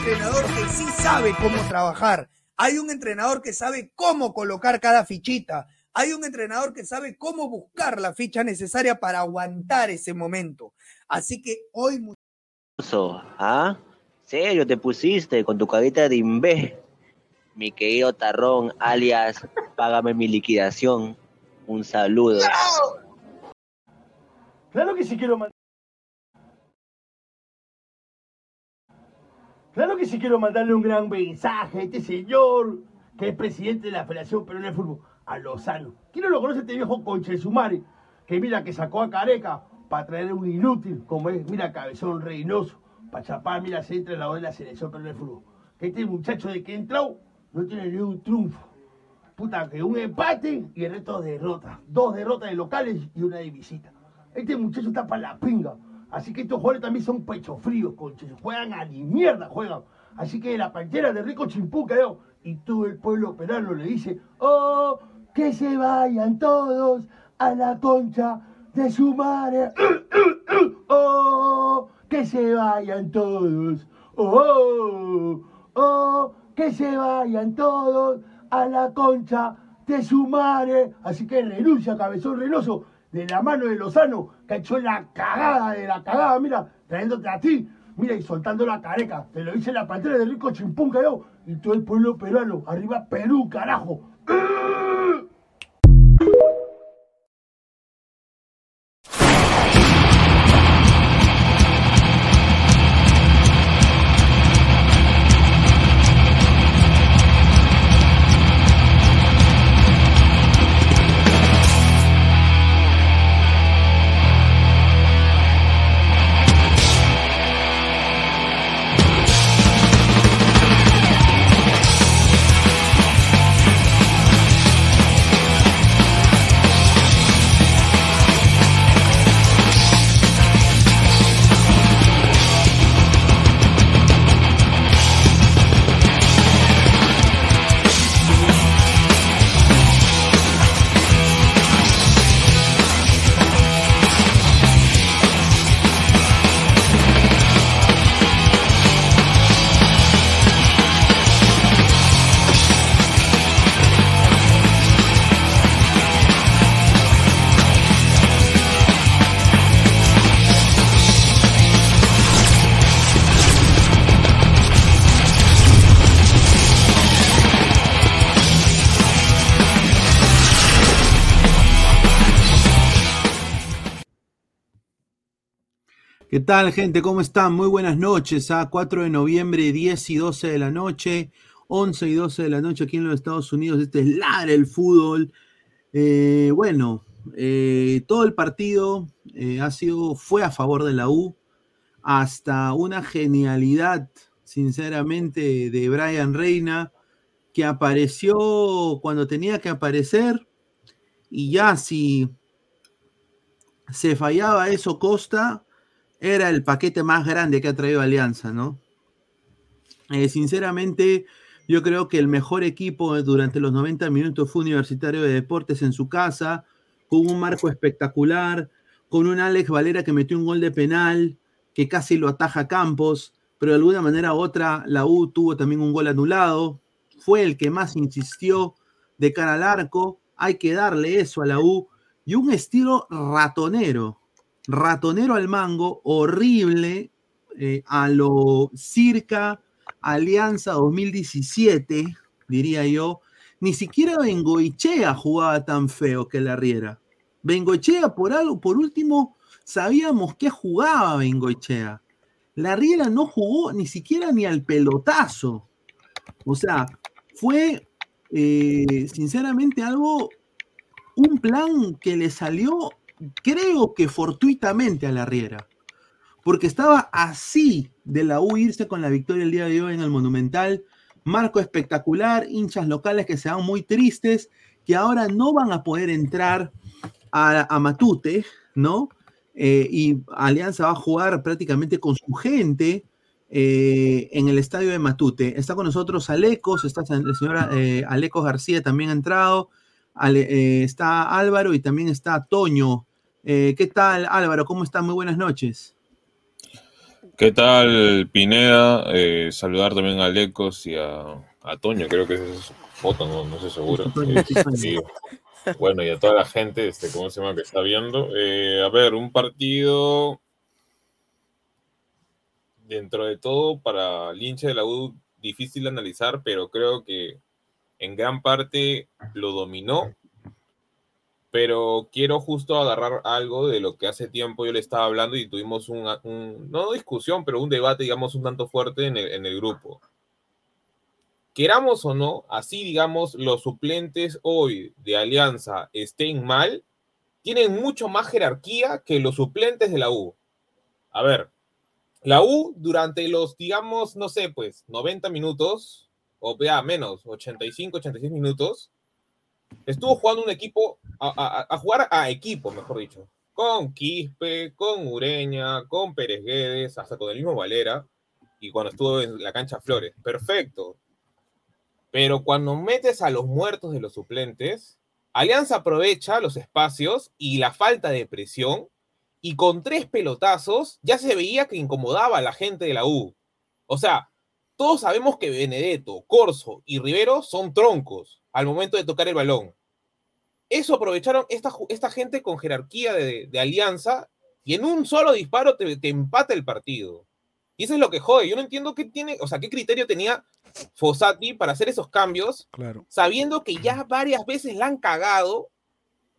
entrenador que sí sabe cómo trabajar. Hay un entrenador que sabe cómo colocar cada fichita. Hay un entrenador que sabe cómo buscar la ficha necesaria para aguantar ese momento. Así que hoy... ¿Ah? ¿Serio te pusiste con tu carita de imbé? Mi querido Tarrón, alias, págame mi liquidación. Un saludo. Claro que sí quiero mandar. Claro que sí quiero mandarle un gran mensaje a este señor, que es presidente de la Federación Peruana de Fútbol, a Lozano. ¿Quién no lo conoce este viejo conche sumare? Que mira que sacó a Careca para traer un inútil, como es, mira, Cabezón Reynoso, para chapar, mira, se entra en la de la Selección Peruana de Fútbol. Que este muchacho de que entró no tiene ni un triunfo. Puta, que un empate y el resto de derrotas. Dos derrotas de locales y una de visita. Este muchacho está para la pinga. Así que estos jugadores también son pecho fríos, conches. Juegan a ni mierda, juegan. Así que la pantera de Rico Chimpú cayó. Y todo el pueblo peruano le dice, oh, que se vayan todos a la concha de su madre. oh, que se vayan todos. Oh, oh, que se vayan todos a la concha de su madre. Así que renuncia, cabezón renoso de la mano de Lozano, que ha hecho la cagada de la cagada, mira, trayéndote a ti, mira, y soltando la careca. Te lo dice la pantera de Rico Chimpún, yo, y todo el pueblo peruano. Arriba Perú, carajo. ¿Qué tal, gente? ¿Cómo están? Muy buenas noches. A 4 de noviembre, 10 y 12 de la noche, 11 y 12 de la noche aquí en los Estados Unidos. Este es Lara el fútbol. Eh, bueno, eh, todo el partido eh, ha sido, fue a favor de la U, hasta una genialidad, sinceramente, de Brian Reina, que apareció cuando tenía que aparecer, y ya si se fallaba eso Costa, era el paquete más grande que ha traído Alianza, ¿no? Eh, sinceramente, yo creo que el mejor equipo durante los 90 minutos fue Universitario de Deportes en su casa, con un marco espectacular, con un Alex Valera que metió un gol de penal, que casi lo ataja Campos, pero de alguna manera u otra la U tuvo también un gol anulado, fue el que más insistió de cara al arco, hay que darle eso a la U, y un estilo ratonero, ratonero al mango, horrible, eh, a lo circa Alianza 2017, diría yo. Ni siquiera Bengoichea jugaba tan feo que la Riera. Bengoichea, por algo, por último, sabíamos que jugaba Bengoichea. La Riera no jugó ni siquiera ni al pelotazo. O sea, fue eh, sinceramente algo, un plan que le salió creo que fortuitamente a la Riera, porque estaba así de la U irse con la victoria el día de hoy en el Monumental, marco espectacular, hinchas locales que se van muy tristes, que ahora no van a poder entrar a, Matute, ¿no? Eh, y Alianza va a jugar prácticamente con su gente eh, en el estadio de Matute. Está con nosotros Alecos, está la señora eh, Alecos García también ha entrado, está Álvaro y también está Toño. Eh, ¿Qué tal, Álvaro? ¿Cómo están? Muy buenas noches. ¿Qué tal, Pineda? Eh, saludar también a Lecos y a, a Toño, creo que esa es su foto, no, no estoy seguro. Eh, sí. Bueno, y a toda la gente, este, ¿cómo se llama? Que está viendo. Eh, a ver, un partido dentro de todo para el hincha de la U difícil de analizar, pero creo que en gran parte lo dominó pero quiero justo agarrar algo de lo que hace tiempo yo le estaba hablando y tuvimos un, un no discusión, pero un debate, digamos, un tanto fuerte en el, en el grupo. Queramos o no, así digamos, los suplentes hoy de Alianza estén mal, tienen mucho más jerarquía que los suplentes de la U. A ver, la U durante los, digamos, no sé, pues 90 minutos, o vea, menos, 85, 86 minutos, estuvo jugando un equipo, a, jugar a equipo, mejor dicho, con Quispe, con Ureña, con Pérez Guedes, hasta con el mismo Valera, y cuando estuvo en la cancha Flores. Perfecto. Pero cuando metes a los muertos de los suplentes, Alianza aprovecha los espacios y la falta de presión, y con tres pelotazos ya se veía que incomodaba a la gente de la U. O sea, todos sabemos que Benedetto, Corso y Rivero son troncos al momento de tocar el balón. Eso aprovecharon esta, esta gente con jerarquía de, de alianza y en un solo disparo te, te, empata el partido. Y eso es lo que jode. Yo no entiendo qué tiene, o sea, qué criterio tenía Fossati para hacer esos cambios, claro. sabiendo que ya varias veces la han cagado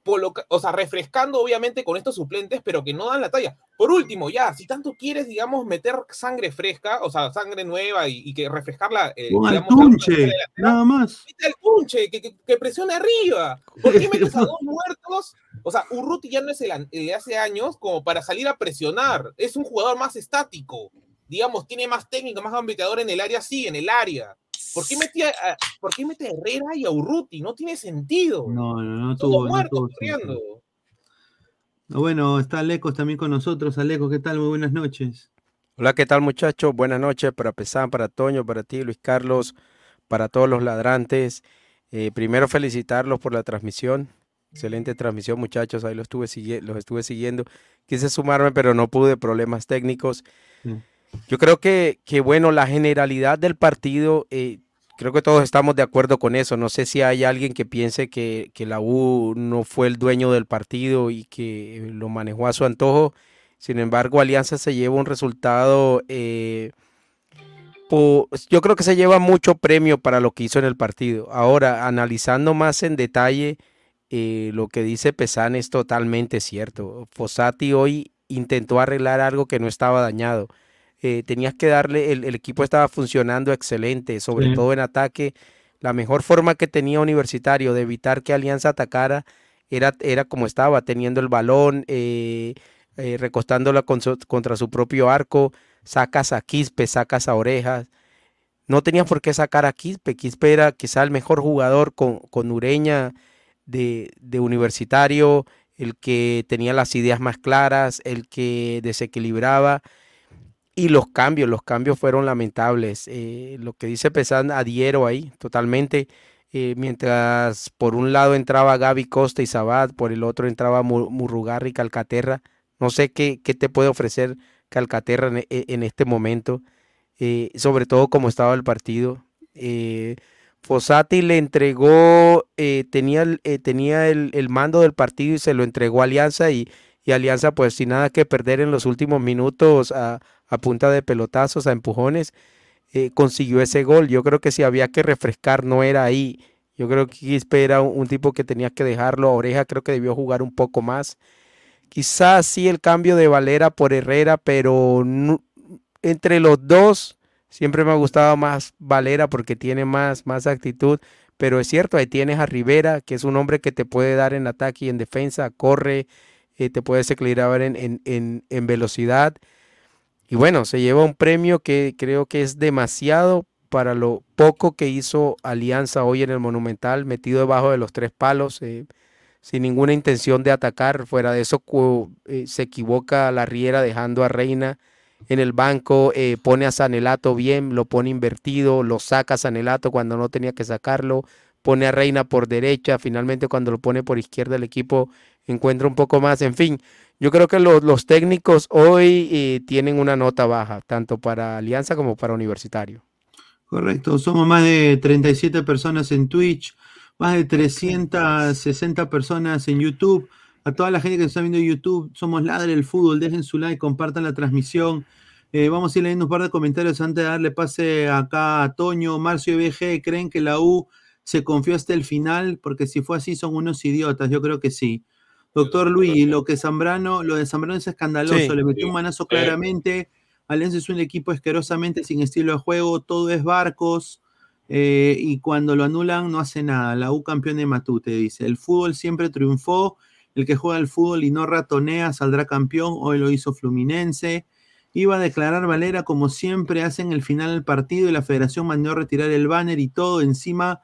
o sea, refrescando obviamente con estos suplentes, pero que no dan la talla. Por último, ya, si tanto quieres, digamos, meter sangre fresca, o sea, sangre nueva y, y que refrescarla. Eh, digamos, tunche, la nada más. Mete el tunche, que, que, que, presione arriba. ¿Por qué metes a dos muertos? O sea, Urruti ya no es el, de hace años como para salir a presionar. Es un jugador más estático. Digamos, tiene más técnica, más ambicador en el área, sí, en el área. ¿Por qué, metía a, ¿Por qué mete a Herrera y a Urruti? No tiene sentido. No, no, no tuvo. muertos no corriendo. Bueno, está Alecos también con nosotros. Aleco, ¿qué tal? Muy buenas noches. Hola, ¿qué tal muchachos? Buenas noches para Pesán, para Toño, para ti, Luis Carlos, para todos los ladrantes. Eh, primero felicitarlos por la transmisión. Excelente transmisión, muchachos. Ahí los estuve, los estuve siguiendo. Quise sumarme, pero no pude, problemas técnicos. Sí. Yo creo que, que, bueno, la generalidad del partido, eh, creo que todos estamos de acuerdo con eso. No sé si hay alguien que piense que, que, la U no fue el dueño del partido y que lo manejó a su antojo. Sin embargo, Alianza se lleva un resultado, eh, yo creo que se lleva mucho premio para lo que hizo en el partido. Ahora, analizando más en detalle, eh, lo que dice Pesán es totalmente cierto. Fossati hoy intentó arreglar algo que no estaba dañado eh, tenías que darle, el, el, equipo estaba funcionando excelente, sobre sí. todo en ataque. La mejor forma que tenía Universitario de evitar que Alianza atacara era, era como estaba, teniendo el balón, eh, eh, recostándola con su, contra su propio arco, sacas a Quispe, sacas a Orejas. No tenías por qué sacar a Quispe, Quispe era quizá el mejor jugador con, con Ureña de, de Universitario, el que tenía las ideas más claras, el que desequilibraba y los cambios, los cambios fueron lamentables. Eh, lo que dice Pesan, adhiero ahí totalmente. Eh, mientras por un lado entraba Gaby Costa y Sabat, por el otro entraba Murrugarri y Calcaterra. No sé qué, qué te puede ofrecer Calcaterra en, en este momento, eh, sobre todo como estaba el partido. Eh, Fossati le entregó, tenía, tenía el, el, mando del partido y se lo entregó a Alianza y, y Alianza pues sin nada que perder en los últimos minutos a, a punta de pelotazos, a empujones, eh, consiguió ese gol. Yo creo que si había que refrescar no era ahí. Yo creo que Quispe era un, tipo que tenía que dejarlo oreja, creo que debió jugar un poco más. Quizás sí el cambio de Valera por Herrera, pero entre los dos siempre me ha gustado más Valera porque tiene más, más actitud. Pero es cierto, ahí tienes a Rivera, que es un hombre que te puede dar en ataque y en defensa, corre, eh, te puede desequilibrar en, en, en, en velocidad. Y bueno, se lleva un premio que creo que es demasiado para lo poco que hizo Alianza hoy en el Monumental, metido debajo de los tres palos, eh, sin ninguna intención de atacar. Fuera de eso, eh, se equivoca la Riera dejando a Reina en el banco, eh, pone a Sanelato bien, lo pone invertido, lo saca a Sanelato cuando no tenía que sacarlo, pone a Reina por derecha, finalmente cuando lo pone por izquierda el equipo encuentra un poco más, en fin, yo creo que los, los técnicos hoy eh, tienen una nota baja, tanto para Alianza como para Universitario. Correcto, somos más de 37 personas en Twitch, más de 360 personas en YouTube. A toda la gente que está viendo YouTube, somos Ladre el Fútbol, dejen su like, compartan la transmisión. Eh, vamos a ir leyendo un par de comentarios antes de darle pase acá a Toño. Marcio BG, ¿creen que la U se confió hasta el final? Porque si fue así, son unos idiotas. Yo creo que sí. Doctor Luis, lo que Zambrano, lo de Zambrano es escandaloso, le metió un manazo claramente. Alianza es un equipo asquerosamente sin estilo de juego, todo es barcos. Eh, y cuando lo anulan no hace nada. La U campeón de Matute, dice. El fútbol siempre triunfó. El que juega al fútbol y no ratonea saldrá campeón. Hoy lo hizo Fluminense. Iba a declarar Valera como siempre hacen el final del partido y la federación mandó a retirar el banner y todo encima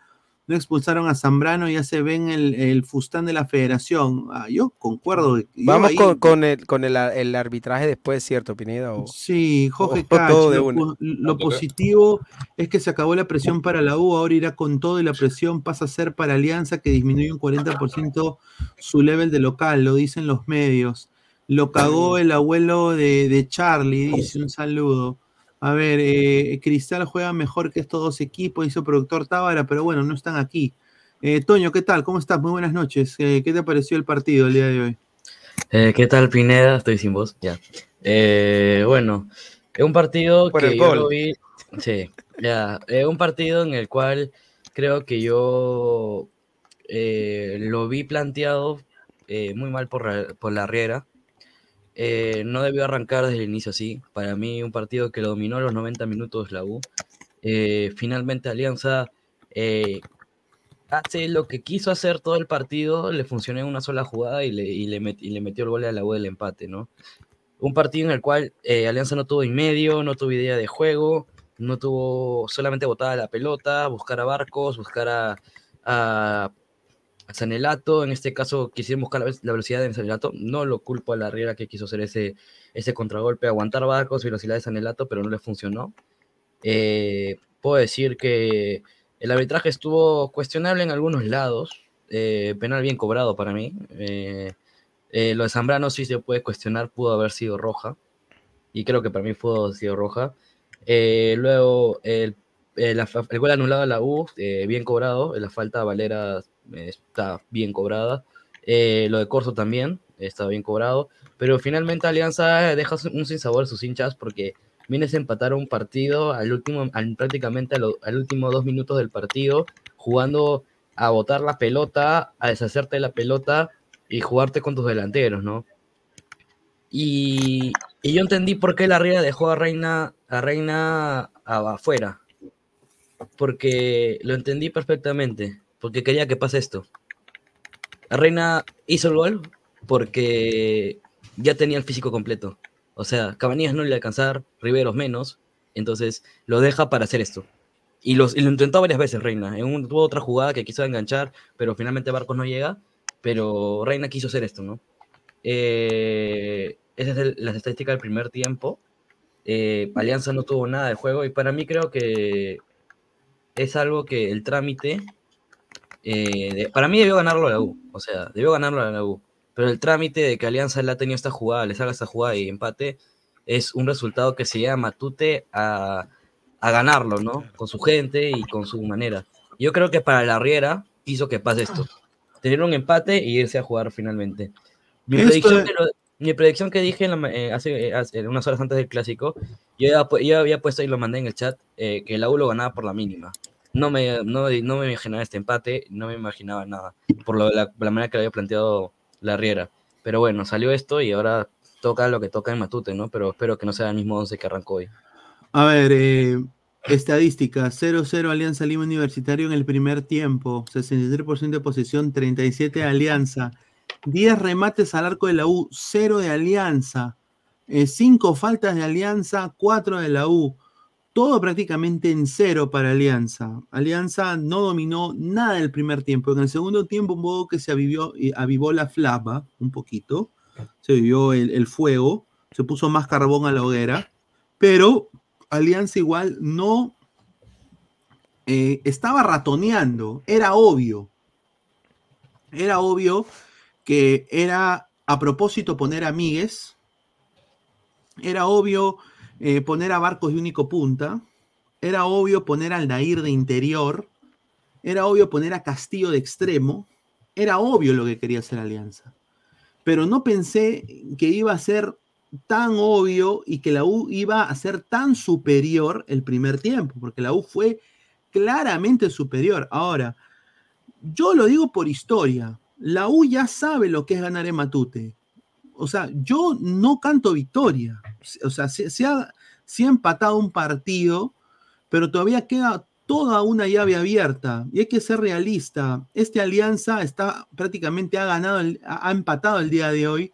no expulsaron a Zambrano, ya se ven el, el fustán de la federación. Ah, yo concuerdo. Vamos con, el, con el, arbitraje después, ¿cierto, Pineda? sí, Jorge lo, positivo es que se acabó la presión para la U, ahora irá con todo y la presión pasa a ser para Alianza, que disminuye un 40% su level de local, lo dicen los medios. Lo cagó el abuelo de, de Charlie, dice un saludo. A ver, eh, Cristal juega mejor que estos dos equipos, dice productor Tábara, pero bueno, no están aquí. Eh, Toño, ¿qué tal? ¿Cómo estás? Muy buenas noches. Eh, ¿Qué te pareció el partido el día de hoy? ¿Qué tal, Pineda? Estoy sin voz, ya. bueno, es un partido que yo lo vi. Sí, ya. Es un partido en el cual creo que yo lo vi planteado muy mal por, por la Riera. Eh, no debió arrancar desde el inicio así. Para mí, un partido que lo dominó los 90 minutos la U. Eh, finalmente, Alianza eh, hace lo que quiso hacer todo el partido, le funcionó en una sola jugada y le, metió el gol a la U del empate, ¿no? Un partido en el cual Alianza no tuvo en medio, no tuvo idea de juego, no tuvo solamente botada la pelota, buscar a Barcos, buscar a Sanelato, en este caso quisieron buscar la velocidad de Sanelato, no lo culpo a la Riera que quiso hacer ese, ese contragolpe, aguantar barcos, velocidad de Sanelato, pero no le funcionó. Eh, puedo decir que el arbitraje estuvo cuestionable en algunos lados, eh, penal bien cobrado para mí. Eh, lo de Zambrano sí se puede cuestionar, pudo haber sido roja, y creo que para mí pudo haber sido roja. luego el, el, gol anulado a la U, bien cobrado, la falta Valera está bien cobrada. Eh, lo de Corso también está bien cobrado. Pero finalmente Alianza deja un sinsabor a sus hinchas porque vienes a empatar un partido al último, prácticamente al, último dos minutos del partido, jugando a botar la pelota, a deshacerte de la pelota y jugarte con tus delanteros, ¿no? Y, yo entendí por qué la Riera dejó a Reina, a Reina afuera. Porque lo entendí perfectamente porque quería que pase esto. La Reina hizo el gol porque ya tenía el físico completo. O sea, Cabanillas no le alcanzar, Riveros menos, entonces lo deja para hacer esto. Y, los, lo intentó varias veces Reina. En un, tuvo otra jugada que quiso enganchar, pero finalmente Barcos no llega. Pero Reina quiso hacer esto, ¿no? Eh, esa es la estadística del primer tiempo. Eh, Alianza no tuvo nada de juego y para mí creo que es algo que el trámite eh, para mí debió ganarlo la U, o sea, debió ganarlo la U. Pero el trámite de que Alianza le ha tenido esta jugada, le salga esta jugada y empate, es un resultado que se llama Matute a, ganarlo, ¿no? Con su gente y con su manera. Yo creo que para la Riera hizo que pase esto. Tener un empate y irse a jugar finalmente. Mi, predicción que, dije eh, hace, unas horas antes del clásico, yo, había puesto y lo mandé en el chat, eh, que la U lo ganaba por la mínima no me, no, imaginaba este empate, no me imaginaba nada, por lo, la, la, manera que había planteado la Riera. Pero bueno, salió esto y ahora toca lo que toca en Matute, ¿no? Pero espero que no sea el mismo 11 que arrancó hoy. A ver, eh, estadística, 0-0 Alianza Lima Universitario en el primer tiempo, 63% de posición, 37 de Alianza, 10 remates al arco de la U, 0 de Alianza, 5 eh, faltas de Alianza, 4 de la U todo prácticamente en cero para Alianza. Alianza no dominó nada del primer tiempo. En el segundo tiempo, un poco que se avivó la flama, un poquito. Se vivió el, fuego, se puso más carbón a la hoguera. Pero Alianza igual no, eh, estaba ratoneando, era obvio. Era obvio que era a propósito poner a era obvio eh, poner a Barcos de único punta, era obvio poner al Nair de interior, era obvio poner a Castillo de extremo, era obvio lo que quería hacer Alianza. Pero no pensé que iba a ser tan obvio y que la U iba a ser tan superior el primer tiempo, porque la U fue claramente superior. Ahora, yo lo digo por historia, la U ya sabe lo que es ganar en Matute. O sea, yo no canto victoria. O sea, se, ha, ha empatado un partido, pero todavía queda toda una llave abierta y hay que ser realista. Esta alianza está prácticamente ha ganado, ha empatado el día de hoy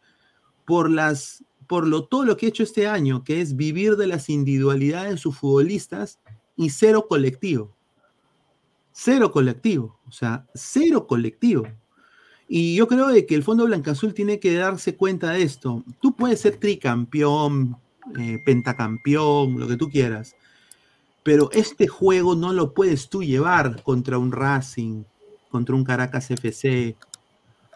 por las por lo todo lo que ha hecho este año, que es vivir de las individualidades de sus futbolistas y cero colectivo. Cero colectivo, o sea, cero colectivo. Y yo creo de que el Fondo Azul tiene que darse cuenta de esto. Tú puedes ser tricampeón, eh, pentacampeón, lo que tú quieras, pero este juego no lo puedes tú llevar contra un Racing, contra un Caracas FC,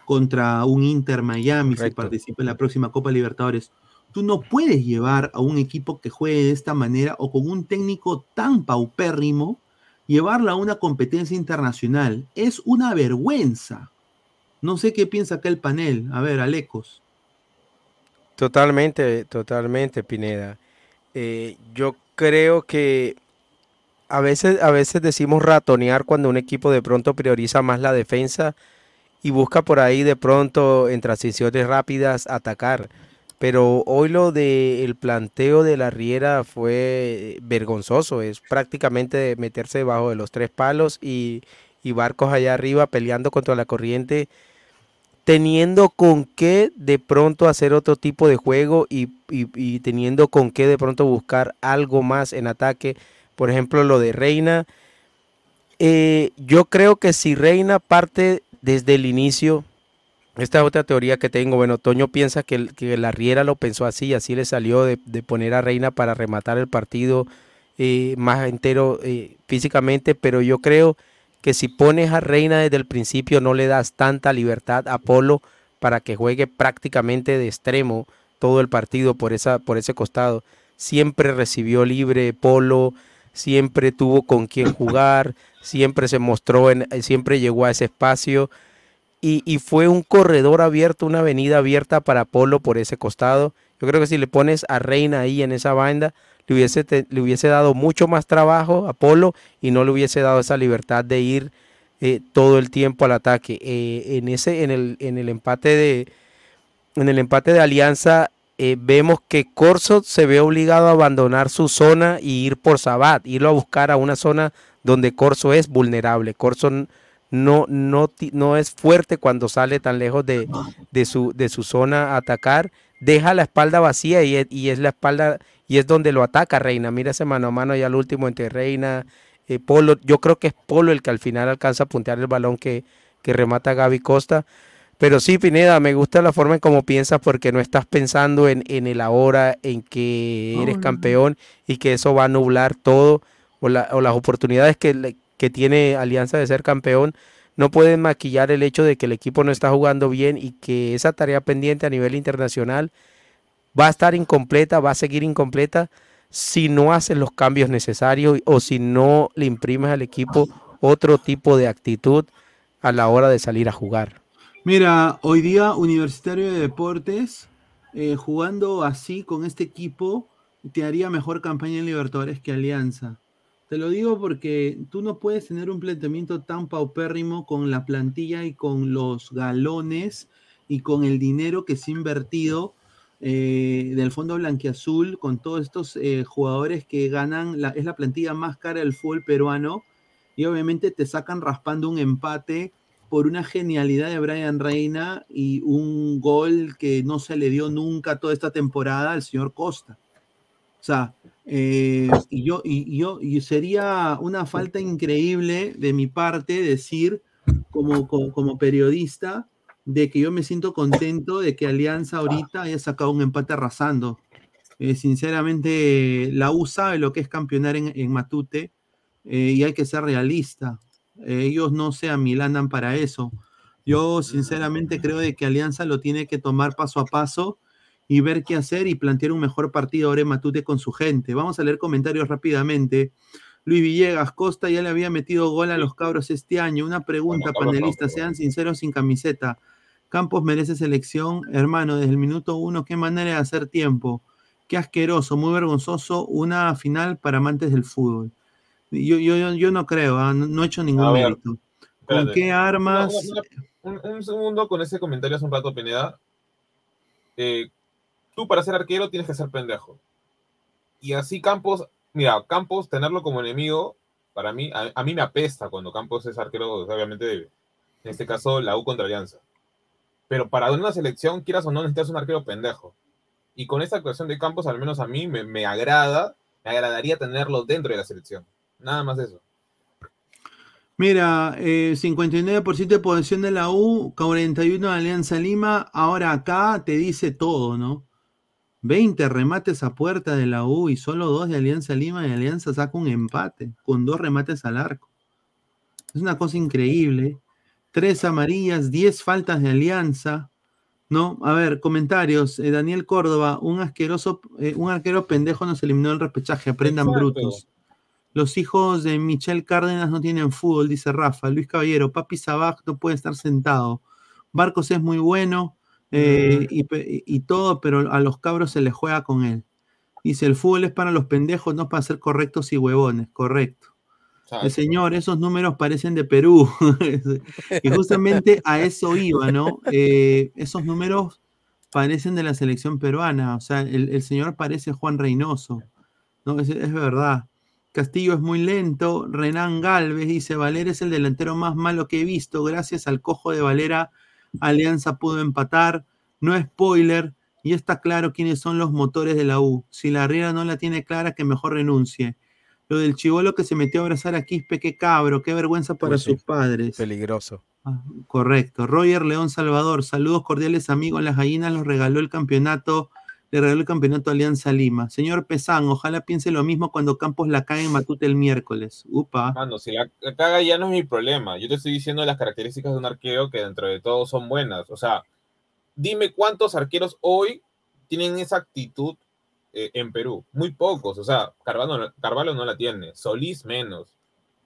contra un Inter Miami si participa en la próxima Copa Libertadores. Tú no puedes llevar a un equipo que juegue de esta manera o con un técnico tan paupérrimo, llevarlo a una competencia internacional. Es una vergüenza. No sé qué piensa acá el panel. A ver, Alecos. Totalmente, totalmente, Pineda. Eh, yo creo que a veces, a veces decimos ratonear cuando un equipo de pronto prioriza más la defensa y busca por ahí de pronto en transiciones rápidas atacar. Pero hoy lo del planteo de la Riera fue vergonzoso. Es prácticamente meterse debajo de los tres palos y, y barcos allá arriba peleando contra la corriente, teniendo con qué de pronto hacer otro tipo de juego y, y teniendo con qué de pronto buscar algo más en ataque por ejemplo, lo de Reina. Eh, yo creo que si Reina parte desde el inicio, esta es otra teoría que tengo. Bueno, Toño piensa que, la Riera lo pensó así, así le salió de, poner a Reina para rematar el partido eh, más entero eh, físicamente, pero yo creo que si pones a Reina desde el principio no le das tanta libertad a Polo para que juegue prácticamente de extremo todo el partido por, esa, por ese costado. Siempre recibió libre Polo, siempre tuvo con quien jugar, siempre se mostró, en, siempre llegó a ese espacio y, fue un corredor abierto, una avenida abierta para Polo por ese costado. Yo creo que si le pones a Reina ahí en esa banda, le hubiese, le hubiese dado mucho más trabajo a Polo y no le hubiese dado esa libertad de ir eh, todo el tiempo al ataque. Eh, en, ese, en, el, en el empate de en el empate de Alianza eh, vemos que Corso se ve obligado a abandonar su zona y ir por Sabat, irlo a buscar a una zona donde Corso es vulnerable. Corso no, no, no es fuerte cuando sale tan lejos de, su, de su zona a atacar. Deja la espalda vacía y es, y es, la espalda y es donde lo ataca Reina. Mira ese mano a mano ya al último entre Reina, eh, Polo. Yo creo que es Polo el que al final alcanza a puntear el balón que, que remata Gaby Costa. Pero sí, Pineda, me gusta la forma en cómo piensas porque no estás pensando en, en el ahora, en que eres campeón y que eso va a nublar todo o, las oportunidades que, que tiene Alianza de ser campeón. No pueden maquillar el hecho de que el equipo no está jugando bien y que esa tarea pendiente a nivel internacional va a estar incompleta, va a seguir incompleta si no haces los cambios necesarios o si no le imprimes al equipo otro tipo de actitud a la hora de salir a jugar. Mira, hoy día Universitario de Deportes, eh, jugando así con este equipo, te haría mejor campaña en Libertadores que Alianza. Te lo digo porque tú no puedes tener un planteamiento tan paupérrimo con la plantilla y con los galones y con el dinero que se ha invertido eh, del fondo blanquiazul, con todos estos eh, jugadores que ganan, es la plantilla más cara del fútbol peruano, y obviamente te sacan raspando un empate por una genialidad de Brian Reina y un gol que no se le dio nunca toda esta temporada al señor Costa. O sea, eh, y yo, y, yo, y sería una falta increíble de mi parte decir, como, como, periodista, de que yo me siento contento de que Alianza ahorita haya sacado un empate arrasando. Eh, sinceramente, la U sabe lo que es campeonar en, en Matute eh, y hay que ser realista. ellos no se amilanan para eso. Yo sinceramente creo de que Alianza lo tiene que tomar paso a paso y ver qué hacer y plantear un mejor partido ahora Matute con su gente. Vamos a leer comentarios rápidamente. Luis Villegas, Costa ya le había metido gol a los cabros este año. Una pregunta, panelistas, sean sinceros sin camiseta. Campos merece selección, hermano, desde el minuto uno, qué manera de hacer tiempo. Qué asqueroso, muy vergonzoso, una final para amantes del fútbol. Yo, yo, yo no creo, ¿ah? no, he hecho ningún mérito. ¿Con qué armas? un, segundo con ese comentario hace un rato, Pineda. Eh, tú para ser arquero tienes que ser pendejo. Y así Campos, mira, Campos, tenerlo como enemigo, para mí, a, mí me apesta cuando Campos es arquero, obviamente, en este caso, la U contra Alianza. Pero para una selección, quieras o no, necesitas un arquero pendejo. Y con esta actuación de Campos, al menos a mí, me, me agrada, me agradaría tenerlo dentro de la selección. Nada más eso. Mira, eh, 59% de posición de la U, 41 de Alianza Lima. Ahora acá te dice todo, ¿no? 20 remates a puerta de la U y solo dos de Alianza Lima y Alianza saca un empate con dos remates al arco. Es una cosa increíble. Tres amarillas, 10 faltas de Alianza. ¿No? A ver, comentarios. Eh, Daniel Córdoba, un asqueroso, eh, un arquero pendejo nos eliminó el repechaje. Aprendan brutos. Los hijos de Michelle Cárdenas no tienen fútbol, dice Rafa. Luis Caballero, Papi Sabaj no puede estar sentado. Barcos es muy bueno eh, mm. y, todo, pero a los cabros se les juega con él. Dice, el fútbol es para los pendejos, no para ser correctos y huevones. Correcto. El señor, esos números parecen de Perú. y justamente a eso iba, ¿no? Eh, esos números parecen de la selección peruana. O sea, el, señor parece Juan Reynoso. ¿no? es verdad. Castillo es muy lento. Renan Galvez dice: Valera es el delantero más malo que he visto. Gracias al cojo de Valera, Alianza pudo empatar. No spoiler. Y está claro quiénes son los motores de la U. Si la Riera no la tiene clara, que mejor renuncie. Lo del chivolo que se metió a abrazar a Quispe, qué cabro, qué vergüenza para sus padres. Peligroso. Ah, correcto. Roger León Salvador, saludos cordiales amigos. Las gallinas los regaló el campeonato le regaló el campeonato Alianza Lima. Señor Pesán, ojalá piense lo mismo cuando Campos la cae en Matute el miércoles. Upa. Mano, si la caga ya no es mi problema. Yo te estoy diciendo las características de un arquero que dentro de todo son buenas. O sea, dime cuántos arqueros hoy tienen esa actitud eh, en Perú. Muy pocos. O sea, Carvalho, Carvalho no la tiene. Solís menos.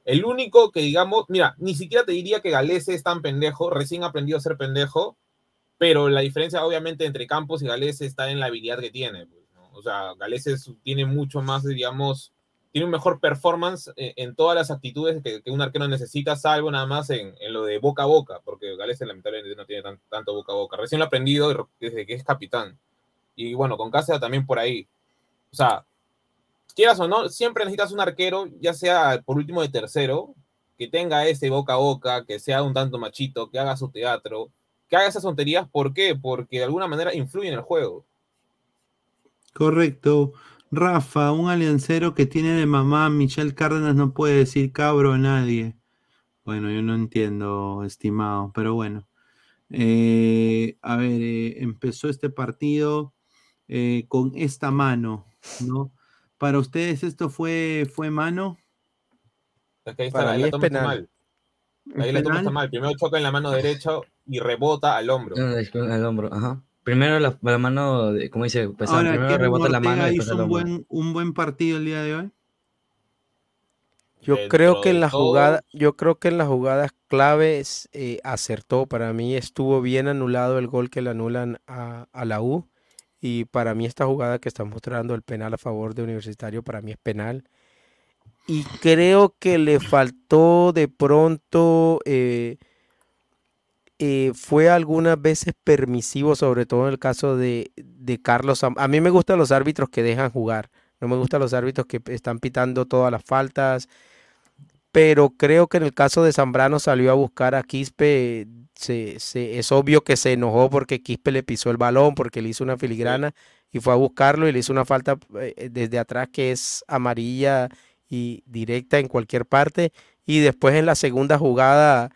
El único que digamos, mira, ni siquiera te diría que Galese es tan pendejo, recién aprendió a ser pendejo, pero la diferencia obviamente entre Campos y Gales está en la habilidad que tiene. Pues, o sea, Gales tiene mucho más, digamos, tiene un mejor performance eh, en, todas las actitudes que, un arquero necesita, salvo nada más en, lo de boca a boca, porque Gales lamentablemente no tiene tanto boca a boca. Recién lo ha aprendido desde que es capitán. Y bueno, con Cáceres también por ahí. O sea, quieras o no, siempre necesitas un arquero, ya sea por último de tercero, que tenga ese boca a boca, que sea un tanto machito, que haga su teatro, que haga esas tonterías. ¿Por qué? Porque de alguna manera influye en el juego. Correcto. Rafa, un aliancero que tiene de mamá Michelle Cárdenas no puede decir cabro a nadie. Bueno, yo no entiendo, estimado, pero bueno. Eh, a ver, eh, empezó este partido eh, con esta mano, ¿no? Para ustedes esto fue, fue mano. ahí Para ahí, penal. Ahí la toma mal. Primero choca en la mano derecha y rebota al hombro. Al hombro, ajá. Primero la, mano, como dice, primero rebota la mano. hizo un buen, un buen partido el día de hoy? Yo creo que en la jugada, yo creo que en las jugadas claves eh, acertó. Para mí estuvo bien anulado el gol que le anulan a, a, la U. Y para mí esta jugada que está mostrando el penal a favor de Universitario, para mí es penal y creo que le faltó de pronto, eh, eh, fue algunas veces permisivo, sobre todo en el caso de, Carlos. A mí me gustan los árbitros que dejan jugar, no me gustan los árbitros que están pitando todas las faltas, pero creo que en el caso de Zambrano salió a buscar a Quispe, se, es obvio que se enojó porque Quispe le pisó el balón, porque le hizo una filigrana y fue a buscarlo y le hizo una falta eh, desde atrás que es amarilla y directa en cualquier parte. Y después en la segunda jugada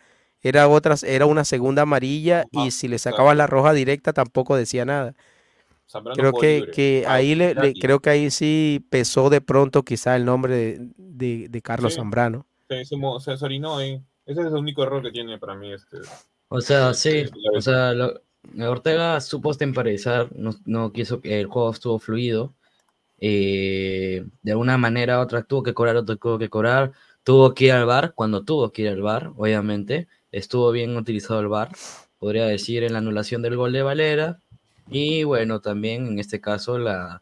era, otras, era una segunda amarilla y si le sacaba la roja directa tampoco decía nada. creo que, que ahí le, creo que ahí sí pesó de pronto quizá el nombre de, Carlos Zambrano. se, se, orinó ahí. Ese es el único error que tiene para mí este. O sea, sí, o sea, Ortega supo temporizar, no, no quiso que el juego estuvo fluido. Eh, de alguna manera u otra tuvo que cobrar, otro tuvo que cobrar, tuvo que ir al bar cuando tuvo que ir al bar, obviamente. Estuvo bien utilizado el bar, podría decir, en la anulación del gol de Valera. Y bueno, también en este caso la,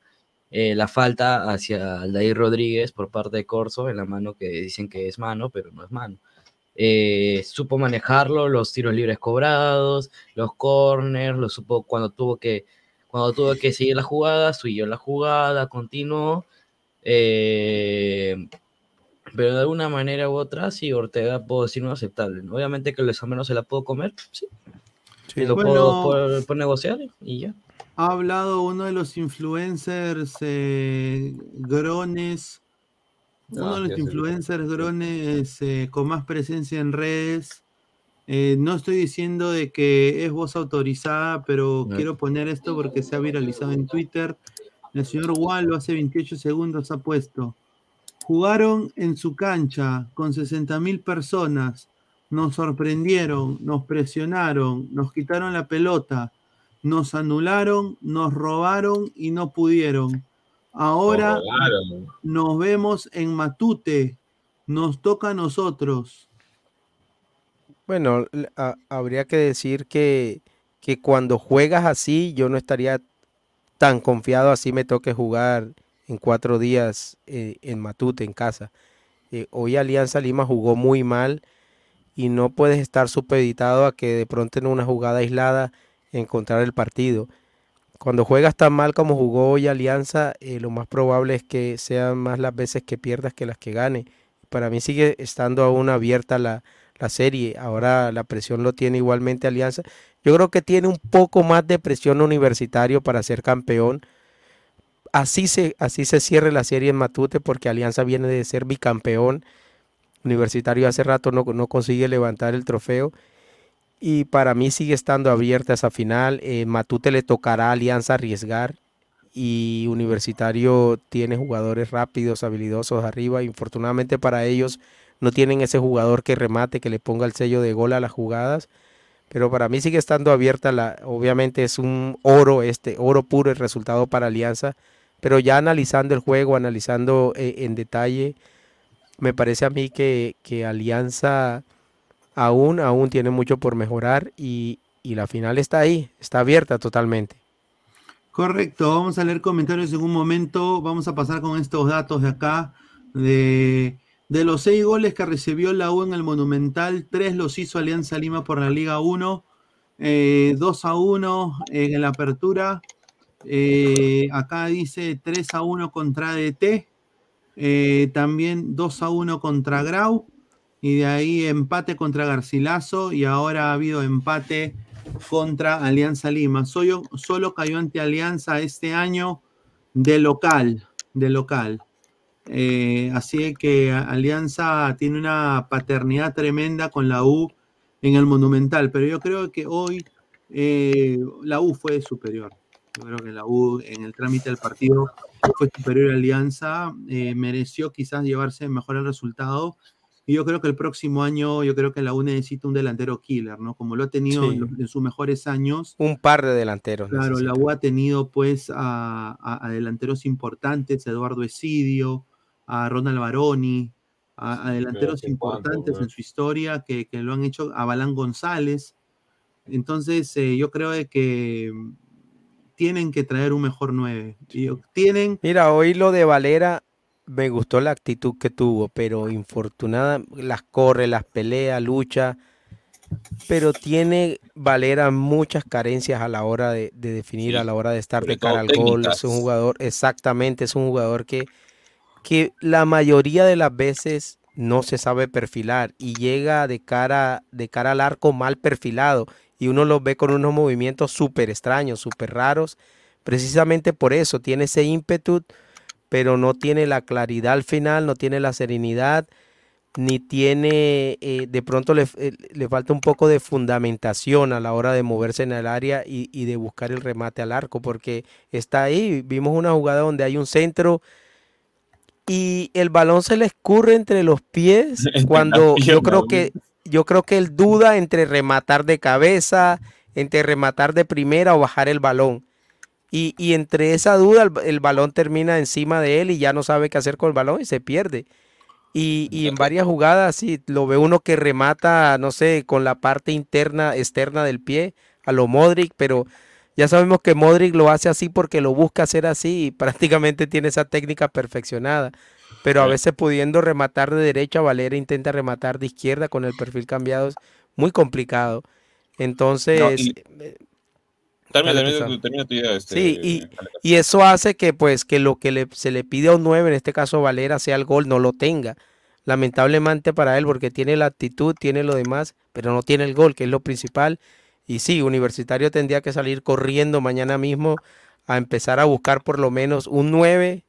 eh, la falta hacia Aldair Rodríguez por parte de Corso en la mano que dicen que es mano, pero no es mano. Eh, supo manejarlo, los tiros libres cobrados, los corners, lo supo cuando tuvo que, cuando tuvo que seguir la jugada, siguió la jugada, continuó. Eh, pero de alguna manera u otra, sí, Ortega puedo decir no aceptable. Obviamente que les menos se la puedo comer, sí. lo puedo, negociar y ya. Ha hablado uno de los influencers eh, Grones uno de los influencers drones eh, con más presencia en redes. Eh, no estoy diciendo de que es voz autorizada, pero quiero poner esto porque se ha viralizado en Twitter. El señor Wallo hace 28 segundos ha puesto. Jugaron en su cancha con 60 mil personas. Nos sorprendieron, nos presionaron, nos quitaron la pelota, nos anularon, nos robaron y no pudieron. Ahora nos vemos en Matute. Nos toca a nosotros. Bueno, habría que decir que, que, cuando juegas así, yo no estaría tan confiado así me toque jugar en cuatro días eh, en Matute, en casa. Eh, hoy Alianza Lima jugó muy mal y no puedes estar supeditado a que de pronto en una jugada aislada encontrar el partido cuando juegas tan mal como jugó hoy Alianza, eh, lo más probable es que sean más las veces que pierdas que las que gane. Para mí sigue estando aún abierta la, serie. Ahora la presión lo tiene igualmente Alianza. Yo creo que tiene un poco más de presión universitario para ser campeón. Así se, así se cierre la serie en Matute porque Alianza viene de ser bicampeón. Universitario hace rato no, no consigue levantar el trofeo y para mí sigue estando abierta esa final. Matute le tocará a Alianza arriesgar y Universitario tiene jugadores rápidos, habilidosos arriba. Infortunadamente para ellos no tienen ese jugador que remate, que le ponga el sello de gol a las jugadas. Pero para mí sigue estando abierta. La, obviamente es un oro, este oro puro el resultado para Alianza. Pero ya analizando el juego, analizando eh, en detalle, me parece a mí que, Alianza aún, aún tiene mucho por mejorar y, la final está ahí, está abierta totalmente. Correcto, vamos a leer comentarios en un momento, vamos a pasar con estos datos de acá, de, los seis goles que recibió la U en el Monumental, tres los hizo Alianza Lima por la Liga 1, eh, 2 a 1 en la apertura, eh, acá dice 3 a 1 contra DT, eh, también 2 a 1 contra Grau, y de ahí empate contra Garcilaso y ahora ha habido empate contra Alianza Lima. Solo, solo cayó ante Alianza este año de local, de local. Eh, así que Alianza tiene una paternidad tremenda con la U en el Monumental, pero yo creo que hoy la U fue superior. Yo creo que la U en el trámite del partido fue superior a Alianza, eh, mereció quizás llevarse mejor el resultado y yo creo que el próximo año, yo creo que la U necesita un delantero killer, ¿no? Como lo ha tenido en, sus mejores años. Un par de delanteros. Claro, la U ha tenido pues a, delanteros importantes, a Eduardo Esidio, a Ronald Baroni, a, delanteros importantes en su historia que, lo han hecho, a Balán González. Entonces, eh, yo creo que tienen que traer un mejor 9. Tienen... Mira, hoy lo de Valera me gustó la actitud que tuvo, pero infortunada, las corre, las pelea, lucha, pero tiene Valera muchas carencias a la hora de, definir, a la hora de estar de cara al gol. Es un jugador, exactamente, es un jugador que, que la mayoría de las veces no se sabe perfilar y llega de cara, de cara al arco mal perfilado y uno lo ve con unos movimientos súper extraños, súper raros. Precisamente por eso tiene ese ímpetu pero no tiene la claridad al final, no tiene la serenidad. ni tiene, eh, de pronto le, eh, le, falta un poco de fundamentación a la hora de moverse en el área y, y, de buscar el remate al arco, porque está ahí, vimos una jugada donde hay un centro y el balón se le escurre entre los pies cuando yo creo que yo creo que él duda entre rematar de cabeza, entre rematar de primera o bajar el balón. Y, y entre esa duda el, balón termina encima de él y ya no sabe qué hacer con el balón y se pierde. Y, y, en varias jugadas, sí, lo ve uno que remata, no sé, con la parte interna, externa del pie, a lo Modric, pero ya sabemos que Modric lo hace así porque lo busca hacer así y prácticamente tiene esa técnica perfeccionada. Pero a veces pudiendo rematar de derecha, Valera intenta rematar de izquierda con el perfil cambiado, es muy complicado. Entonces... No, y... Termina, termina, termina tu idea, este, sí, y, y, eso hace que pues que lo que le, se le pide a un 9, en este caso Valera, sea el gol, no lo tenga. Lamentablemente para él, porque tiene la actitud, tiene lo demás, pero no tiene el gol, que es lo principal. Y sí, Universitario tendría que salir corriendo mañana mismo a empezar a buscar por lo menos un 9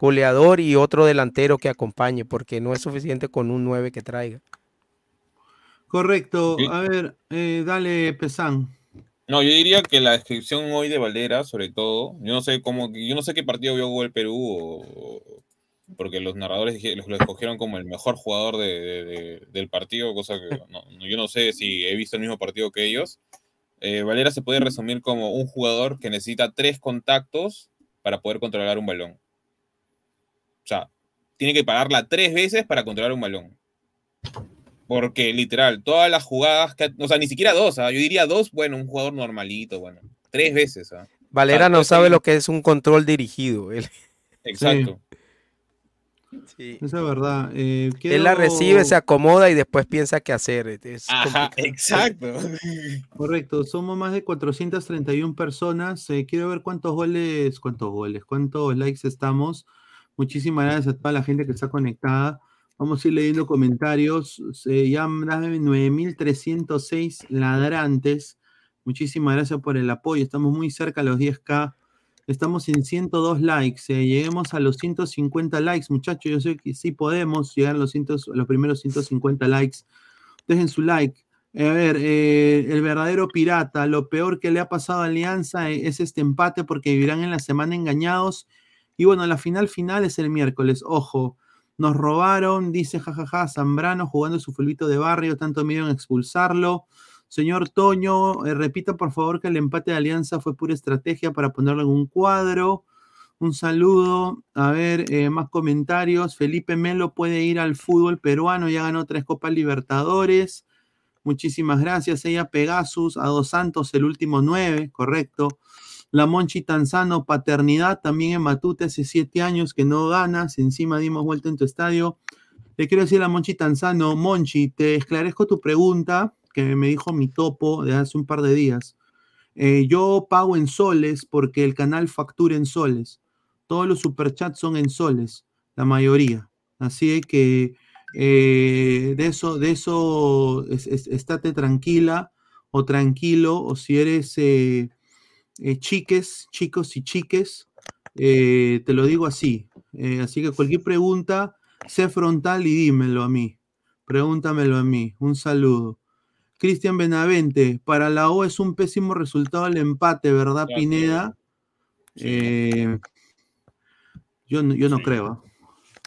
goleador y otro delantero que acompañe, porque no es suficiente con un 9 que traiga. Correcto. A ver, eh, dale, Pesán. No, yo diría que la descripción hoy de Valera, sobre todo, yo no sé cómo, yo no sé qué partido vio el Perú, o, porque los narradores lo escogieron como el mejor jugador de, de, del partido, cosa que no, yo no sé si he visto el mismo partido que ellos. Eh, Valera se puede resumir como un jugador que necesita tres contactos para poder controlar un balón. O sea, tiene que pararla tres veces para controlar un balón. Porque literal, todas las jugadas, que, o sea, ni siquiera dos, ¿ah? yo diría dos, bueno, un jugador normalito, bueno, tres veces. ¿ah? Valera o sea, no sabe lo que es un control dirigido. Él. Exacto. Sí. Esa es verdad. Eh. Él la recibe, se acomoda y después piensa qué hacer. Es Ajá, exacto. Correcto, somos más de 431 personas. Eh, quiero ver cuántos goles, cuántos goles, cuántos likes estamos. Muchísimas gracias a toda la gente que está conectada. Vamos a ir leyendo comentarios. Se llaman 9.306 ladrantes. Muchísimas gracias por el apoyo. Estamos muy cerca a los 10K. Estamos en 102 likes. Eh, lleguemos a los 150 likes, muchachos. Yo sé que sí podemos llegar a los, primeros 150 likes. Dejen su like. Eh, a ver, eh, el verdadero pirata. Lo peor que le ha pasado a Alianza es este empate porque vivirán en la semana engañados. Y bueno, la final final es el miércoles. Ojo. Nos robaron, dice jajaja, Zambrano jugando su fulbito de barrio, tanto miedo en expulsarlo. Señor Toño, eh, repita por favor que el empate de Alianza fue pura estrategia para ponerlo en un cuadro. Un saludo. A ver, eh, más comentarios. Felipe Melo puede ir al fútbol peruano, ya ganó tres Copas Libertadores. Muchísimas gracias. Ella Pegasus, a Dos Santos, el último nueve, correcto. La Monchi Tanzano, paternidad también en Matute hace siete años que no ganas. Encima dimos vuelta en tu estadio. Le quiero decir a la Monchi Tanzano, Monchi, te esclarezco tu pregunta que me dijo mi topo de hace un par de días. Eh, yo pago en soles porque el canal factura en soles. Todos los superchats son en soles, la mayoría. Así que eh, de eso, de eso, es, es, estate tranquila o tranquilo, o si eres eh, eh, chiques, chicos y chiques, eh, te lo digo así. Eh, así que cualquier pregunta, sé frontal y dímelo a mí. Pregúntamelo a mí. Un saludo. Cristian Benavente, para la O es un pésimo resultado el empate, ¿verdad, Pineda? Eh, yo, yo no Sí. creo.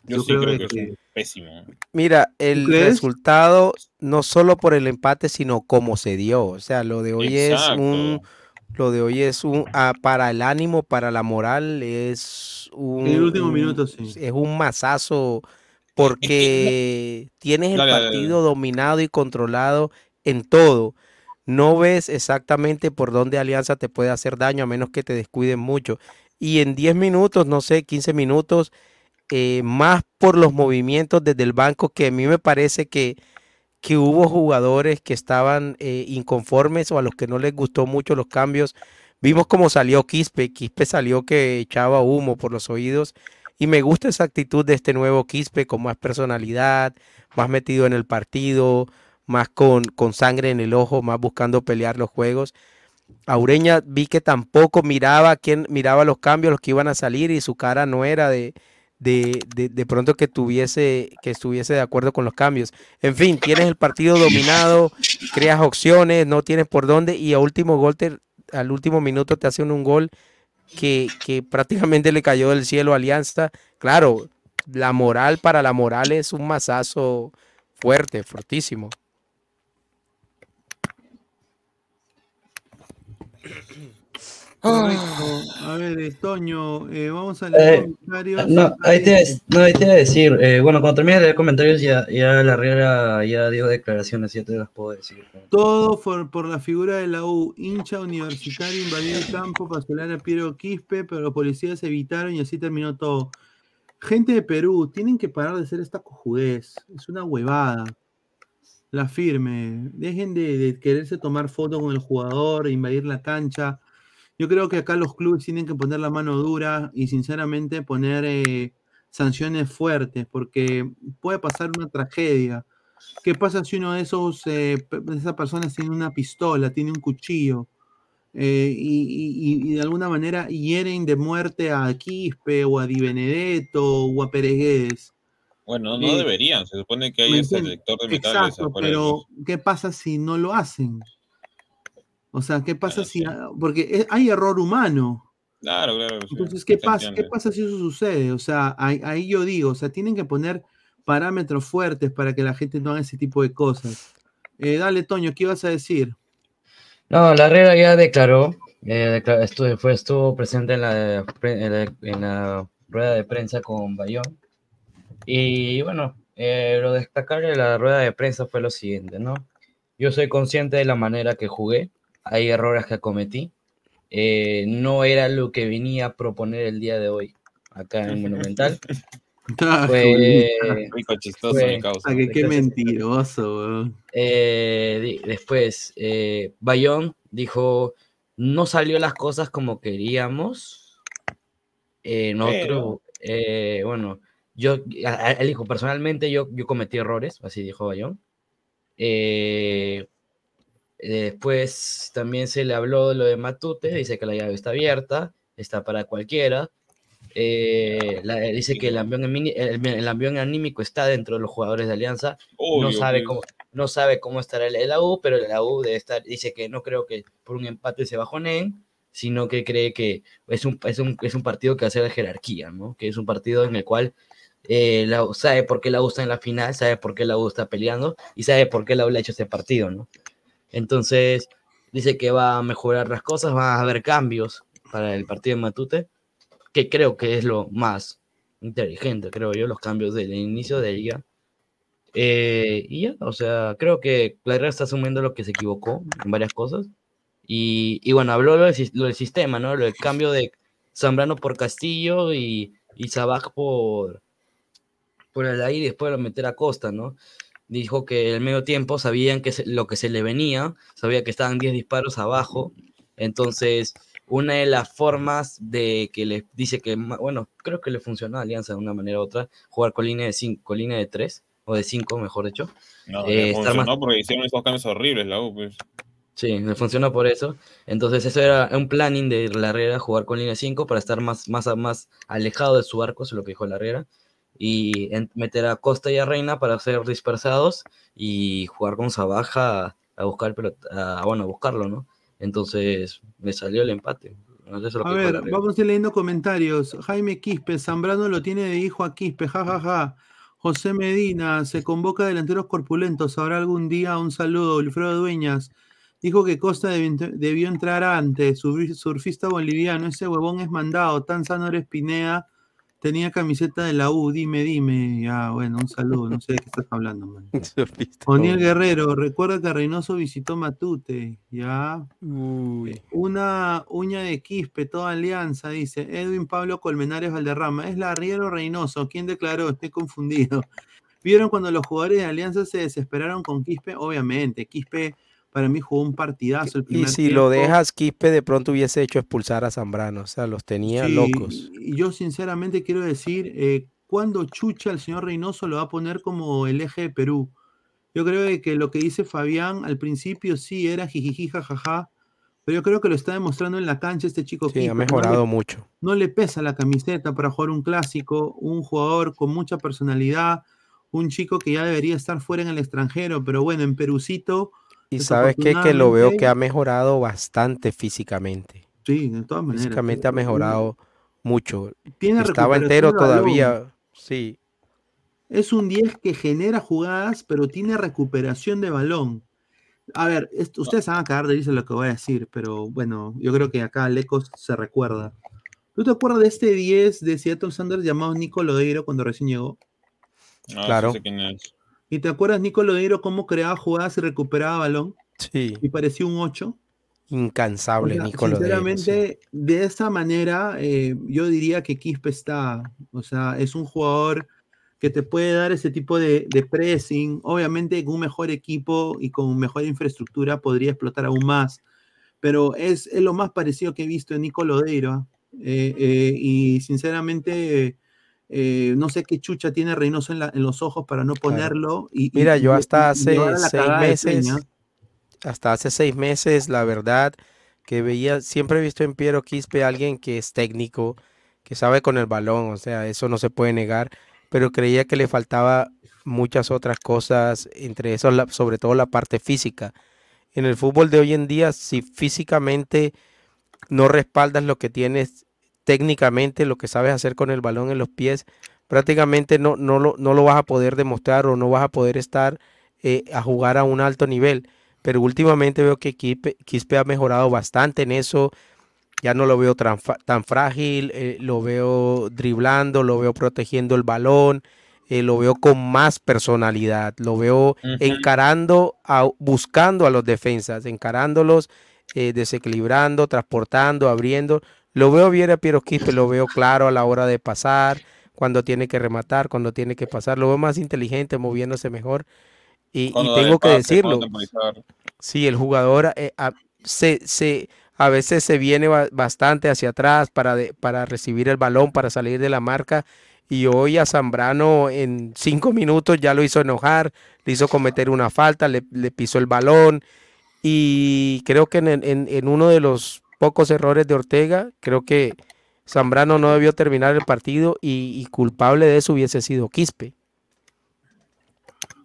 Yo, Yo sí creo que, que- es pésimo. Mira, el resultado no solo por el empate, sino cómo se dio. O sea, lo de hoy es un. Lo de hoy es un, ah, para el ánimo, para la moral, es un, el último minuto, sí. es un masazo porque tienes el Dale, dale, dale. partido dominado y controlado en todo. No ves exactamente por dónde Alianza te puede hacer daño a menos que te descuiden mucho. Y en 10 minutos, no sé, 15 minutos, eh, más por los movimientos desde el banco, que a mí me parece que, que hubo jugadores que estaban eh, inconformes o a los que no les gustó mucho los cambios. Vimos cómo salió Quispe. Quispe salió que echaba humo por los oídos. Y me gusta esa actitud de este nuevo Quispe con más personalidad, más metido en el partido, más con, con sangre en el ojo, más buscando pelear los juegos. A Ureña vi que tampoco miraba quién miraba los cambios, los que iban a salir, y su cara no era de, de, de, pronto que tuviese, que estuviese de acuerdo con los cambios. En fin, tienes el partido dominado, creas opciones, no tienes por dónde, y a último gol al último minuto te hacen un gol que, que prácticamente le cayó del cielo a Alianza. Claro, la moral para la moral es un masazo fuerte, fortísimo. A ver, Toño, eh, vamos a leer eh, comentarios. No, ahí te, no, ahí te iba a decir, eh, bueno, cuando termine de leer comentarios ya, ya la regla ya dio declaraciones, ya te las puedo decir. Todo por, por la figura de la U, hincha universitario invadió el campo para solar a Piero Quispe, pero los policías evitaron y así terminó todo. Gente de Perú, tienen que parar de hacer esta cojudez, es una huevada. La firme, dejen de, de quererse tomar fotos con el jugador, invadir la cancha yo creo que acá los clubes tienen que poner la mano dura y sinceramente poner eh, sanciones fuertes, porque puede pasar una tragedia. ¿Qué pasa si uno de esos, eh, esas personas tiene una pistola, tiene un cuchillo eh, y, de alguna manera hieren de muerte a Quispe o a Di Benedetto o a Pereguedes? Bueno, no deberían, se supone que hay ese detector de metales. Exacto, pero ¿qué pasa si no lo hacen? O sea, ¿qué pasa si.? Porque hay error humano. Claro, claro. Entonces, ¿qué pasa, ¿qué pasa si eso sucede? O sea, ahí, yo digo, o sea, tienen que poner parámetros fuertes para que la gente no haga ese tipo de cosas. Eh, dale, Toño, ¿qué ibas a decir? No, la Herrera ya declaró, eh, estuvo, fue, estuvo presente en la, en la, rueda de prensa con Bayón. Y bueno, eh, lo destacable de la rueda de prensa fue lo siguiente, ¿no? Yo soy consciente de la manera que jugué, hay errores que cometí. Eh, no era lo que venía a proponer el día de hoy acá en Monumental. Ah, fue, chistoso causa. qué mentiroso, eh, después, eh, Bayón dijo, no salió las cosas como queríamos. bueno, yo, él dijo, personalmente yo, yo cometí errores, así dijo Bayón. Eh, Después también se le habló de lo de Matute, dice que la llave está abierta, está para cualquiera. Eh, dice que el ambión, el, anímico está dentro de los jugadores de Alianza. no, sabe cómo, no sabe cómo estará el, el AU, pero el AU debe estar, dice que no creo que por un empate se bajonen, sino que cree que es un, es un, es un partido que hace de jerarquía, ¿no? que es un partido en el cual eh, sabe por qué la U está en la final, sabe por qué la U está peleando y sabe por qué la U le ha hecho este partido. ¿no? Entonces, dice que va a mejorar las cosas, va a haber cambios para el partido de Matute, que creo que es lo más inteligente, creo yo, los cambios del inicio de liga. Eh, y ya, o sea, creo que Claire está asumiendo lo que se equivocó en varias cosas. Y, bueno, habló lo del, sistema, ¿no? Lo del cambio de Zambrano por Castillo y, y por, por el aire y después lo meter a Costa, ¿no? Dijo que el medio tiempo sabían que lo que se le venía, sabía que estaban 10 disparos abajo, entonces una de las formas de que le dice que, bueno, creo que le funcionó a Alianza de una manera u otra, jugar con línea de 5, con línea de 3, o de 5, mejor dicho. No, eh, funcionó porque hicieron esos cambios horribles la U, pues. Sí, le funcionó por eso. Entonces, eso era un planning de la Herrera, jugar con línea 5 para estar más, más, más alejado de su arco, eso es lo que dijo la Herrera y meter a Costa y a Reina para ser dispersados y jugar con Sabaja a buscar a, bueno, a buscarlo, ¿no? Entonces me salió el empate. a ver, vamos a ir leyendo comentarios. Jaime Quispe, Zambrano lo tiene de hijo a Quispe, jajaja. José Medina, se convoca delanteros corpulentos. Habrá algún día un saludo. Wilfredo Dueñas dijo que Costa debió, entrar antes. Surfista boliviano, ese huevón es mandado. Tan sano eres Pinea Tenía camiseta de la U, dime, dime. Ya, bueno, un saludo, no sé de qué estás hablando, man. Oniel Guerrero, recuerda que Reynoso visitó Matute, ya. Uy. Una uña de Quispe, toda alianza, dice. Edwin Pablo Colmenares Valderrama. Es la Riero Reynoso. ¿Quién declaró? Estoy confundido. ¿Vieron cuando los jugadores de Alianza se desesperaron con Quispe? Obviamente, Quispe para mí jugó un partidazo el primer Y si lo dejas, Quispe de pronto hubiese hecho expulsar a Zambrano, o sea, los tenía locos. Y yo sinceramente quiero decir, eh, cuando chucha el señor Reynoso lo va a poner como el eje de Perú. Yo creo que lo que dice Fabián al principio sí era jijiji jajaja, pero yo creo que lo está demostrando en la cancha este chico. Sí, ha mejorado mucho. No le pesa la camiseta para jugar un clásico, un jugador con mucha personalidad, un chico que ya debería estar fuera en el extranjero, pero bueno, en Perucito. Y sabes qué? que lo veo que ha mejorado bastante físicamente. Sí, de todas maneras. Físicamente ha mejorado mucho. Tiene Estaba entero todavía, sí. Es un 10 que genera jugadas, pero tiene recuperación de balón. A ver, ustedes van a acabar de decir lo que voy a decir, pero bueno, yo creo que acá Lecos se recuerda. ¿Tú te acuerdas de este 10 de Seattle Sanders llamado Nico Lodeiro cuando recién llegó? claro. ¿Y te acuerdas, Nico Lodeiro, cómo creaba jugadas y recuperaba balón? Sí. Y parecía un 8. Incansable, Nico Sinceramente, de esa manera, eh, yo diría que Quispe está, o sea, es un jugador que te puede dar ese tipo de, pressing. Obviamente con un mejor equipo y con mejor infraestructura podría explotar aún más, pero es, lo más parecido que he visto en Nico Lodeiro. Eh, eh, y sinceramente, eh, no sé qué chucha tiene Reynoso en, los ojos para no ponerlo. Y, Mira, yo hasta hace seis meses, hasta hace seis meses, la verdad, que veía, siempre he visto en Piero Quispe a alguien que es técnico, que sabe con el balón, o sea, eso no se puede negar pero creía que le faltaba muchas otras cosas, entre eso sobre todo la parte física. En el fútbol de hoy en día, si físicamente no respaldas lo que tienes técnicamente, lo que sabes hacer con el balón en los pies, prácticamente no, no, lo, no lo vas a poder demostrar o no vas a poder estar eh, a jugar a un alto nivel. Pero últimamente veo que Quispe ha mejorado bastante en eso ya no lo veo tan, frágil, eh, lo veo driblando, lo veo protegiendo el balón, eh, lo veo con más personalidad, lo veo encarando, buscando a los defensas, encarándolos, desequilibrando, transportando, abriendo. Lo veo bien a Piero Quispe, lo veo claro a la hora de pasar, cuando tiene que rematar, cuando tiene que pasar, lo veo más inteligente, moviéndose mejor. Y, tengo que decirlo, sí, el jugador se, se a veces se viene bastante hacia atrás para, para recibir el balón, para salir de la marca. Y hoy a Zambrano en cinco minutos ya lo hizo enojar, le hizo cometer una falta, le, pisó el balón. Y creo que en, uno de los pocos errores de Ortega, creo que Zambrano no debió terminar el partido y, culpable de eso hubiese sido Quispe.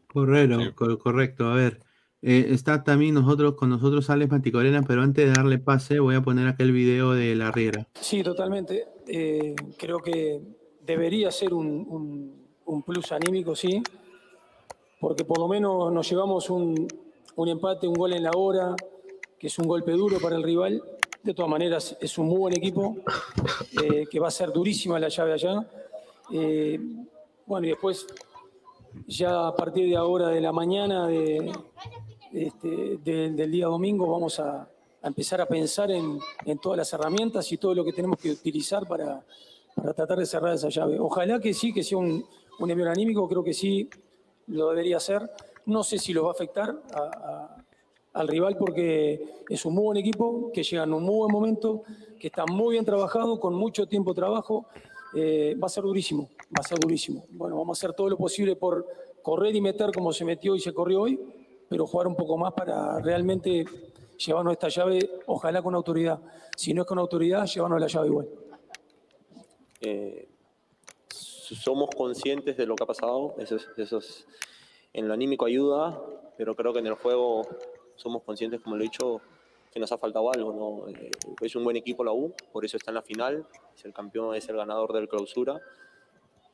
Correcto, correcto. A ver, eh, está también nosotros, con nosotros Alex Manticorena, pero antes de darle pase voy a poner aquel video de la Riera. Sí, totalmente. Eh, creo que debería ser un, plus anímico, sí, porque por lo menos nos llevamos un, empate, un gol en la hora, que es un golpe duro para el rival. De todas maneras, es un muy buen equipo, eh, que va a ser durísima la llave allá. bueno, y después, ya a partir de ahora de la mañana, este, del día domingo vamos a, empezar a pensar en, todas las herramientas y todo lo que tenemos que utilizar para, tratar de cerrar esa llave. Ojalá que sí, que sea un, un anímico, creo que sí lo debería hacer. No sé si lo va a afectar al rival porque es un muy buen equipo, que llega en un muy buen momento, que está muy bien trabajado, con mucho tiempo de trabajo. Eh, va a ser durísimo, va a ser durísimo. Bueno, vamos a hacer todo lo posible por correr y meter como se metió y se corrió hoy, pero jugar un poco más para realmente llevarnos esta llave, ojalá con autoridad. Si no es con autoridad, llevarnos la llave igual. Eh, somos conscientes de lo que ha pasado, eso, es, en lo anímico ayuda, pero creo que en el juego somos conscientes, como lo he dicho, que nos ha faltado algo. ¿no? Eh, es un buen equipo la U, por eso está en la final, es el campeón, es el ganador del clausura.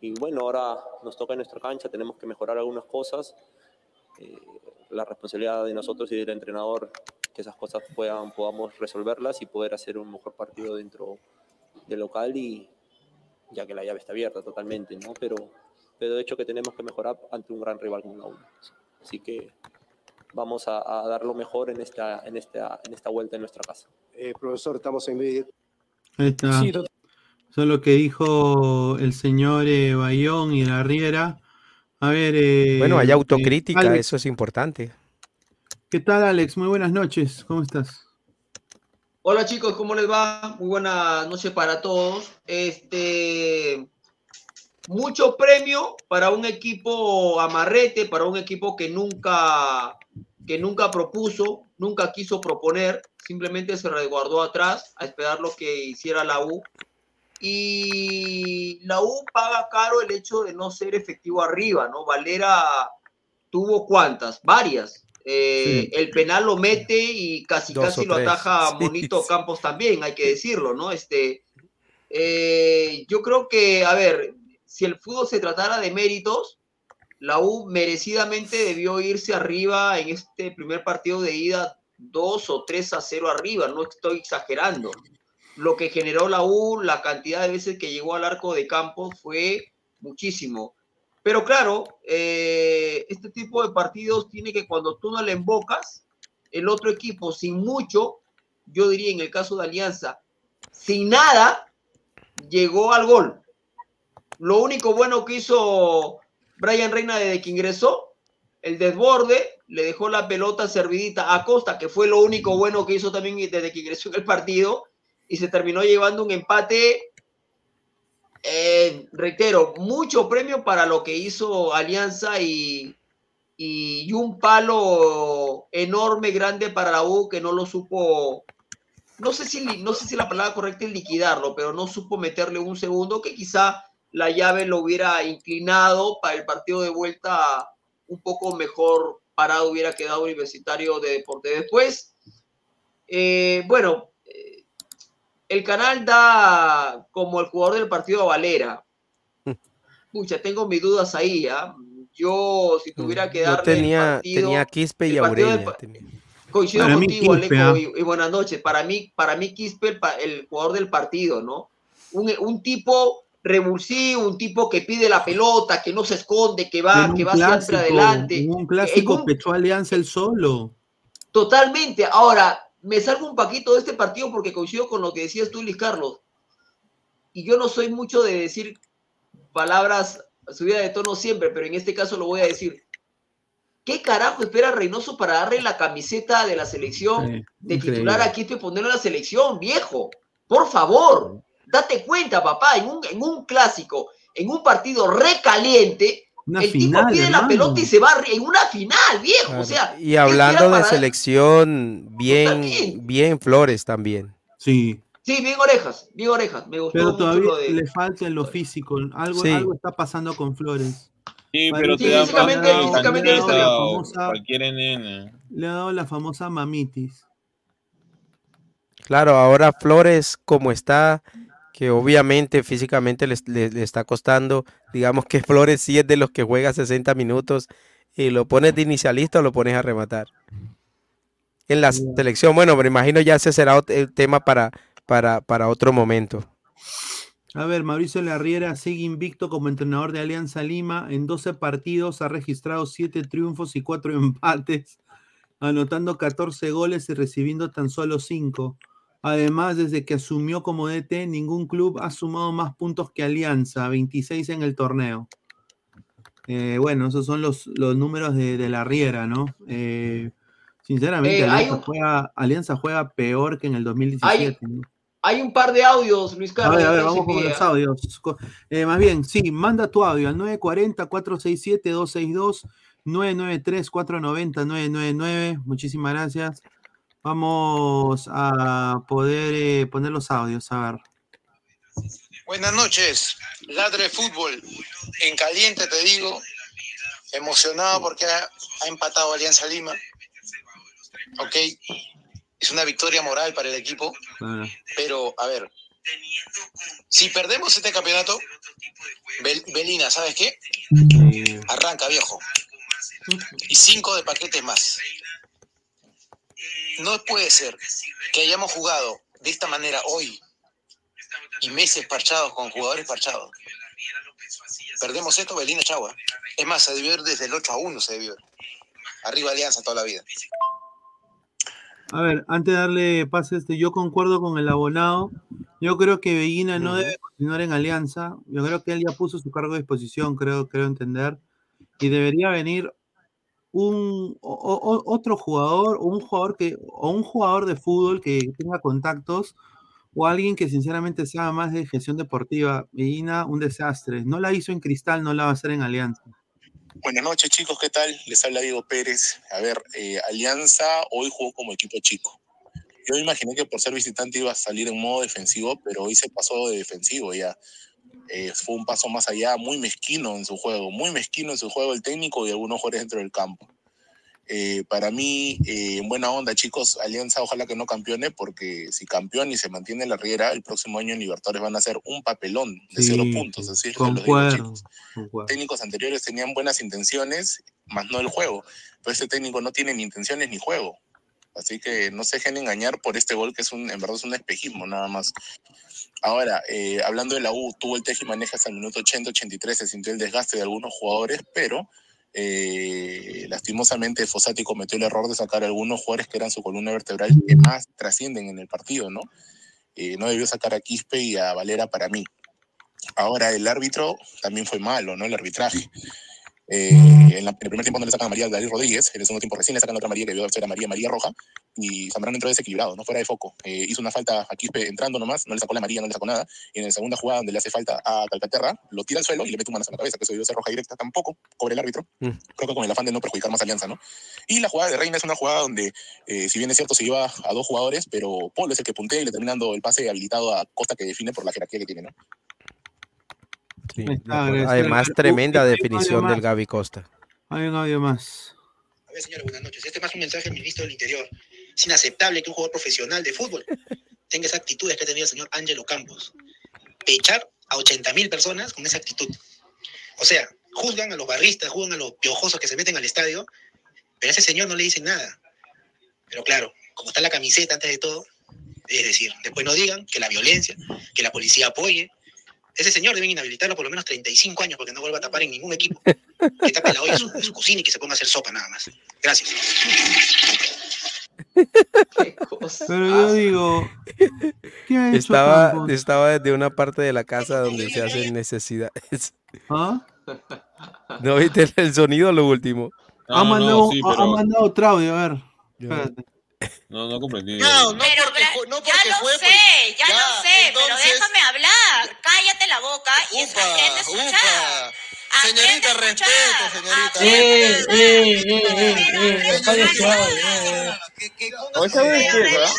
Y bueno, ahora nos toca en nuestra cancha, tenemos que mejorar algunas cosas. Eh, la responsabilidad de nosotros y del entrenador que esas cosas puedan, podamos resolverlas y poder hacer un mejor partido dentro del local y ya que la llave está abierta totalmente, ¿no? Pero, pero de hecho que tenemos que mejorar ante un gran rival como la U. Así que vamos a, dar lo mejor en esta, en, esta, en esta vuelta en nuestra casa. Eh, profesor, estamos en vídeo. Ahí está. Eso es lo que dijo el señor eh, Bayón y la Riera a ver. Eh, bueno, hay autocrítica, eso es importante. ¿Qué tal, Alex? Muy buenas noches, ¿cómo estás? Hola chicos, ¿cómo les va? Muy buena noche para todos. Este, mucho premio para un equipo amarrete, para un equipo que nunca, que nunca propuso, nunca quiso proponer, simplemente se resguardó atrás a esperar lo que hiciera la U. Y la U paga caro el hecho de no ser efectivo arriba, ¿no? Valera tuvo cuántas, varias. Eh, el penal lo mete y casi casi lo ataja Monito Campos también, hay que decirlo, ¿no? Este, eh, yo creo que, a ver, si el fútbol se tratara de méritos, la U merecidamente debió irse arriba en este primer partido de ida 2 o 3 a 0 arriba, no estoy exagerando. Lo que generó la U, la cantidad de veces que llegó al arco de campo fue muchísimo. Pero claro, eh, este tipo de partidos tiene que cuando tú no le embocas, el otro equipo sin mucho, yo diría en el caso de Alianza, sin nada, llegó al gol. Lo único bueno que hizo Brian Reina desde que ingresó, el desborde, le dejó la pelota servidita a Costa, que fue lo único bueno que hizo también desde que ingresó en el partido, y se terminó llevando un empate, eh, reitero, mucho premio para lo que hizo Alianza y, y, un palo enorme, grande para la U que no lo supo no sé si, no sé si la palabra correcta es liquidarlo, pero no supo meterle un segundo que quizá la llave lo hubiera inclinado para el partido de vuelta un poco mejor parado hubiera quedado Universitario de Deporte. Después, eh, bueno, eh, el canal da como el jugador del partido a Valera. Pucha, tengo mis dudas ahí, ¿ah? Yo, si tuviera que darle tenía, partido, tenía Quispe y Aurelia. Coincido contigo, Alejo, ¿ah? y, buenas noches. Para mí, para mí Quispe, el, jugador del partido, ¿no? Un, un, tipo revulsivo, un tipo que pide la pelota, que no se esconde, que va, que va siempre adelante. Un clásico un, Alianza el solo. Totalmente. Ahora, me salgo un paquito de este partido porque coincido con lo que decías tú, Luis Carlos. Y yo no soy mucho de decir palabras subida de tono siempre, pero en este caso lo voy a decir. ¿Qué carajo espera Reynoso para darle la camiseta de la selección de titular a Quito y ponerlo en la selección, viejo? Por favor, date cuenta, papá, en un, en un clásico, en un partido recaliente, el tipo pide la pelota y se va en una final, viejo. O sea, y hablando de selección, bien, bien Flores también. Sí. Sí, bien orejas, bien orejas. Me gustó Pero todavía le falta en lo físico. Algo, algo está pasando con Flores. Sí, pero te da físicamente, físicamente está famosa, cualquier nene. Le ha dado la famosa mamitis. Claro, ahora Flores, como está, que obviamente físicamente le, le, está costando, digamos que Flores sí es de los que juega 60 minutos y lo pones de inicialista o lo pones a rematar. En la selección, bueno, me imagino ya ese será el tema para, para, para otro momento. A ver, Mauricio Larriera sigue invicto como entrenador de Alianza Lima. En 12 partidos ha registrado 7 triunfos y 4 empates, anotando 14 goles y recibiendo tan solo 5. Además, desde que asumió como DT, ningún club ha sumado más puntos que Alianza, 26 en el torneo. Eh, bueno, esos son los, los números de, de la Riera, ¿no? Eh, sinceramente, Eh, hay Alianza, un- juega, Alianza juega peor que en el 2017. ¿no? Hay un par de audios, Luis A Carlos. ver, a ver, vamos con los audios. Eh, más bien, sí, manda tu audio al 940-467-262, 993-490-999. Muchísimas gracias. Vamos a poder eh, poner los audios, a ver. Buenas noches, Ladre Fútbol. En caliente te digo, emocionado porque ha, ha empatado Alianza Lima. Ok, es una victoria moral para el equipo, Claro. pero a ver, si perdemos este campeonato, Bel- Belina, ¿sabes qué? Arranca, viejo. Y cinco de paquetes más. No puede ser que hayamos jugado de esta manera hoy y meses parchados con jugadores parchados. Perdemos esto, Belina Chagua. Es más, se debió ir desde el 8 a 1, se debió ir. Arriba Alianza toda la vida. A ver, antes de darle pase, este, yo concuerdo con el abonado. Yo creo que Bellina no debe continuar en Alianza. Yo creo que él ya puso su cargo a disposición, creo, creo entender. Y debería venir un o- otro jugador, o un jugador que, o un jugador de fútbol que tenga contactos, o alguien que sinceramente sabe más de gestión deportiva. Bellina, un desastre. No la hizo en Cristal, no la va a hacer en Alianza. Buenas noches, chicos, ¿qué tal? Les habla Diego Pérez. A ver, eh, Alianza hoy jugó como equipo chico. Yo imaginé que por ser visitante iba a salir en modo defensivo, pero hoy se pasó de defensivo ya. Eh, fue un paso más allá, muy mezquino en su juego, muy mezquino en su juego el técnico y algunos jugadores dentro del campo. Eh, para mí, eh, en buena onda, chicos, Alianza ojalá que no campeone, porque si campeón y se mantiene la riera, el próximo año en Libertadores van a hacer un papelón de cero puntos. Así los digo, chicos. Técnicos anteriores tenían buenas intenciones, más no el juego. Pero este técnico no tiene ni intenciones ni juego. Así que no se dejen engañar por este gol que es un, en verdad es un espejismo nada más. Ahora, eh, hablando de la U, tuvo el teje y maneja hasta el minuto 80-83, se sintió el desgaste de algunos jugadores, pero eh, lastimosamente Fossati cometió el error de sacar a algunos jugadores que eran su columna vertebral que más trascienden en el partido, ¿no? Eh, no debió sacar a Quispe y a Valera para mí. Ahora, el árbitro también fue malo, ¿no? El arbitraje. Eh, en, el primer tiempo no le sacan a María David Rodríguez, en el segundo tiempo recién le sacan a otra María que debió ser a María María Roja, y Zambrano entró desequilibrado, no fuera de foco. Eh, hizo una falta a Quispe entrando nomás, no le sacó la María, no le sacó nada, y en la segunda jugada donde le hace falta a Calcaterra, lo tira al suelo y le mete un manazo en la cabeza, que eso debió ser roja directa, tampoco cobre el árbitro, Mm. creo que con el afán de no perjudicar más alianza, ¿no? Y la jugada de Reina es una jugada donde, eh, si bien es cierto, se lleva a dos jugadores, pero Polo es el que puntea y le termina dando el pase habilitado a Costa que define por la jerarquía que tiene, ¿no? Sí. Además, tremenda definición del. Gaby Costa. Hay un audio más. A ver, señora, buenas noches. Este es más un mensaje al ministro del Interior. Es inaceptable que un jugador profesional de fútbol tenga esa actitud que ha tenido el señor Ángelo Campos. Pechar a 80 mil personas con esa actitud. O sea, juzgan a los barristas, juzgan a los piojosos que se meten al estadio, pero a ese señor no le dicen nada. Pero claro, como está la camiseta antes de todo, es decir, después no digan que la violencia, que la policía apoye. Ese señor deben inhabilitarlo por lo menos 35 años porque no vuelva a tapar en ningún equipo. Que tape la olla en su, cocina y que se ponga a hacer sopa nada más. Gracias. Pero yo digo, ¿qué ha hecho Estaba, Campos? estaba desde una parte de la casa donde se hacen necesidades. ¿Ah? ¿No viste el sonido lo último? ha, mandado, ha- ha mandado otro audio, a ver. Yo- Espérate. No, no comprendí. No, no porque, no porque Ya lo fue, sé, pues, ya, lo sé, pero déjame hablar. Cállate la boca y Upa, a escuchar. Señorita, respeto, señorita. ¡Eh, eh, eh, eh, eh! Apague ese audio, eh. ¿O esa vez qué es?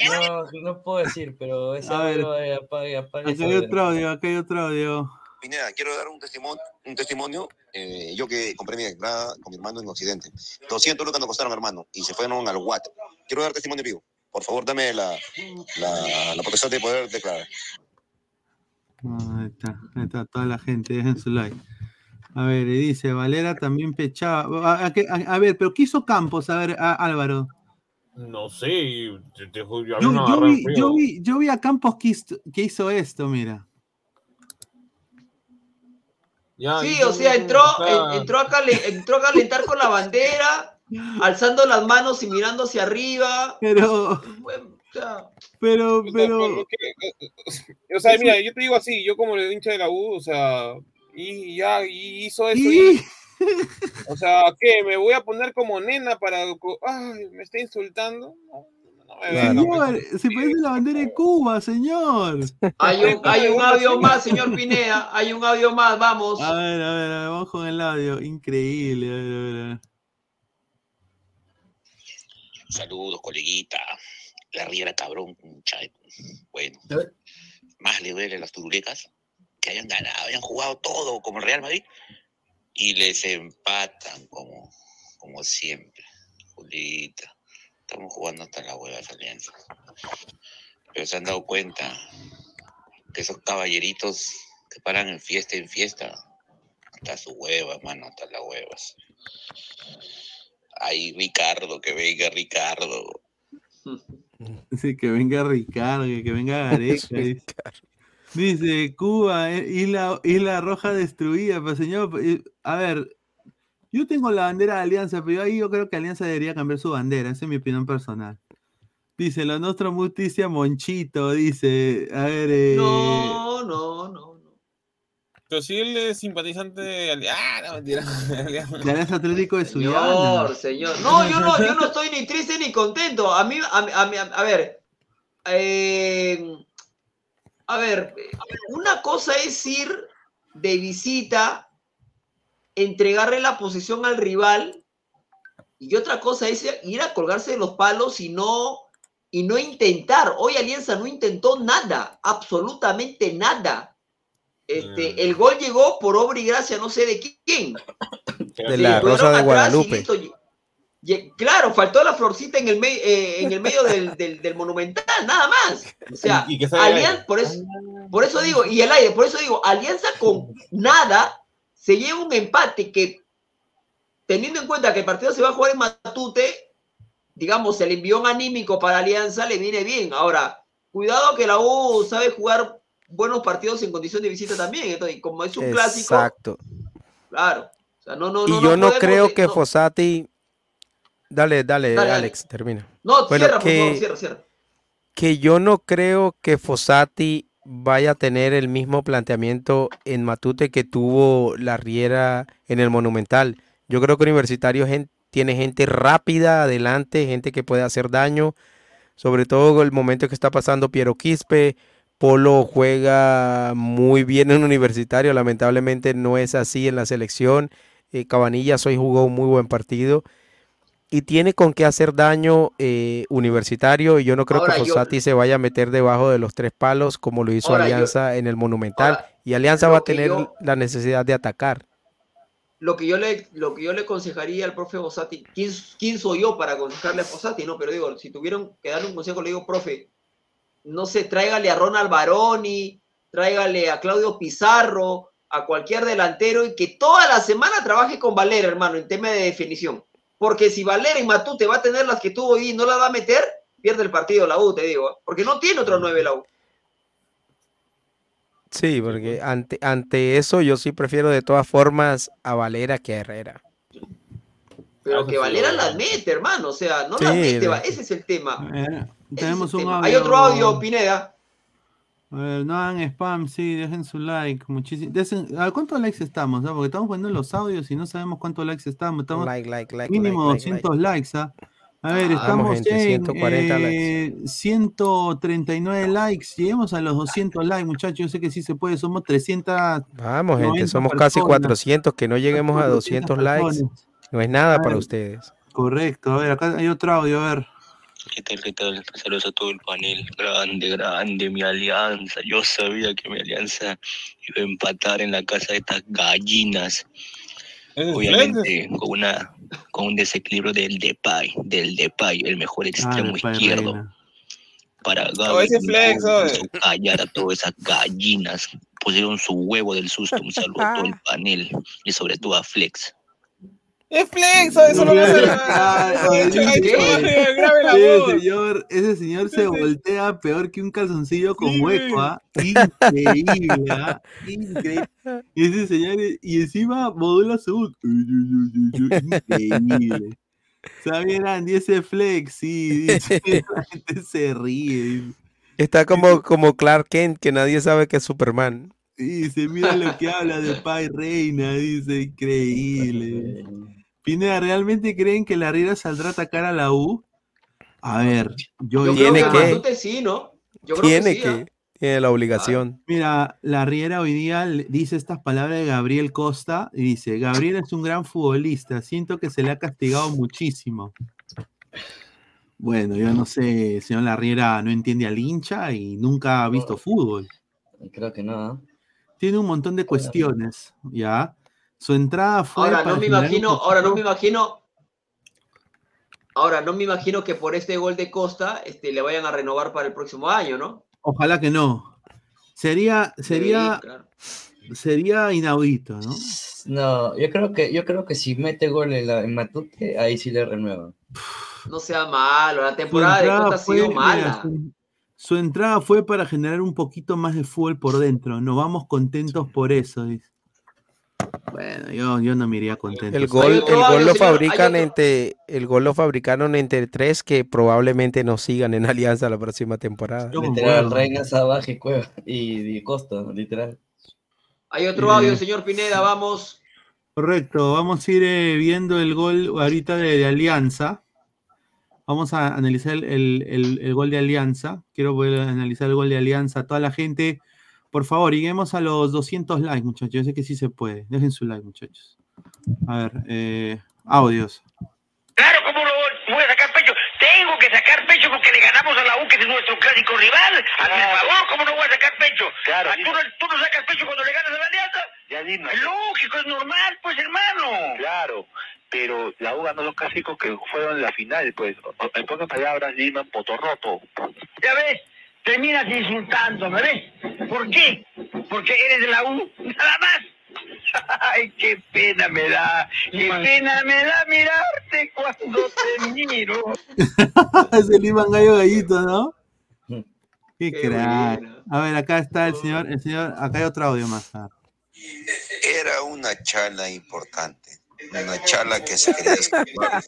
Ya. No, no puedo decir, pero ese A ver. audio, eh, apague, apague Acá hay otro audio, acá hay otro audio. Pineda, quiero dar un testimonio, un testimonio eh, yo que compré mi entrada con mi hermano en Occidente. 200 lucas nos costaron, hermano, y se fueron al Watt. Quiero dar testimonio vivo. Por favor, dame la, la, la protección de poder declarar. Ah, Ahí está, ahí está toda la gente, dejen su like. A ver, y dice, Valera también pechaba. A, a- a- a ver, pero ¿qué hizo Campos? A ver, a- Álvaro. No sé, te, te, Yo, vi, yo, vi, yo vi a Campos que hizo, que hizo esto, mira. Ya, Sí, o sea, entró, o sea, en- entró, a entró a calentar con la bandera, alzando las manos y mirando hacia arriba. Pero, O sea, pero, pero. por lo que- o sea, mira, yo te digo así, yo como el hincha de la U, o sea, y ya y hizo eso. ¿Y? y- o sea, ¿qué? ¿Me voy a poner como nena para... Ay, me está insultando? Señor, se parece la bandera de Cuba, señor. hay un, hay un audio más, señor Pineda, hay un audio más, vamos. A ver, a ver, a ver, vamos con el audio. Increíble, a ver, a ver, a ver. Saludos, coleguita. La riera cabrón, muchacho. Bueno, más le duele a las turulecas que hayan ganado, hayan jugado todo como el Real Madrid y les empatan como, como siempre. Julita, estamos jugando hasta la hueva esa alianza. Pero se han dado cuenta que esos caballeritos que paran en fiesta en fiesta, hasta su hueva, hermano, hasta las huevas. Ay, Ricardo, que venga Ricardo. Dice que venga Ricardo, que que venga Gareca. dice. Dice Cuba, eh, isla, isla roja destruida, pero señor, eh, a ver, yo tengo la bandera de Alianza, pero ahí yo creo que Alianza debería cambiar su bandera, esa es mi opinión personal. Dice, lo nuestro justicia Monchito, dice, a ver, eh, No, no, no. Pero si él es simpatizante de... Ah, no, mentira. de Alianza Atlético de Señor, señor. No, yo no, yo no estoy ni triste ni contento. A mí, a, mí- a, mí- a ver, eh, a ver, una cosa es ir de visita entregarle la posición al rival y otra cosa es ir a colgarse de los palos y no, y no intentar. Hoy Alianza no intentó nada, absolutamente nada. Este, Mm. El gol llegó por obra y gracia, no sé de quién. De Se la Rosa de Guadalupe. Claro, faltó la florcita en el, me- eh, en el medio del, del- del monumental, nada más. O sea, Y- Alianza, por eso, por eso digo, y el aire, por eso digo, Alianza con nada se lleva un empate que, teniendo en cuenta que el partido se va a jugar en Matute, digamos, el envión anímico para Alianza le viene bien. Ahora, cuidado que la U sabe jugar buenos partidos en condición de visita también. Entonces, como es un clásico, Exacto. claro. O sea, no, no, Y no, yo no creo que no. Fossati. Dale, dale, Dale, dale. Alex, termina. No, Bueno, cierra, por que- favor, cierra, cierra. que yo no creo que Fossati vaya a tener el mismo planteamiento en Matute que tuvo la Riera en el Monumental. Yo creo que Universitario tiene gente rápida adelante, gente que puede hacer daño, sobre todo el momento que está pasando Piero Quispe. Polo juega muy bien en Universitario, lamentablemente no es así en la selección. Eh, Cabanillas hoy jugó un muy buen partido y tiene con qué hacer daño eh, universitario y yo no creo Ahora, que yo- Fossati se vaya a meter debajo de los tres palos como lo hizo yo- Alianza en el Monumental y Alianza va a tener yo- la necesidad de atacar. lo que yo le lo que yo le aconsejaría al profe Fossati, ¿quién, quién soy yo para aconsejarle a Fossati? No, pero digo, si tuvieron que darle un consejo, le digo, profe, no sé, tráigale a Ronald Baroni, tráigale a Claudio Pizarro, a cualquier delantero y que toda la semana trabaje con Valera, hermano, en tema de definición. Porque si Valera y Matute va a tener las que tuvo y no las va a meter, pierde el partido la U, te digo, ¿eh? porque no tiene otro 9 la U. Sí, porque ante, ante eso yo sí prefiero de todas formas a Valera que a Herrera. Pero que Valera las mete, hermano, o sea, no Sí, las mete, ese es el tema. Eh, tenemos es el un tema. audio. Hay otro audio, Pineda. A ver, no hagan spam, sí, dejen su like. Muchísimo. ¿A cuántos likes estamos? ah? Porque estamos poniendo los audios y no sabemos cuántos likes estamos. estamos Like, like, like, mínimo like, like, 200 likes. ¿ah? A ver, Ah, estamos gente, en 140 eh, 139 likes. Lleguemos a los 200 likes, muchachos. Yo sé que sí se puede. Somos 300. Vamos, gente, 90 somos casi personas. 400. Que no lleguemos a 200 likes no es nada para ustedes. Correcto. A ver, acá hay otro audio. A ver. ¿Qué tal, qué tal? Saludos a todo el panel. Grande, grande, mi alianza. Yo sabía que mi alianza iba a empatar en la casa de estas gallinas. Obviamente, con una con un desequilibrio del Depay, del Depay, el mejor extremo Depay izquierdo. reina. Para Gaby, flex, callar a todas esas gallinas. Pusieron su huevo del susto. Un saludo a todo el panel y sobre todo a Flex. Es flex, eso no pasa Ah, nada. Ay, ese señor, ese señor se voltea peor que un calzoncillo con hueco, ¿ah? Increíble, ¿ah? Increíble. Y ese señor, y encima modula su voz. Increíble. Xavier Andy, ese flex, sí, dice, la gente se ríe. Está como, como Clark Kent, que nadie sabe que es Superman. Dice, mira lo que habla de Pai Reina, dice, increíble. Pineda, ¿realmente creen que la Riera saldrá a atacar a la U? A ver, yo Yo Tiene creo que, que. Matute sí, ¿no? Yo creo Tiene que sí, que, ¿ah? tiene la obligación. Mira, la Riera hoy día dice estas palabras de Gabriel Costa y dice, Gabriel es un gran futbolista, siento que se le ha castigado muchísimo. Bueno, yo no sé, señor Larriera no entiende al hincha y nunca ha visto fútbol. Creo que no. Tiene un montón de cuestiones, ¿ya? Su entrada fue... Ahora para no me generar un imagino, ahora no poquito- me imagino, ahora no me imagino que por este gol de Costa este, le vayan a renovar para el próximo año, ¿no? Ojalá que no. Sería, sería, Sí, claro. sería inaudito, ¿no? No, yo creo que, yo creo que si mete gol en, la, en Matute, ahí sí le renuevan. No sea malo, la temporada de Costa ha sido mira, mala. su- su entrada fue para generar un poquito más de fútbol por dentro. Nos vamos contentos por eso. dice. Bueno, yo, yo no me iría contento. El gol, el gol lo fabrican otro. entre, el gol lo fabricaron entre tres que probablemente no sigan en Alianza la próxima temporada. Yo Literal. Reina Sabaje y Cueva y, y Costa, literal. Hay otro Eh, audio, señor Pineda, vamos. Correcto, vamos a ir eh, viendo el gol ahorita de, de Alianza. Vamos a analizar el, el- el- el gol de Alianza. Quiero volver a analizar el gol de Alianza. Toda la gente, por favor, lleguemos a los 200 likes, muchachos. Yo sé que sí se puede. Dejen su like, muchachos. A ver, eh, audios. Claro, ¿cómo no voy a sacar pecho? Tengo que sacar pecho porque le ganamos a la U, que es nuestro clásico rival. Hazme el favor, ¿cómo no voy a sacar pecho? Claro, ¿Tú, no, tú no sacas pecho cuando le ganas a la Alianza? Ya dime. Es lógico, es normal, pues, hermano. Claro, pero la U ganó los clásicos que fueron en la final, pues. En pocas palabras, Lima potorroto. Ya ves, terminas insultándome, ¿ves? ¿Por qué? Porque eres de la U, nada más. Ay, qué pena me da, qué pena me da mirarte cuando te miro. Ese Lima Gallo Gallito, ¿no? Qué, crack. A ver, acá está el señor, el señor, acá hay otro audio más. Era una charla importante, una charla que se quería escapar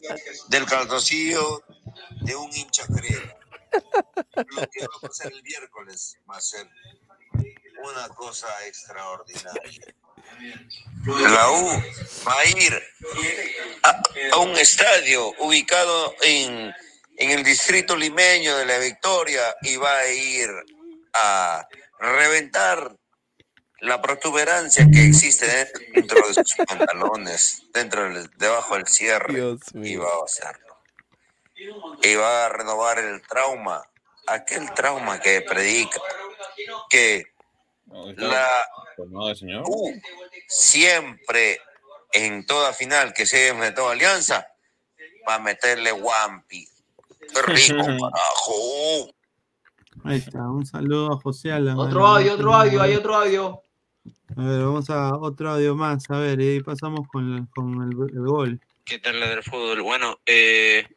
del calzoncillo de un hincha crema. Lo que va a pasar el miércoles va a ser una cosa extraordinaria. La U va a ir a, a un estadio ubicado en, en el distrito limeño de la Victoria y va a ir a reventar la protuberancia que existe dentro de sus pantalones, dentro del, debajo del cierre, y va a hacerlo. Y va a renovar el trauma, aquel trauma que predica, que la No, señor. U siempre en toda final que se enfrentó a Alianza va a meterle Wampi. Qué rico, carajo. Ahí está, un saludo a José Alan. Otro audio, otro audio, hay otro audio. A ver, vamos a otro audio más, a ver, y ahí pasamos con, el- con el, el gol. ¿Qué tal la del fútbol? Bueno, eh,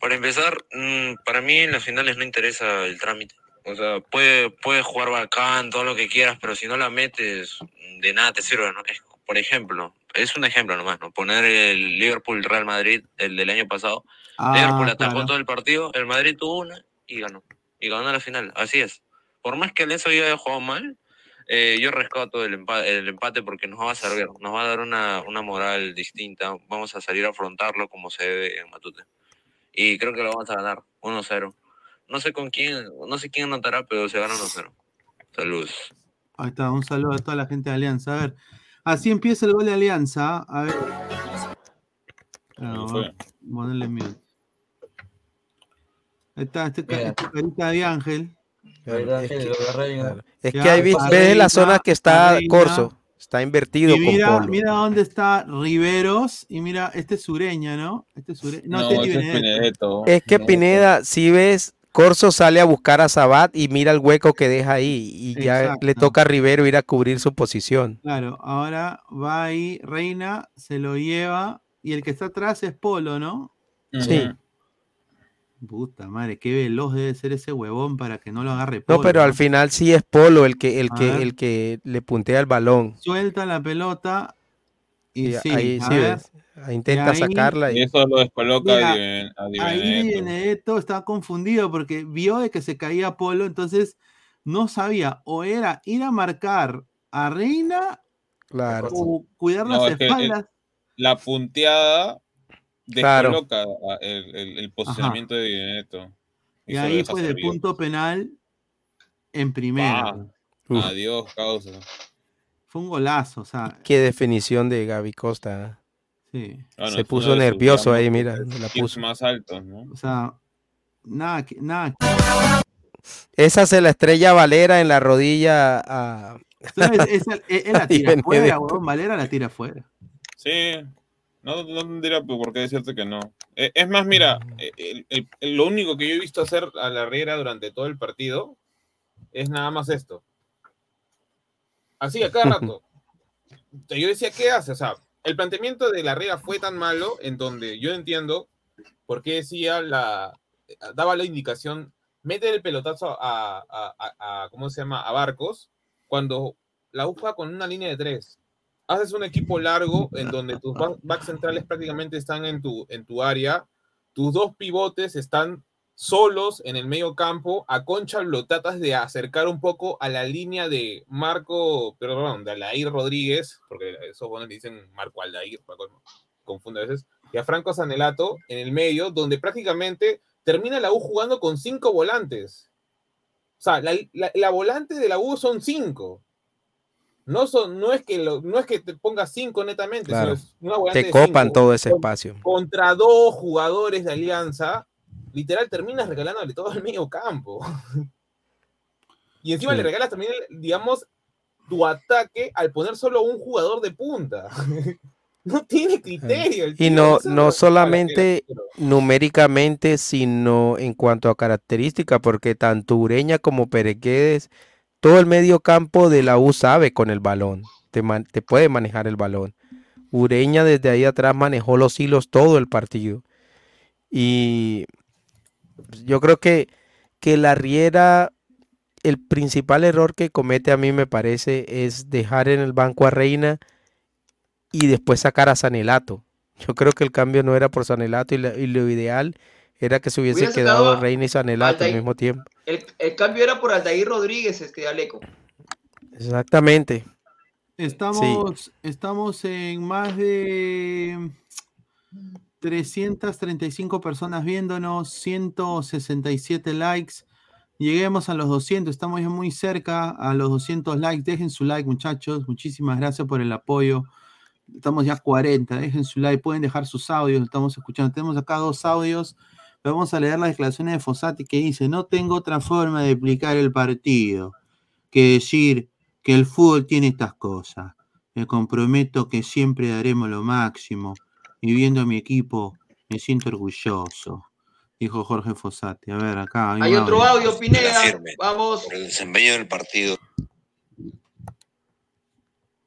para empezar, mm, para mí en las finales no interesa el trámite. O sea, puede, puedes jugar bacán, todo lo que quieras, pero si no la metes, de nada te sirve, ¿no? Es- por ejemplo, es un ejemplo nomás, ¿no? Poner el Liverpool-Real Madrid, el del año pasado. Ah, Liverpool atacó claro. todo el partido, el Madrid tuvo una y ganó. Y ganó la final, así es. Por más que Alianza haya jugado mal, eh, yo rescato el empate, el empate porque nos va a servir, nos va a dar una, una moral distinta. Vamos a salir a afrontarlo como se debe en Matute. Y creo que lo vamos a ganar 1-0. No sé con quién, no sé quién anotará, pero se gana 1-0. Saludos. Ahí está, un saludo a toda la gente de Alianza. A ver, así empieza el gol de Alianza. A ver. Claro, a ponerle mute. Ahí está, este, este carita de Ángel. Es que-. Es que ahí ves, la zona que está. Corso. Está invertido Y con mira, Polo. mira dónde está Riveros. Y mira, este es Sureña, ¿no? Este es Sureña. No, No, este es que Pineda, si ves, Corso sale a buscar a Sabat y mira el hueco que deja ahí. Y ya Exacto. le toca a Rivero ir a cubrir su posición. Claro, ahora va ahí Reina, se lo lleva. Y el que está atrás es Polo, ¿no? Sí. Puta madre, qué veloz debe ser ese huevón para que no lo agarre No, Polo. pero al final sí es Polo el que, el que, el que le puntea el balón. Suelta la pelota y Y sí, ahí a sí ver, ves. Intenta ahí- sacarla. Y Y... eso lo descoloca Mira, a Di- ahí Benedetto. Benedetto estaba confundido porque vio de que se caía Polo, entonces no sabía o era ir a marcar a Reina Claro. o cuidar No, las es que el- espaldas. la punteada. Descoloca a- el, el- el posicionamiento de Benedetto. Y ahí pues de punto penal en primera. Ah. Adiós, causa. Fue un golazo, o sea, Qué definición de Gaby Costa. sí. Bueno, Se puso nervioso ahí, mira, la puso. más altos, ¿no? O sea, nada, que- nada. Esa se la estrella Valera en la rodilla a. Entonces, esa- él, él la tira fuera, Benedetto. huevón, Valera la tira fuera. Sí, no, no tendría por qué decirte que no. Eh, Es más, mira, eh, el- el- el- lo único que yo he visto hacer a la Riera durante todo el partido es nada más esto. Así, a cada rato. Yo decía, ¿qué hace? O sea, el planteamiento de la Riera fue tan malo en donde yo entiendo por qué decía la. daba la indicación, mete el pelotazo a, a- a- a- ¿cómo se llama? A Barcos, cuando la juega con una línea de tres haces un equipo largo en donde tus back, centrales prácticamente están en tu, en tu área, tus dos pivotes están solos en el medio campo, a Concha lo tratas de acercar un poco a la línea de Marco, perdón, de Alair Rodríguez, porque esos buenos le dicen Marco Aldair, confunde a veces, y a Franco Sanelato en el medio, donde prácticamente termina la U jugando con cinco volantes. O sea, la, la- la volante de la U son cinco. No son, no es que lo- no es que te pongas cinco netamente, Claro. sino es Te copan cinco. todo ese espacio. Contra dos jugadores de alianza, literal terminas regalándole todo el medio campo. Y encima Sí. le regalas también, digamos, tu ataque al poner solo un jugador de punta. No tiene criterio. el Y no, no solamente numéricamente, sino en cuanto a características, porque tanto Ureña como Perequedes, todo el medio campo de la U sabe con el balón, te, puede manejar el balón. Ureña desde ahí atrás manejó los hilos todo el partido. Y yo creo que, que la Riera, el principal error que comete a mí me parece es dejar en el banco a Reina y después sacar a Sanelato. Yo creo que el cambio no era por Sanelato y, y lo ideal era que se hubiese Hubiera quedado Reina y Sanelato al mismo tiempo. El, el cambio era por Aldair Rodríguez, este Aleco. Exactamente. Estamos, estamos en más de 335 personas viéndonos, 167 likes. Lleguemos a los 200, estamos ya muy cerca a los 200 likes. Dejen su like, muchachos. Muchísimas gracias por el apoyo. Estamos ya 40, dejen su like, pueden dejar sus audios, estamos escuchando. Tenemos acá dos audios. Vamos a leer las declaraciones de Fossati que dice, no tengo otra forma de explicar el partido que decir que el fútbol tiene estas cosas. Me comprometo que siempre daremos lo máximo y viendo a mi equipo me siento orgulloso, dijo Jorge Fossati. A ver, acá Hay un otro audio, Pineda. Vamos. Por el desempeño del partido,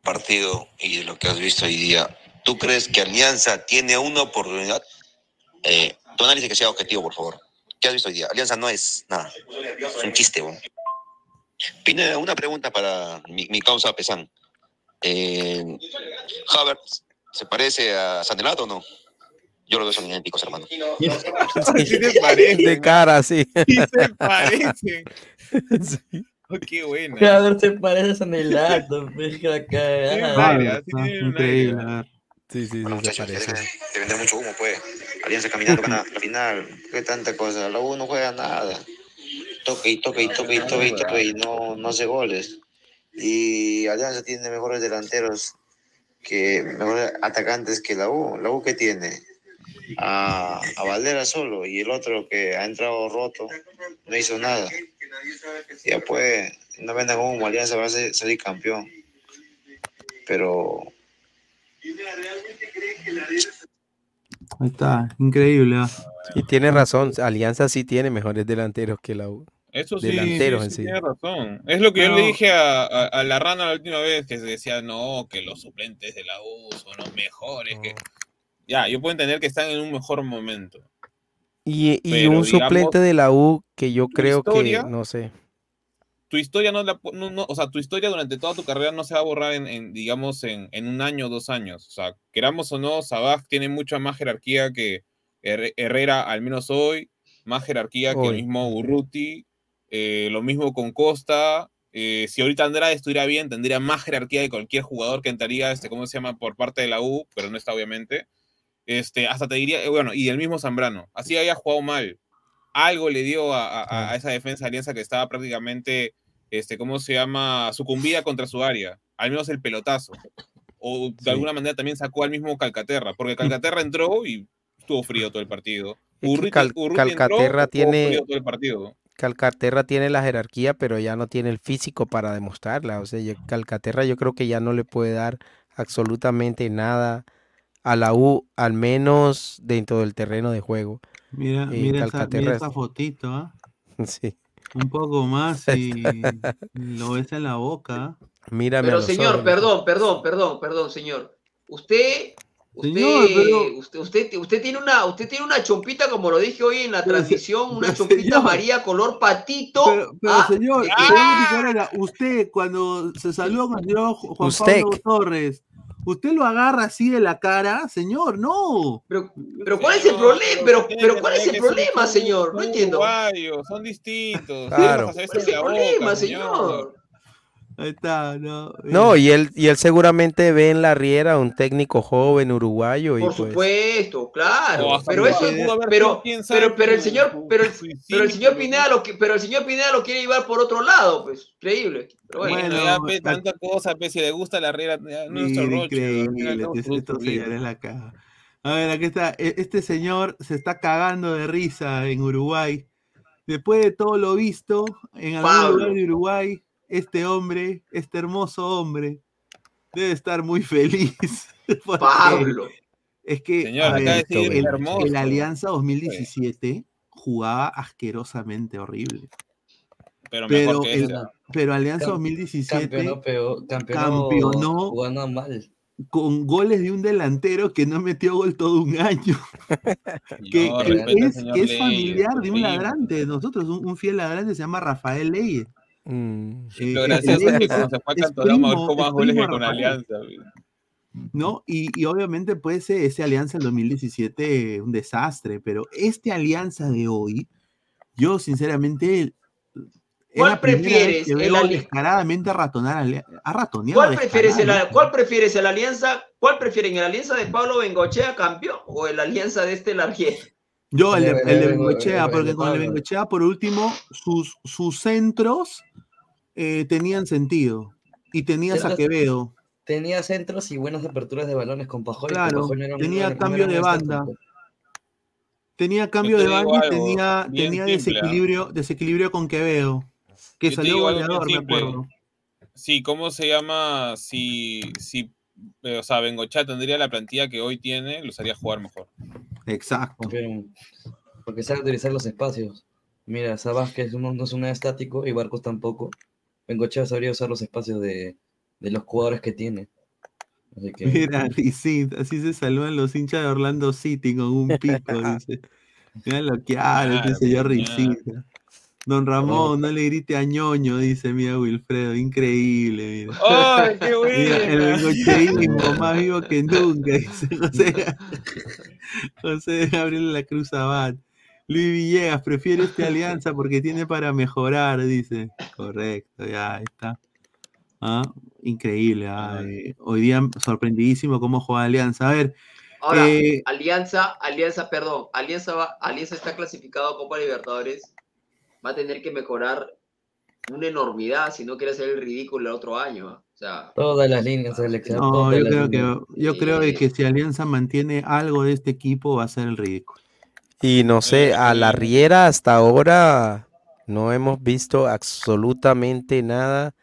partido y de lo que has visto hoy día, ¿tú crees que Alianza tiene una oportunidad? Eh, tu análisis que sea objetivo, por favor. ¿Qué has visto hoy día? Alianza no es nada. Es un chiste, weón. Pineda, una pregunta para mi, mi causa Pesán. Eh, Havertz, ¿se parece a Sanelato o no? Yo lo veo son idénticos, hermano. Sí te parece, De cara, sí. Sí se parece. Oh, qué buena. Ver, se parece a Sanelato, pues, que la cagada. Ah, increíble. Sí, sí, sí, se Muchachos, que parece. dejen de vender mucho humo, pues. Alianza caminando gana la final. Qué tanta cosa. La U no juega nada. Toca y toca y toca y toca y toca y no, no hace goles. Y Alianza tiene mejores delanteros que mejores atacantes que la U. La U que tiene a, a Valera solo y el otro que ha entrado roto no hizo nada. Ya pues, no vendan humo, Alianza va a salir campeón. Pero Ahí está, increíble. ¿ah? Y tiene razón, Alianza sí tiene mejores delanteros que la U. Eso sí, Delanteros sí, en sí, sí. tiene razón. Es lo que yo le dije a, a- a la rana la última vez, que se decía, no, que los suplentes de la U son los mejores. Que... Ya, yo puedo entender que están en un mejor momento. Y, y Pero, un digamos, suplente de la U que yo creo historia- que, no sé. Tu historia no, la, no, no- o sea, tu historia durante toda tu carrera no se va a borrar en, en, digamos, en, en un año o dos años. O sea, queramos o no, Sabaj tiene mucha más jerarquía que Herre- Herrera, al menos hoy, más jerarquía que el mismo Urruti, eh, lo mismo con Costa. eh, si ahorita Andrade estuviera bien, tendría más jerarquía de cualquier jugador que entraría, este, ¿cómo se llama?, por parte de la U, pero no está obviamente. Este, hasta te diría, eh, bueno, y el mismo Zambrano, así haya jugado mal, algo le dio a, a- a esa defensa de Alianza que estaba prácticamente, este, ¿cómo se llama?, sucumbida contra su área, al menos el pelotazo. O de alguna manera también sacó al mismo Calcaterra, porque Calcaterra entró y estuvo frío todo el partido. que Urruti- Cal- Urruti entró, Calcaterra estuvo tiene- frío todo el partido. Calcaterra tiene la jerarquía, pero ya no tiene el físico para demostrarla. O sea, yo- Calcaterra yo creo que ya no le puede dar absolutamente nada a la U, al menos dentro del terreno de juego. Mira, Eh, mira, esa, mira es- esa fotito, ¿ah? Sí. Un poco más y lo ves en la boca. Mírame Pero señor, ojos. perdón, perdón, perdón, perdón, señor. Usted, usted, Señor, pero- usted, usted, usted tiene una, usted tiene una chompita, como lo dije hoy en la Pero transmisión, una pero chompita señor. María color patito. Pero, pero ¿ah? señor, señor Ticarera, usted cuando se saludó con el señor Ju- Juan Usted. Pablo Torres, ¿usted lo agarra así de la cara? Señor, no. Pero, pero ¿cuál es el problema? Pero, pero ¿cuál es el problema, señor? No son entiendo. son distintos. Claro. ¿Cuál es el problema, señor? Ahí está, no. No, y él, y él seguramente ve en la Riera un técnico joven uruguayo. Y Por pues, supuesto, claro. No, pero eso, pero, pero, pero el señor, pero el, pero señor Pineda lo que, pero el señor Pineda lo quiere llevar por otro lado, pues, increíble. Pero bueno, Bueno, ya, pe, tanta cosa, pe, si le gusta la no es final increíble, este- estos señores la. A ver, aquí está. E- Este señor se está cagando de risa en Uruguay. Después de todo lo visto en algún Pablo. lugar de Uruguay, este hombre, este hermoso hombre, debe estar muy feliz. Pablo. Es que Señor, ver, el, hermoso. el Alianza 2017 jugaba asquerosamente horrible. Pero Pero, mejor que el- ese. pero Alianza Cam- 2017 Campeonó, peor, campeonó, campeonó jugando mal. con goles de un delantero que no metió gol todo un año. que, No, que respeta al es, señor que es Leyes, familiar de un ladrante de nosotros, un, un fiel ladrante se llama Rafael Leyes. Mm, Eh, Lo gracioso es que cuando se fue a Cantolao más es goles que con. Alianza. ¿no? Y, y obviamente pues ese, ese alianza del 2017 un desastre, pero este alianza de hoy, yo sinceramente ¿Cuál prefieres, que el veo ali- descaradamente a ratonar a, ratonear ¿Cuál prefieres, el. ¿Cuál prefieres, el alianza? ¿Cuál prefieren, el alianza de Pablo Bengochea campeón o el alianza de este Larguier? Yo, el de, El el el Bengochea, el porque con el de. Bengochea, por último, sus, sus centros eh, tenían sentido. Y tenías a Quevedo. Tenía centros y buenas aperturas de balones con Pajoy. que Claro, Pajoy no era un- tenía no no cambio era de banda. Tenía cambio te de banda y algo tenía, bien tenía simple, ¿ah? desequilibrio, desequilibrio con Quevedo. Que Yo salió goleador, me acuerdo. Sí, ¿cómo se llama? Si, si eh, o sea, Bengochea tendría la plantilla que hoy tiene, los haría jugar mejor. Exacto. Porque, porque sabe utilizar los espacios. Mira, Sabas que es un- no es un estático y Barcos tampoco. Bengochea sabría usar los espacios de, de los jugadores que tiene. Así que, Mira, y sí, así se saludan los hinchas de Orlando City con un pico, dice. Mira lo que habla Claro, señor Risita. Don Ramón, no le grite a ñoño, dice mira Wilfredo, increíble, mira. ¡Ay, qué Mira, el bengocheísmo más vivo que nunca, dice José, José Gabriel La Cruz Abad. Luis Villegas, prefiere esta alianza porque tiene para mejorar, dice. Correcto, ya está. Ah, increíble. ah, eh, hoy día sorprendidísimo cómo juega Alianza. A ver, Ahora, eh, Alianza, Alianza, perdón, Alianza, va, Alianza está clasificado a Copa Libertadores. Va a tener que mejorar una enormidad si no quiere hacer el ridículo el otro año. ¿ah? O sea, todas las líneas de selección. no, todas yo creo líneas. que, yo creo que si Alianza mantiene algo de este equipo va a ser el ridículo. Y no sé, a la Riera hasta ahora no hemos visto absolutamente nada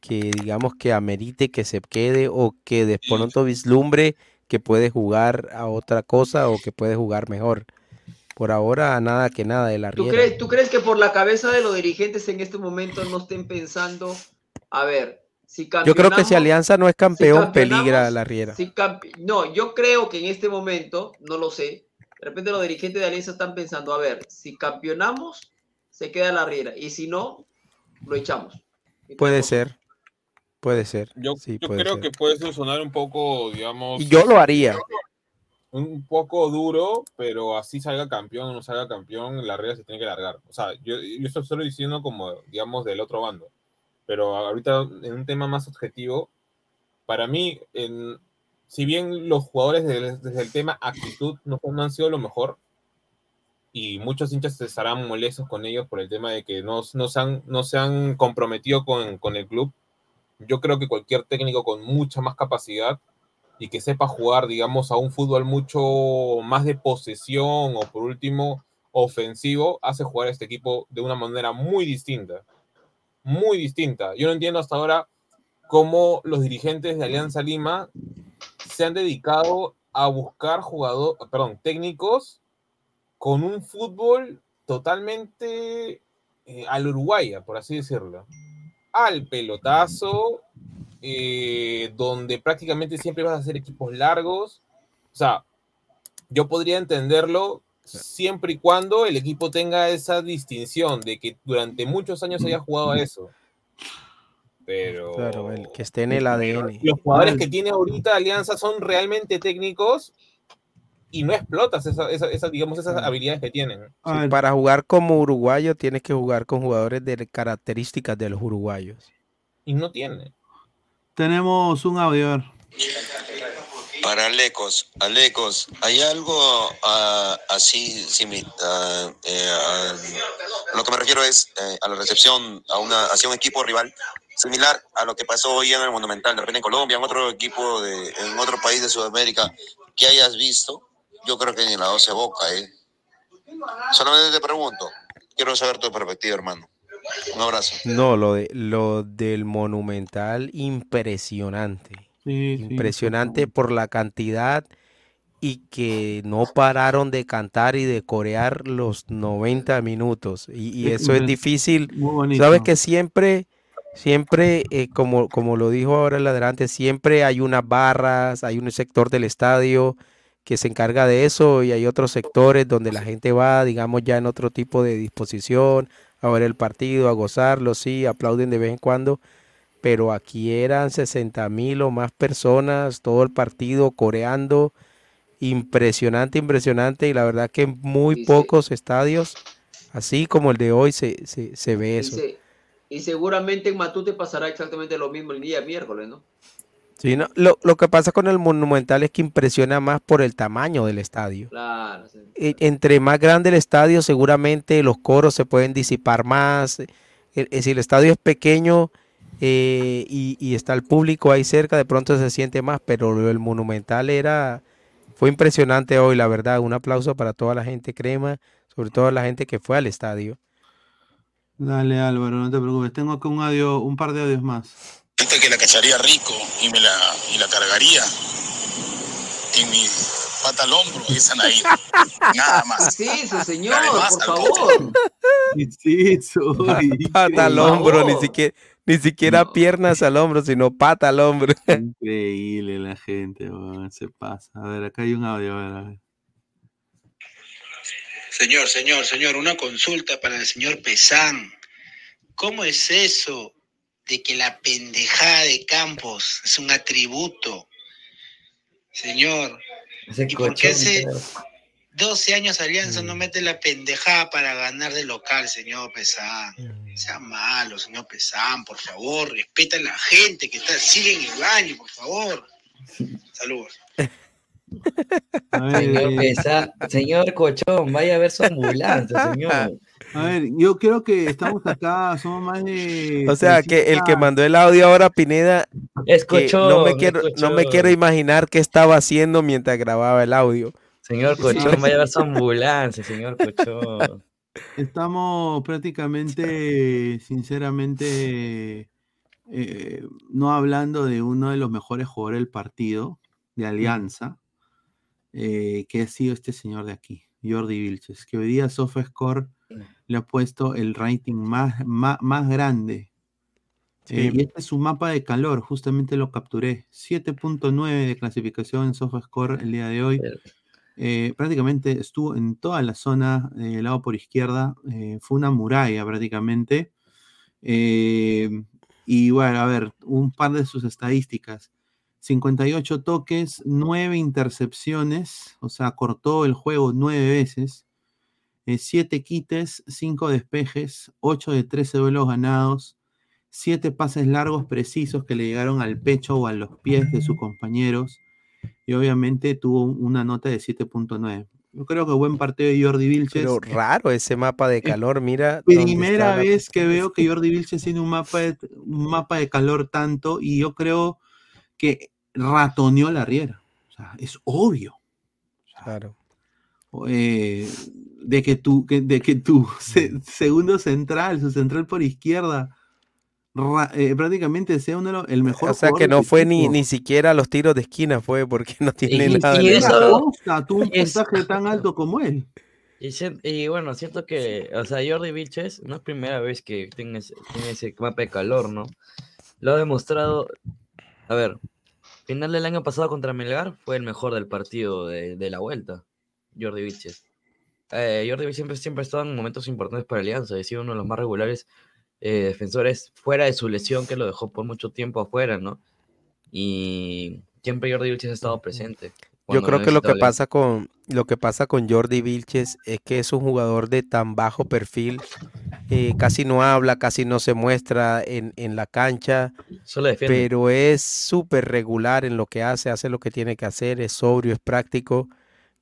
que digamos que amerite que se quede o que de pronto vislumbre que puede jugar a otra cosa o que puede jugar mejor. Por ahora nada que nada de la ¿tú Riera. crees, ¿tú crees que por la cabeza de los dirigentes en este momento no estén pensando, a ver, si Yo creo que si Alianza no es campeón, campeonamos, peligra la Riera. si no, yo creo que en este momento, no lo sé, de repente los dirigentes de Alianza están pensando, a ver, si campeonamos, se queda la Riera, y si no, lo echamos. Puede ser. Puede ser. Yo, sí, yo puede creo ser. que puede sonar un poco, digamos. Y yo lo haría. Un poco duro, pero así salga campeón o no salga campeón, la regla se tiene que largar. O sea, yo, yo esto estoy diciendo como, digamos, del otro bando. Pero ahorita, en un tema más objetivo, para mí, en, si bien los jugadores desde, el tema actitud no, no han sido lo mejor, y muchos hinchas estarán molestos con ellos por el tema de que no, no, se, han, no se han comprometido con, con el club, yo creo que cualquier técnico con mucha más capacidad y que sepa jugar, digamos, a un fútbol mucho más de posesión o por último ofensivo, hace jugar a este equipo de una manera muy distinta. Muy distinta. Yo no entiendo hasta ahora cómo los dirigentes de Alianza Lima se han dedicado a buscar jugadores, perdón, técnicos con un fútbol totalmente eh, al uruguaya, por así decirlo. Al pelotazo, eh, donde prácticamente siempre vas a hacer equipos largos. O sea, yo podría entenderlo siempre y cuando el equipo tenga esa distinción de que durante muchos años haya jugado a eso. Pero Claro, el que esté en el ADN. los jugadores que tiene ahorita Alianza son realmente técnicos y no explotas esa, esa- esa, digamos, esas habilidades que tienen. Sí, para jugar como uruguayo tienes que jugar con jugadores de características de los uruguayos. y no tiene. Tenemos un audio. Para Alecos, Alecos, ¿hay algo ah, así, simi- ah, eh, ah, lo que me refiero es eh, a la recepción a una, hacia un equipo rival, similar a lo que pasó hoy en el Monumental, de repente en Colombia, en otro equipo, de, en otro país de Sudamérica, que hayas visto? Yo creo que ni la 12 Boca, ¿eh? Solamente te pregunto, quiero saber tu perspectiva, hermano. Un abrazo. No, lo, de, lo del Monumental, impresionante. Impresionante por la cantidad y que no pararon de cantar y de corear los 90 minutos. Y, y Es eso es difícil. Sabes que siempre, siempre, eh, como, como lo dijo ahora el adelante, siempre hay unas barras, hay un sector del estadio que se encarga de eso y hay otros sectores donde la gente va, digamos, ya en otro tipo de disposición, a ver el partido, a gozarlo, sí, aplauden de vez en cuando, pero aquí eran 60 mil o más personas, todo el partido coreando, impresionante, impresionante, y la verdad que en muy pocos estadios, así como el de hoy, se, se, se ve eso. Y seguramente en Matute pasará exactamente lo mismo el día miércoles, ¿no? Sí, no, lo, lo que pasa con el Monumental es que impresiona más por el tamaño del estadio. Claro. sí. E- Entre más grande el estadio, seguramente los coros se pueden disipar más. Si el estadio es pequeño eh, y, y está el público ahí cerca, de pronto se siente más, pero del Monumental era, fue impresionante hoy, la verdad. Un aplauso para toda la gente crema, sobre todo la gente que fue al estadio. Dale Álvaro, no te preocupes. Tengo acá un audio, un par de audios más. Gente que la cacharía rico y me la, y la cargaría en mi pata al hombro, esa Anaí. Nada más. Sí, su señor, Además, por favor. Sí, soy. Pata al hombro, ni siquiera, ni siquiera piernas al hombro, sino pata al hombro. Increíble la gente, se pasa. A ver, acá hay un audio, a ver, a ver. Señor, señor, señor, una consulta para el señor Pesán. ¿Cómo es eso de que la pendejada de Campos es un atributo? Señor, ¿y por qué hace 12 años Alianza no mete la pendejada para ganar de local, señor Pesán? Sea malo, señor Pesán, por favor, respeta a la gente que está, sigue en el baño, por favor. Saludos. Señor Pesa- señor Cochón, vaya a ver su ambulancia, señor. A ver, yo creo que estamos acá, somos más de. O sea, que el que 300 mandó el audio ahora, Pineda, Es no cochón, me quiero, no me quiero imaginar qué estaba haciendo mientras grababa el audio. Señor Cochón, vaya a ver su ambulancia, señor Cochón. Estamos prácticamente, sinceramente, eh, no hablando de uno de los mejores jugadores del partido, de Alianza, eh, que ha sido este señor de aquí, Jordi Vilches, que hoy día SofaScore le ha puesto el rating más, más, más grande. Eh, y este es su mapa de calor, justamente lo capturé. 7.9 de clasificación en SofaScore el día de hoy. Eh, prácticamente estuvo en toda la zona, eh, el lado por izquierda, eh, fue una muralla prácticamente. Y bueno, a ver, un par de sus estadísticas. 58 toques, 9 intercepciones, o sea, cortó el juego 9 veces. 7 quites, 5 despejes, 8 de 13 duelos ganados, 7 pases largos precisos que le llegaron al pecho o a los pies de sus compañeros y obviamente tuvo una nota de 7.9. Yo creo que buen partido de Jordi Vilches. Pero raro ese mapa de calor, mira. Primera la- vez que veo que Jordi Vilches tiene un mapa, de, un mapa de calor tanto y yo creo que ratoneó la riera. O sea, es obvio. Claro. eh, de que tu, que- de que tu se- segundo central, su central por izquierda, ra- eh, prácticamente sea uno de los, el mejor O sea que no fue ni, ni siquiera a los tiros de esquina, fue porque no tiene Y- nada. y de eso-. Costa tuvo un puntaje tan alto como él. Y, y bueno, siento que, o sea, Jordi Vilches no es primera vez que tiene ese, tiene ese mapa de calor, ¿no? Lo ha demostrado. A ver, final del año pasado contra Melgar fue el mejor del partido de, de la vuelta, Jordi Vilches. Eh, Jordi Vilches siempre, siempre ha estado en momentos importantes para Alianza, ha sido uno de los más regulares eh, defensores fuera de su lesión que lo dejó por mucho tiempo afuera, ¿no? Y siempre Jordi Vilches ha estado presente. Yo creo que lo que pasa con lo que pasa con Jordi Vilches es que es un jugador de tan bajo perfil eh, casi no habla, casi no se muestra en, en la cancha, pero es súper regular en lo que hace, hace lo que tiene que hacer, es sobrio, es práctico.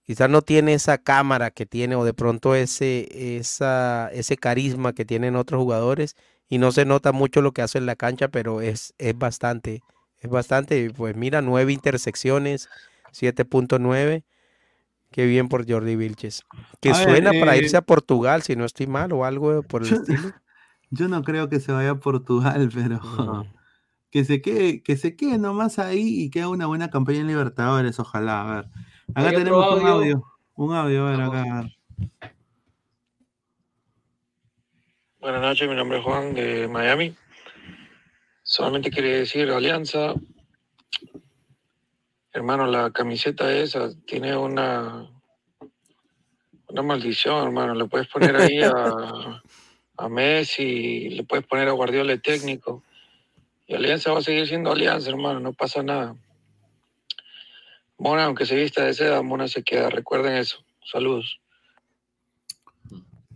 Quizás no tiene esa cámara que tiene o de pronto ese, esa, ese carisma que tienen otros jugadores y no se nota mucho lo que hace en la cancha, pero es, es bastante, es bastante. Pues mira, nueve intersecciones, 7.9. Qué bien por Jordi Vilches. Que A ver, suena para eh, irse a Portugal, si no estoy mal, o algo por el Yo- estilo. Yo no creo que se vaya a Portugal, pero que se quede, que se quede nomás ahí y que haga una buena campaña en Libertadores, ojalá. A ver. Acá Hay tenemos un audio. audio. Un audio, a ver acá. a ver. Buenas noches, mi nombre es Juan de Miami. Solamente quería decir, Alianza, hermano, la camiseta esa tiene una, una maldición, hermano. Le puedes poner ahí a, a Messi, le puedes poner a Guardiola de técnico. Y Alianza va a seguir siendo Alianza, hermano, no pasa nada. Mona, aunque se vista de seda, Mona se queda. Recuerden eso. Saludos.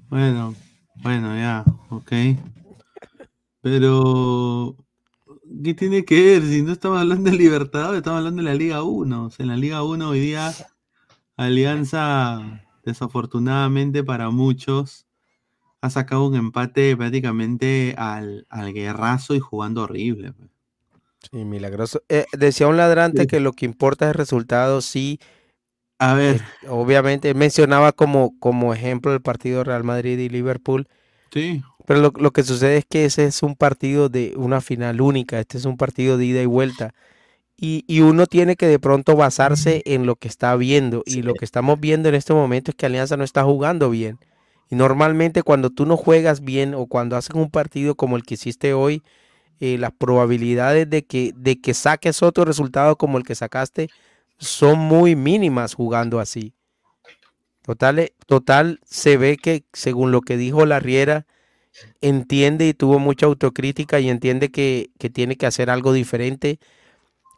Bueno, bueno, ya, ok. Pero, ¿qué tiene que ver? Si no estamos hablando de Libertadores, estamos hablando de la Liga 1. O sea, en la Liga 1 hoy día, Alianza, desafortunadamente para muchos, ha sacado un empate prácticamente al, al guerrazo y jugando horrible. pues. Sí, milagroso. Eh, decía un ladrante que lo que importa es el resultado, sí. A ver. Eh, obviamente, mencionaba como, como ejemplo el partido Real Madrid y Liverpool. Sí. Pero lo, lo que sucede es que ese es un partido de una final única, este es un partido de ida y vuelta. Y, y uno tiene que de pronto basarse en lo que está viendo. Y lo que estamos viendo en este momento es que Alianza no está jugando bien. Y normalmente cuando tú no juegas bien o cuando haces un partido como el que hiciste hoy, eh, las probabilidades de que, de que saques otro resultado como el que sacaste son muy mínimas jugando así. Total, eh, total se ve que según lo que dijo la Riera, entiende y tuvo mucha autocrítica y entiende que, que tiene que hacer algo diferente.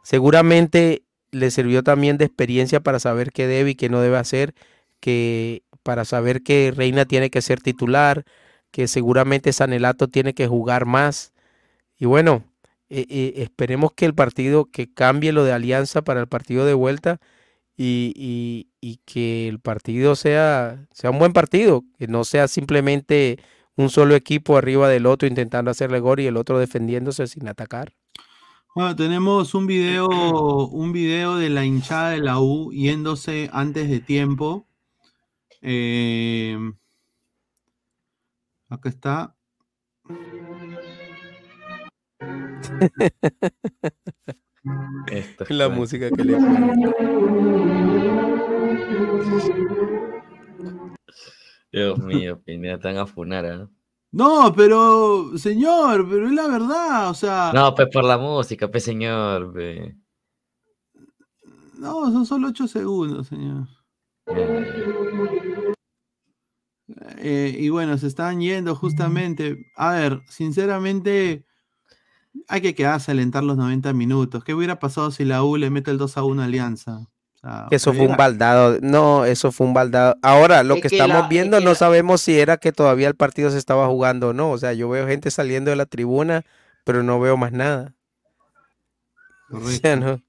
Seguramente le sirvió también de experiencia para saber qué debe y qué no debe hacer, que para saber que Reina tiene que ser titular, que seguramente Sanelato tiene que jugar más. Y bueno, eh, eh, esperemos que el partido, que cambie lo de Alianza para el partido de vuelta y, y- y que el partido sea, sea un buen partido, que no sea simplemente un solo equipo arriba del otro intentando hacerle gol y el otro defendiéndose sin atacar. Bueno, tenemos un video, un video de la hinchada de la U yéndose antes de tiempo. Eh, acá está. Esto La música que le. Dios mío, Pineda, te van a funar, ¿ah? No, pero, señor, pero es la verdad, o sea, No, pues por la música, pues señor. pe. no, son solo ocho segundos, señor. Eh, y bueno, se están yendo justamente. A ver, sinceramente, hay que quedarse a alentar los 90 minutos. ¿Qué hubiera pasado si la U le mete el 2 a 1 a Alianza? Que eso fue un baldado. No, eso fue un baldado. Ahora, lo Es que que estamos la- es viendo que no la- sabemos si era que todavía el partido se estaba jugando o no. O sea, yo veo gente saliendo de la tribuna, pero no veo más nada. O sea, no.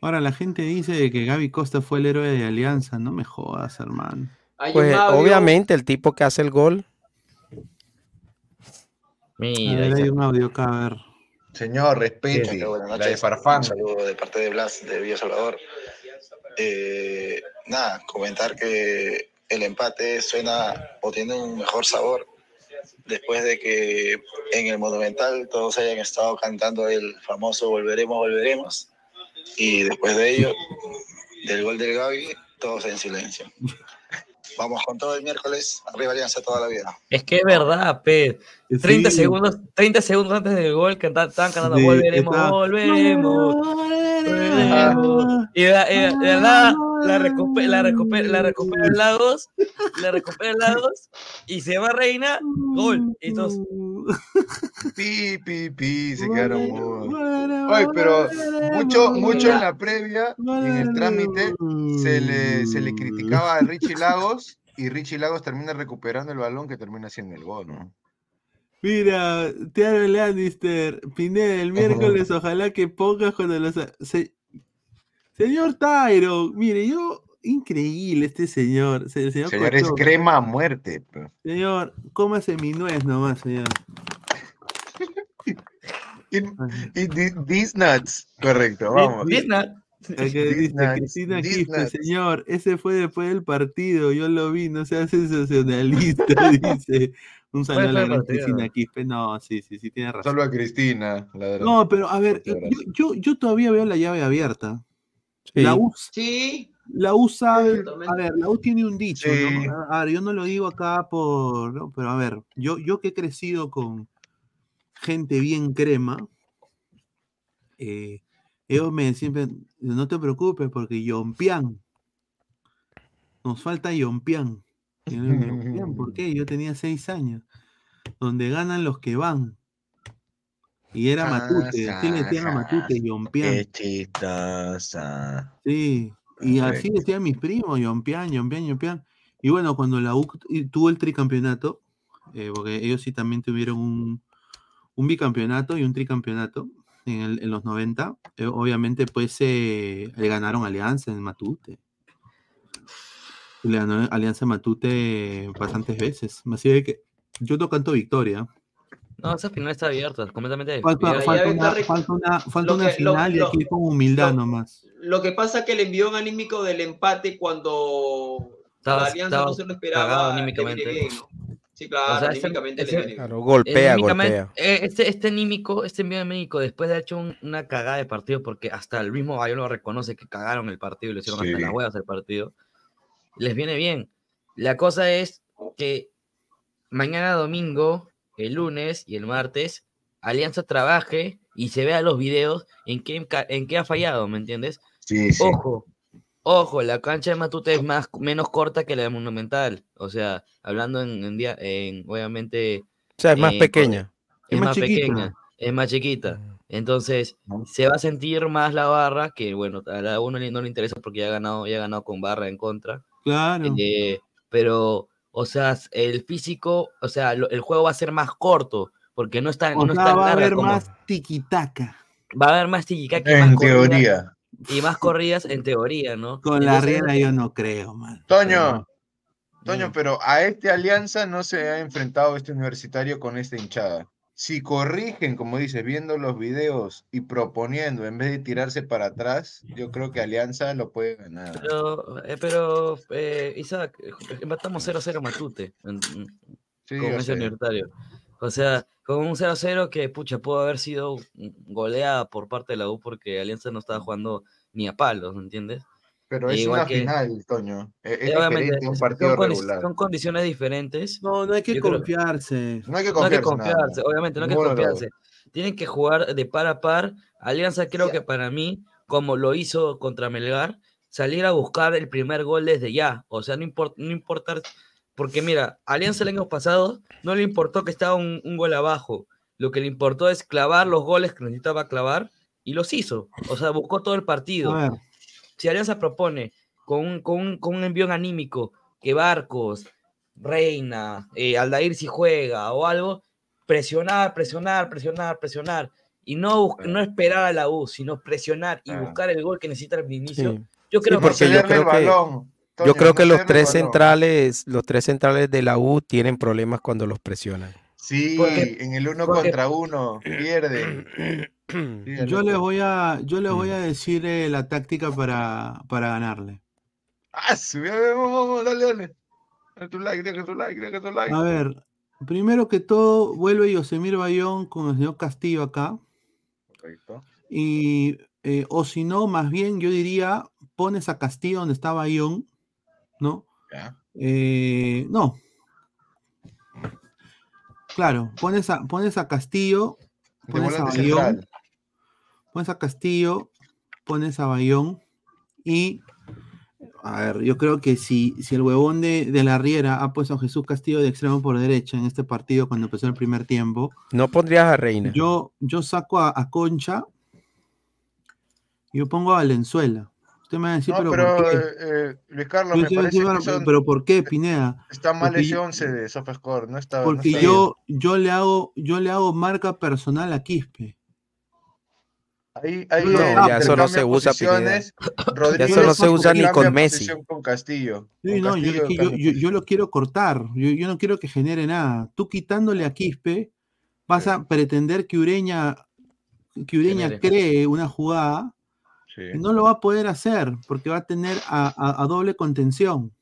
Ahora la gente dice que Gaby Costa fue el héroe de Alianza. No me jodas, hermano. Pues obviamente el tipo que hace el gol. A Mira, ver, hay un audio acá, a ver. Señor, respete. La de noches. Farfán. Un saludo de parte de Blas de Villa Salvador. Eh, nada, comentar que el empate suena o tiene un mejor sabor después de que en el Monumental todos hayan estado cantando el famoso Volveremos, volveremos. Y después de ello, del gol del Gaby, todos en silencio. Vamos con todo el miércoles. Arriba Alianza toda la vida. Es que es verdad, pe. 30 Sí. segundos, 30 segundos antes del gol estaban cantando Sí, volveremos, está- volveremos, Y de, la- recupera, la recupera, la recupera el Lagos, la recupera el Lagos y se va Reina, gol. Y todos, Pi, pi, pi, se quedaron. Oye, pero mucho, mucho en la previa y en el trámite se le, se le criticaba a Richie Lagos y Richie Lagos termina recuperando el balón que termina haciendo el gol, ¿no? Mira, Tiago Lannister, Pineda, el miércoles ojalá que pongas cuando los... se- Señor Tyro, mire, yo, increíble este señor. se- El señor Señor, es crema a muerte. pe. Señor, cómase mi nuez nomás, señor. Y, y thi- these nuts. Correcto, vamos. These nuts, Cristina Quispe, señor, ese fue después del partido, yo lo vi, no sea sensacionalista, dice. Un saludo a la Cristina. Quispe, no, sí, sí, sí, tiene razón. Solo a Cristina. la verdad. No, pero a ver, yo, yo, yo todavía veo la llave abierta. Sí. La U, Sí. la U sabe, a ver, la U tiene un dicho, Sí. ¿no? A ver, yo no lo digo acá por, ¿no? pero a ver, yo, yo que he crecido con gente bien crema, eh, ellos me siempre, no te preocupes porque Yompian, nos falta Yompian. Y yo le digo, "Yompian, ¿Por qué? Yo tenía seis años. Donde ganan los que van. Y era Matute, así le decían a Matute, Yompian. Qué chistosa. Sí, y así Perfecto. decían mis primos, Yompian, Yompian, Yompian. Y bueno, cuando la U tuvo el tricampeonato, eh, porque ellos sí también tuvieron un, un bicampeonato y un tricampeonato en, el- en los 90, eh, obviamente pues eh, le ganaron Alianza en Matute. Le ganó Alianza Matute bastantes veces. Así de que yo no canto victoria. No, esa final está abierta, completamente Falta, abierta. falta una, falta una, falta lo una que- lo- final y lo- aquí con humildad lo- nomás. Lo que pasa es que el envión anímico del empate cuando Estaba- la Alianza estaba no se lo esperaba, anímicamente. viene bien, ¿no? Sí, claro, O sea, ese- anímicamente ese- bien. Claro, golpea, golpea. eh, Este, este anímico, este envío anímico, después de haber hecho un- una cagada de partido, porque hasta el mismo Bayón lo reconoce que cagaron el partido y le hicieron hasta Sí. las huevas el partido, les viene bien. La cosa es que mañana domingo, el lunes y el martes, Alianza trabaje y se vea los videos en qué, en qué ha fallado, ¿me entiendes? Sí, sí. Ojo, ojo, la cancha de Matute es más, menos corta que la de Monumental. O sea, hablando en, en día, en, obviamente. O sea, es más eh, pequeña. Es, Es más pequeña, es más chiquita. Entonces, se va a sentir más la barra, que bueno, a la uno le- no le interesa porque ya ha ganado, ya ha ganado con barra en contra. Claro. Eh, pero, o sea, el físico, o sea, lo- el juego va a ser más corto, porque no está, O no sea, está va a haber como- más tiquitaca. va a haber más tiquitaca y En más corridas- teoría. y más corridas en teoría, ¿no? Con la riera yo no creo, man. Toño, Toño, pero a este Alianza no se ha enfrentado este universitario con esta hinchada. Si corrigen, como dices, viendo los videos y proponiendo en vez de tirarse para atrás, yo creo que Alianza lo puede ganar. Pero, eh, pero eh, Isaac, eh, empatamos 0-0 Matute Sí, con ese universitario. O sea, con un 0-0 que, pucha, pudo haber sido goleada por parte de la U porque Alianza no estaba jugando ni a palos, ¿me entiendes? Pero es igual una que- final, Toño. E- Es, diferente un partido son, regular. son condiciones diferentes. No, no hay que Yo creo- confiarse. No hay que No hay que confiarse. nada. confiarse, obviamente, no hay que confiarse. Tienen que jugar de par a par. Alianza creo que para mí, como lo hizo contra Melgar, salir a buscar el primer gol desde ya. O sea, no, import- no importar, porque mira, Alianza el año pasado no le importó que estaba un, un gol abajo. Lo que le importó es clavar los goles que necesitaba clavar y los hizo. O sea, buscó todo el partido. Si Alianza propone con un, con un, con un envío anímico que Barcos, Reina, eh, Aldair si juega o algo, presionar, presionar, presionar, presionar. Y no, no esperar a la U, sino presionar y Ah. buscar el gol que necesita al inicio. Sí. Yo creo Sí, que yo el creo que, balón, yo creo que los tres centrales, los tres centrales de la U tienen problemas cuando los presionan. Sí, Porque- en el uno porque- contra uno, pierden. Sí, yo les voy a, yo les voy Mm. a decir eh, la táctica para, para ganarle. Ah, su- vamos, vamos, dale, dale. Deja tu like, deja tu like, deja tu like. A ver, primero que todo, vuelve Yosemir Bayón con el señor Castillo acá. Correcto. Y, eh, o si no, más bien yo diría, pones a Castillo donde está Bayón, ¿no? Ya. Eh, no. Claro, pones a, pones a Castillo, pones a Bayón, central. pones a Castillo, pones a Bayón y a ver, yo creo que si, si el huevón de, de la Riera ha puesto a Jesús Castillo de extremo por derecha en este partido cuando empezó el primer tiempo, No pondrías a Reina. yo, yo saco a, a Concha y yo pongo a Valenzuela. ¿Ustedes Usted me va a decir, No, pero, pero, ¿por qué? eh, eh, Luis Carlos, me parece decir, que son- pero ¿por qué, Pineda? está mal Porque ese yo- 11 de SofaScore. No está, no Porque está yo, yo le hago, yo le hago marca personal a Quispe. Ahí, ahí No, eh, ya eso no se usa. Pineda. Rodríguez Ya eso no se usa ni con Messi. Con Castillo. Sí, Con no, yo, Castillo yo, yo- yo lo quiero cortar. Yo, yo no quiero que genere nada. Tú quitándole a Quispe, vas a pretender que Ureña, que Ureña cree una jugada Sí. y no lo va a poder hacer porque va a tener a, a- a doble contención.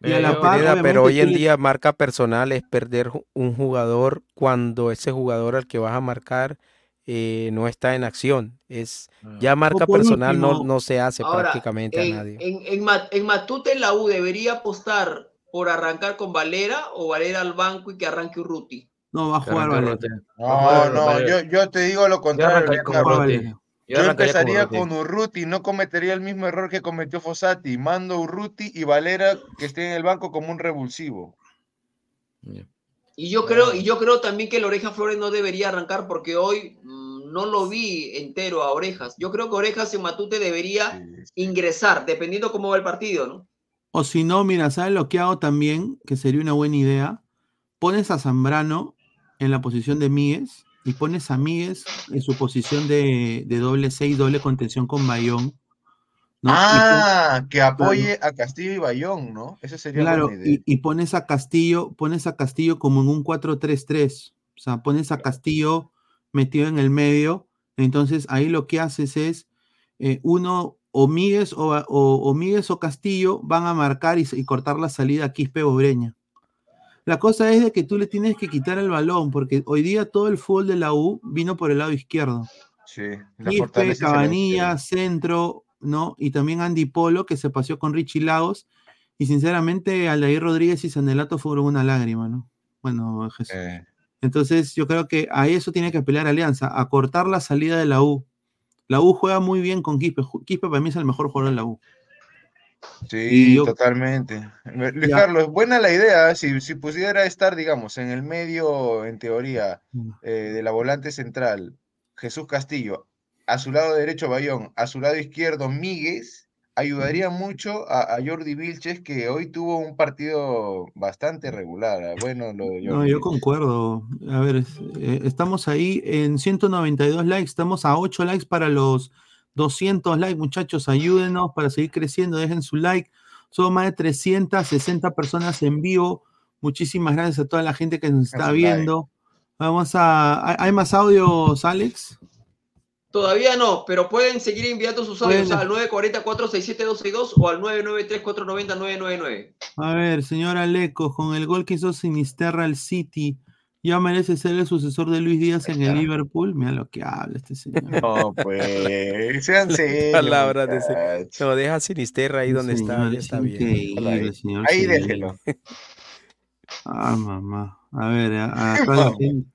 Y a Pero, la par, Pineda, pero obviamente, hoy en día marca personal es perder un jugador cuando ese jugador al que vas a marcar eh, no está en acción. Es ya marca personal no, último, no se hace Ahora, prácticamente a en, nadie. En, en, en Matute en la U debería apostar por arrancar con Valera o Valera al banco y que arranque Urruti. No, va a jugar Valera. No, no, yo, yo te digo lo contrario. Yo, Yo arrancaría con empezaría Urruti. con Urruti, no cometería el mismo error que cometió Fossati. Mando Urruti y Valera que esté en el banco como un revulsivo. Y yo creo, y yo creo también que el Oreja Flores no debería arrancar porque hoy mm, no lo vi entero a Orejas. Yo creo que Orejas en Matute debería ingresar, dependiendo cómo va el partido, ¿no? O si no, mira, ¿sabes lo que hago también? Que sería una buena idea. Pones a Zambrano en la posición de Míguez y pones a Míguez en su posición de, de doble 6, doble contención con Bayón. ¿no? Pon- Ah, que apoye a Castillo y Bayón, ¿no? Esa sería Claro, buena idea. y, y pones a Castillo, pones a Castillo como en un 4-3-3. O sea, pones a Castillo metido en el medio. Entonces ahí lo que haces es eh, uno, o Míguez o, o, o Míguez o Castillo van a marcar y, y cortar la salida a Quispe Obreña. La cosa es de que tú le tienes que quitar el balón, porque hoy día todo el fútbol de la U vino por el lado izquierdo. Sí, la Quispe, el Cabanilla, centro, ¿no? Y también Andy Polo, que se paseó con Richie Lagos. Y sinceramente, Aldair Rodríguez y Sanelato fueron una lágrima, ¿no? Bueno, Jesús. Eh, Entonces, yo creo que a eso tiene que apelar Alianza, a cortar la salida de la U. La U juega muy bien con Quispe. Quispe para mí es el mejor jugador de la U. Sí, yo- totalmente. Luis Ya. Carlos, buena la idea. Si, si pudiera estar, digamos, en el medio, en teoría, Mm. eh, de la volante central, Jesús Castillo, a su lado derecho Bayón, a su lado izquierdo Míguez, ayudaría mucho a, a Jordi Vilches, que hoy tuvo un partido bastante regular. ah, Bueno, lo de No, Jordi yo Vilches. concuerdo. A ver, es- eh, estamos ahí en 192 likes, estamos a 8 likes para los 200 likes, muchachos, ayúdenos para seguir creciendo, dejen su like. Son más de 360 personas en vivo. Muchísimas gracias a toda la gente que nos está viendo. Vamos a... ¿Hay- ¿Hay más audios, Alex? Todavía no, pero pueden seguir enviando sus audios Bueno. al 944-67262 o al 993-490-999. A ver, señora Lecos, con el gol que hizo Sinisterra al City, ¿ya merece ser el sucesor de Luis Díaz en el Liverpool? Mira lo que habla este señor. No, pues, sean. Palabras de ese-. No, deja Sinisterra ahí donde está, Señor, bien. Ahí, señor, ahí sí. déjelo. Ah, mamá. A ver, a, a toda la gente,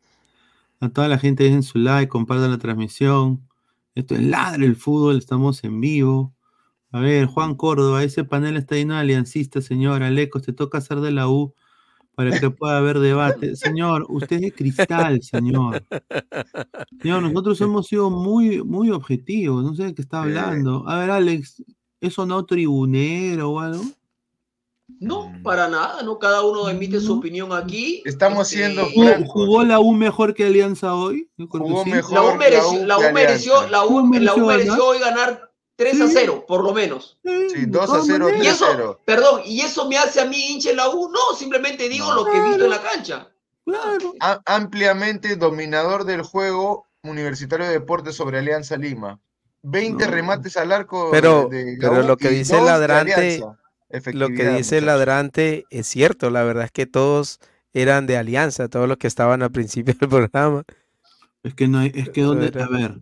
a toda la gente dejen su like, compartan la transmisión. Esto es Ladre el Fútbol, estamos en vivo. A ver, Juan Córdoba, ese panel está lleno de aliancistas, señor. Alecos, te toca hacer de la U para que pueda haber debate. Señor, usted es de cristal, señor. Señor, nosotros hemos sido muy, muy objetivos, no sé de qué está hablando. A ver, Alex, ¿eso no tribunero o algo? No, para nada, no cada uno emite su opinión aquí. Estamos Este, siendo ¿Jugó, francos. jugó la U mejor que Alianza hoy? Jugó mejor La U mereció, la la U mereció, la U, ¿Cómo la U mereció mereció hoy ganar 3 a Sí. 0, por lo menos. Sí, de 2 a todas 0, maneras. Y 3 a eso, 0. perdón, y eso me hace a mí hincha en la U. No, simplemente digo lo que he visto en la cancha. Claro. A- ampliamente dominador del juego Universitario de Deportes sobre Alianza Lima. 20 No. remates al arco Pero, de, de la pero U lo que dice el ladrante, lo que dice el ladrante es cierto. La verdad es que todos eran de alianza, todos los que estaban al principio del programa. Es que no hay, es que donde, a ver.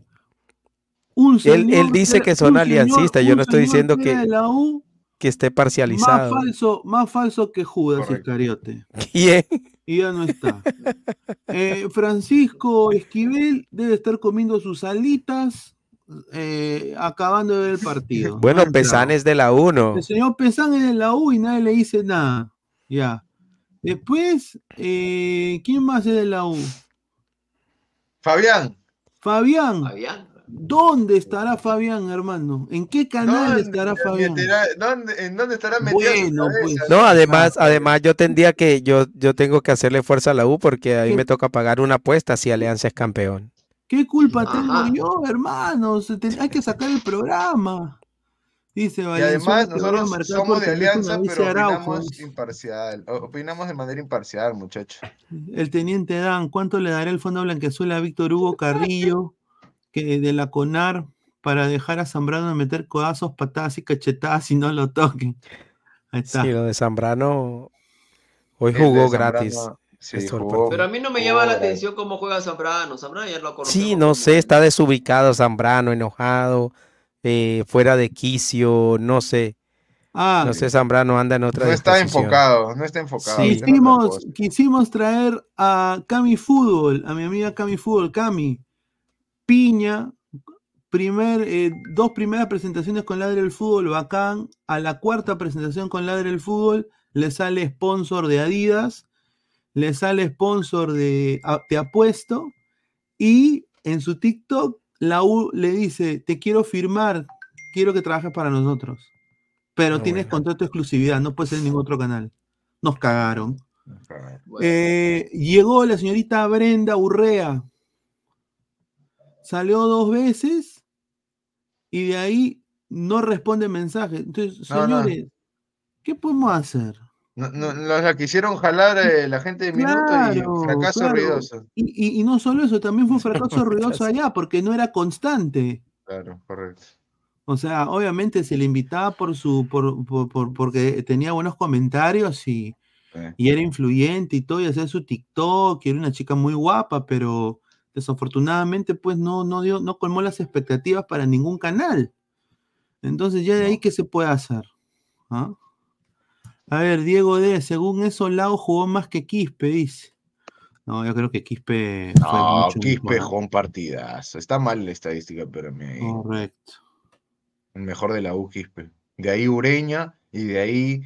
Un Él, dice que- que son aliancistas. Yo no estoy diciendo que era que, de la U, que esté más parcializado. falso, más falso que Judas Correcto. Iscariote. ¿Quién? Y ya no está. Eh, Francisco Esquivel debe estar comiendo sus alitas, eh, acabando de ver el partido. No Bueno, entrado. Pesán es de la 1. El señor Pesán es de la U y nadie le dice nada. Ya. Después, eh, ¿quién más es de la U? Fabián, Fabián. Fabián. ¿Dónde estará Fabián, hermano? ¿En qué canal ¿Dónde estará Fabián? meterá- dónde- ¿En dónde estará metido? Bueno, pues. No, además, además yo tendría que, yo, yo tengo que hacerle fuerza a la U porque ahí ¿Qué? me toca pagar una apuesta si Alianza es campeón. ¿Qué culpa Ajá. tengo yo, hermano? Se te- hay que sacar el programa. Dice Y Valenzuela además que voy a nosotros somos de alianza, pero Araujo. opinamos imparcial. o- Opinamos de manera imparcial, muchachos. El teniente Dan, ¿cuánto le dará el Fondo Blanqueazul a Víctor Hugo Carrillo que de la CONAR para dejar a Zambrano de meter codazos, patadas y cachetadas y no lo toquen? Ahí está. Sí, lo de Zambrano hoy jugó Zambrano, gratis. sí, jugó. Pero a mí no me llama la atención cómo juega Zambrano. Zambrano ya lo conocemos. Sí, no sé, está desubicado Zambrano, enojado, eh, fuera de quicio, no sé. Ah, No sé, Zambrano anda en otra No está enfocado, no está enfocado. Sí. quisimos, quisimos traer a Cami Fútbol, a mi amiga Cami Fútbol, Cami. Piña, primer, eh, dos primeras presentaciones con Ladre el Fútbol, bacán. A la cuarta presentación con Ladre el Fútbol le sale sponsor de Adidas, le sale sponsor de Te Apuesto y en su TikTok la U le dice, te quiero firmar, quiero que trabajes para nosotros. Pero tienes bueno. contrato de exclusividad, no puede ser en ningún otro canal. Nos cagaron. Eh, llegó la señorita Brenda Urrea. Salió dos veces y de ahí no responde mensaje. Entonces, No, no. señores, ¿qué podemos hacer? No, no, la quisieron jalar eh, la gente de minuto Claro, y fracaso claro. ruidoso. Y, y- y no solo eso, también fue un fracaso ruidoso allá porque no era constante. Claro, correcto. O sea, obviamente se le invitaba por su, por, por- por- porque tenía buenos comentarios y, Sí. y era influyente y todo, y hacía su TikTok, y era una chica muy guapa, pero desafortunadamente pues no, no dio, no colmó las expectativas para ningún canal. Entonces ya de ahí qué se puede hacer. ¿Ah? A ver, Diego D, según eso, Lao jugó más que Quispe, dice. No, yo creo que Quispe fue No, mucho Quispe mejor. un partidazo. Está mal la estadística, pero me Correcto. el mejor de la U, Quispe. De ahí Ureña y de ahí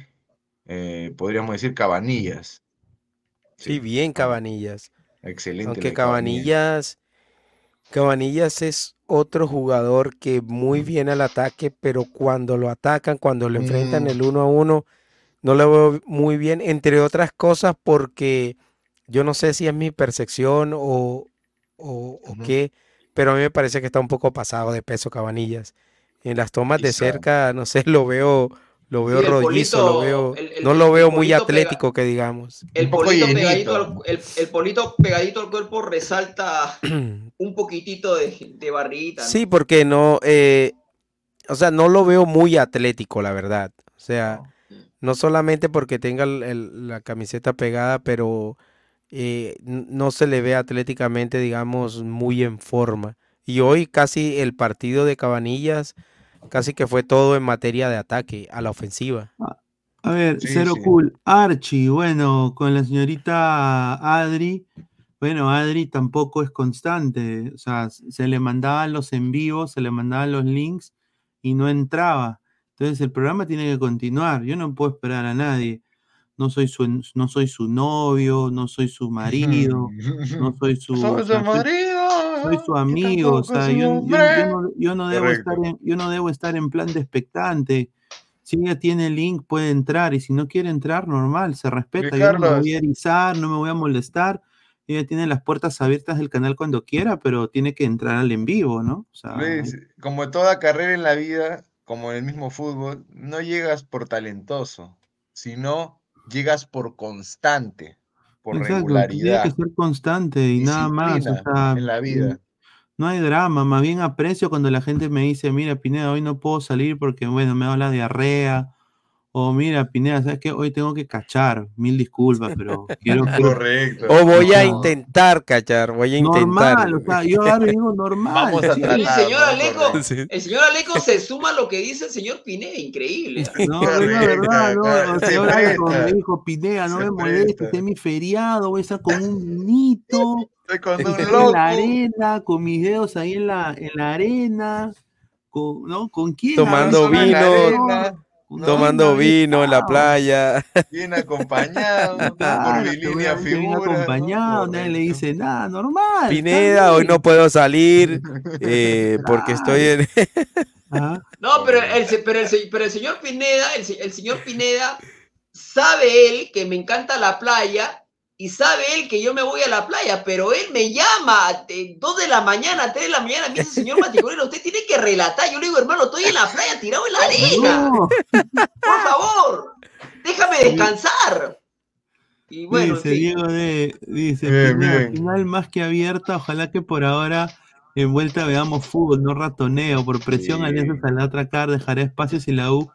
eh, podríamos decir Cabanillas. Sí, bien Cabanillas. Excelente. Aunque Cabanillas. Cabanillas, es otro jugador que muy bien al ataque, pero cuando lo atacan, cuando lo enfrentan Mm. el uno a uno, no lo veo muy bien, entre otras cosas porque yo no sé si es mi percepción o, o, qué, pero a mí me parece que está un poco pasado de peso Cabanillas. En las tomas de cerca, no sé, lo veo, lo veo el rollizo, lo polito- veo, el- el- no lo veo muy pega- atlético que digamos. El polito, pegadito al, el, el polito pegadito al cuerpo resalta un poquitito de, de barriguita. ¿no? Sí, porque no, eh, o sea, no lo veo muy atlético, la verdad. O sea, no solamente porque tenga el- el- la camiseta pegada, pero eh, no se le ve atléticamente, digamos, muy en forma. Y hoy casi el partido de Cabanillas, casi que fue todo en materia de ataque, a la ofensiva. A ver, Sí, cero sí. cool. Archie, bueno, con la señorita Adri, bueno, Adri tampoco es constante. O sea, se le mandaban los en vivo, se le mandaban los links y no entraba. Entonces el programa tiene que continuar. Yo no puedo esperar a nadie. No soy su, no soy su novio, no soy su marido, no soy su, Soy su marido. soy su amigo, o sea, yo, yo- yo no, yo no debo Correcto. estar en, yo no debo estar en plan de expectante. Si ella tiene el link, puede entrar, y si no quiere entrar, normal, se respeta. Yo no me voy a erizar, no me voy a molestar. Ella tiene las puertas abiertas del canal cuando quiera, pero tiene que entrar al en vivo, ¿no? O sea, Luis, como toda carrera en la vida, como en el mismo fútbol, no llegas por talentoso, sino llegas por constante, por exacto, tiene regularidad. que ser constante y nada más. O disciplina sea, en la vida. No hay drama, más bien aprecio cuando la gente me dice, mira, Pineda, hoy no puedo salir porque, bueno, me da la diarrea. O mira, Pineda, ¿sabes qué? Hoy tengo que cachar. Mil disculpas, pero quiero... quiero- Correcto. O voy a intentar, cachar, voy a intentar. Normal, o sea, yo y digo normal. Vamos a sí. El tratar, señor ¿no? Aleco, Correcto. el señor Aleco se suma a lo que dice el señor Pineda, increíble. No, es la verdad, no, el se señor Aleco me dijo, Pineda, no Se me molestes, este es mi feriado, voy a estar con un Estoy con estoy un en loco. la arena, con mis dedos ahí en la, en la arena, con, ¿no? ¿Con quién? Tomando Agarro vino. Tomando vino en la playa. Bien acompañado, por Claro, mi línea seguramente bien figura. acompañado, nadie le dice nada, normal. Pineda, hoy no puedo salir eh, porque estoy en... No, pero el, se- pero el, pero el señor Pineda, el señor Pineda, sabe él que me encanta la playa y sabe él que yo me voy a la playa, pero él me llama a 2 de la mañana, 3 de la mañana, me dice, señor Maticorena, usted tiene que relatar. Yo le digo, hermano, estoy en la playa tirado en la arena. No. Por favor, déjame descansar. Y bueno, en dice fin. Diego de, dice, Bien, Pineda, bien. final más que abierta, ojalá que por ahora en vuelta veamos fútbol, no ratoneo, por presión Sí. alianzas a la otra cara, dejará espacios y la U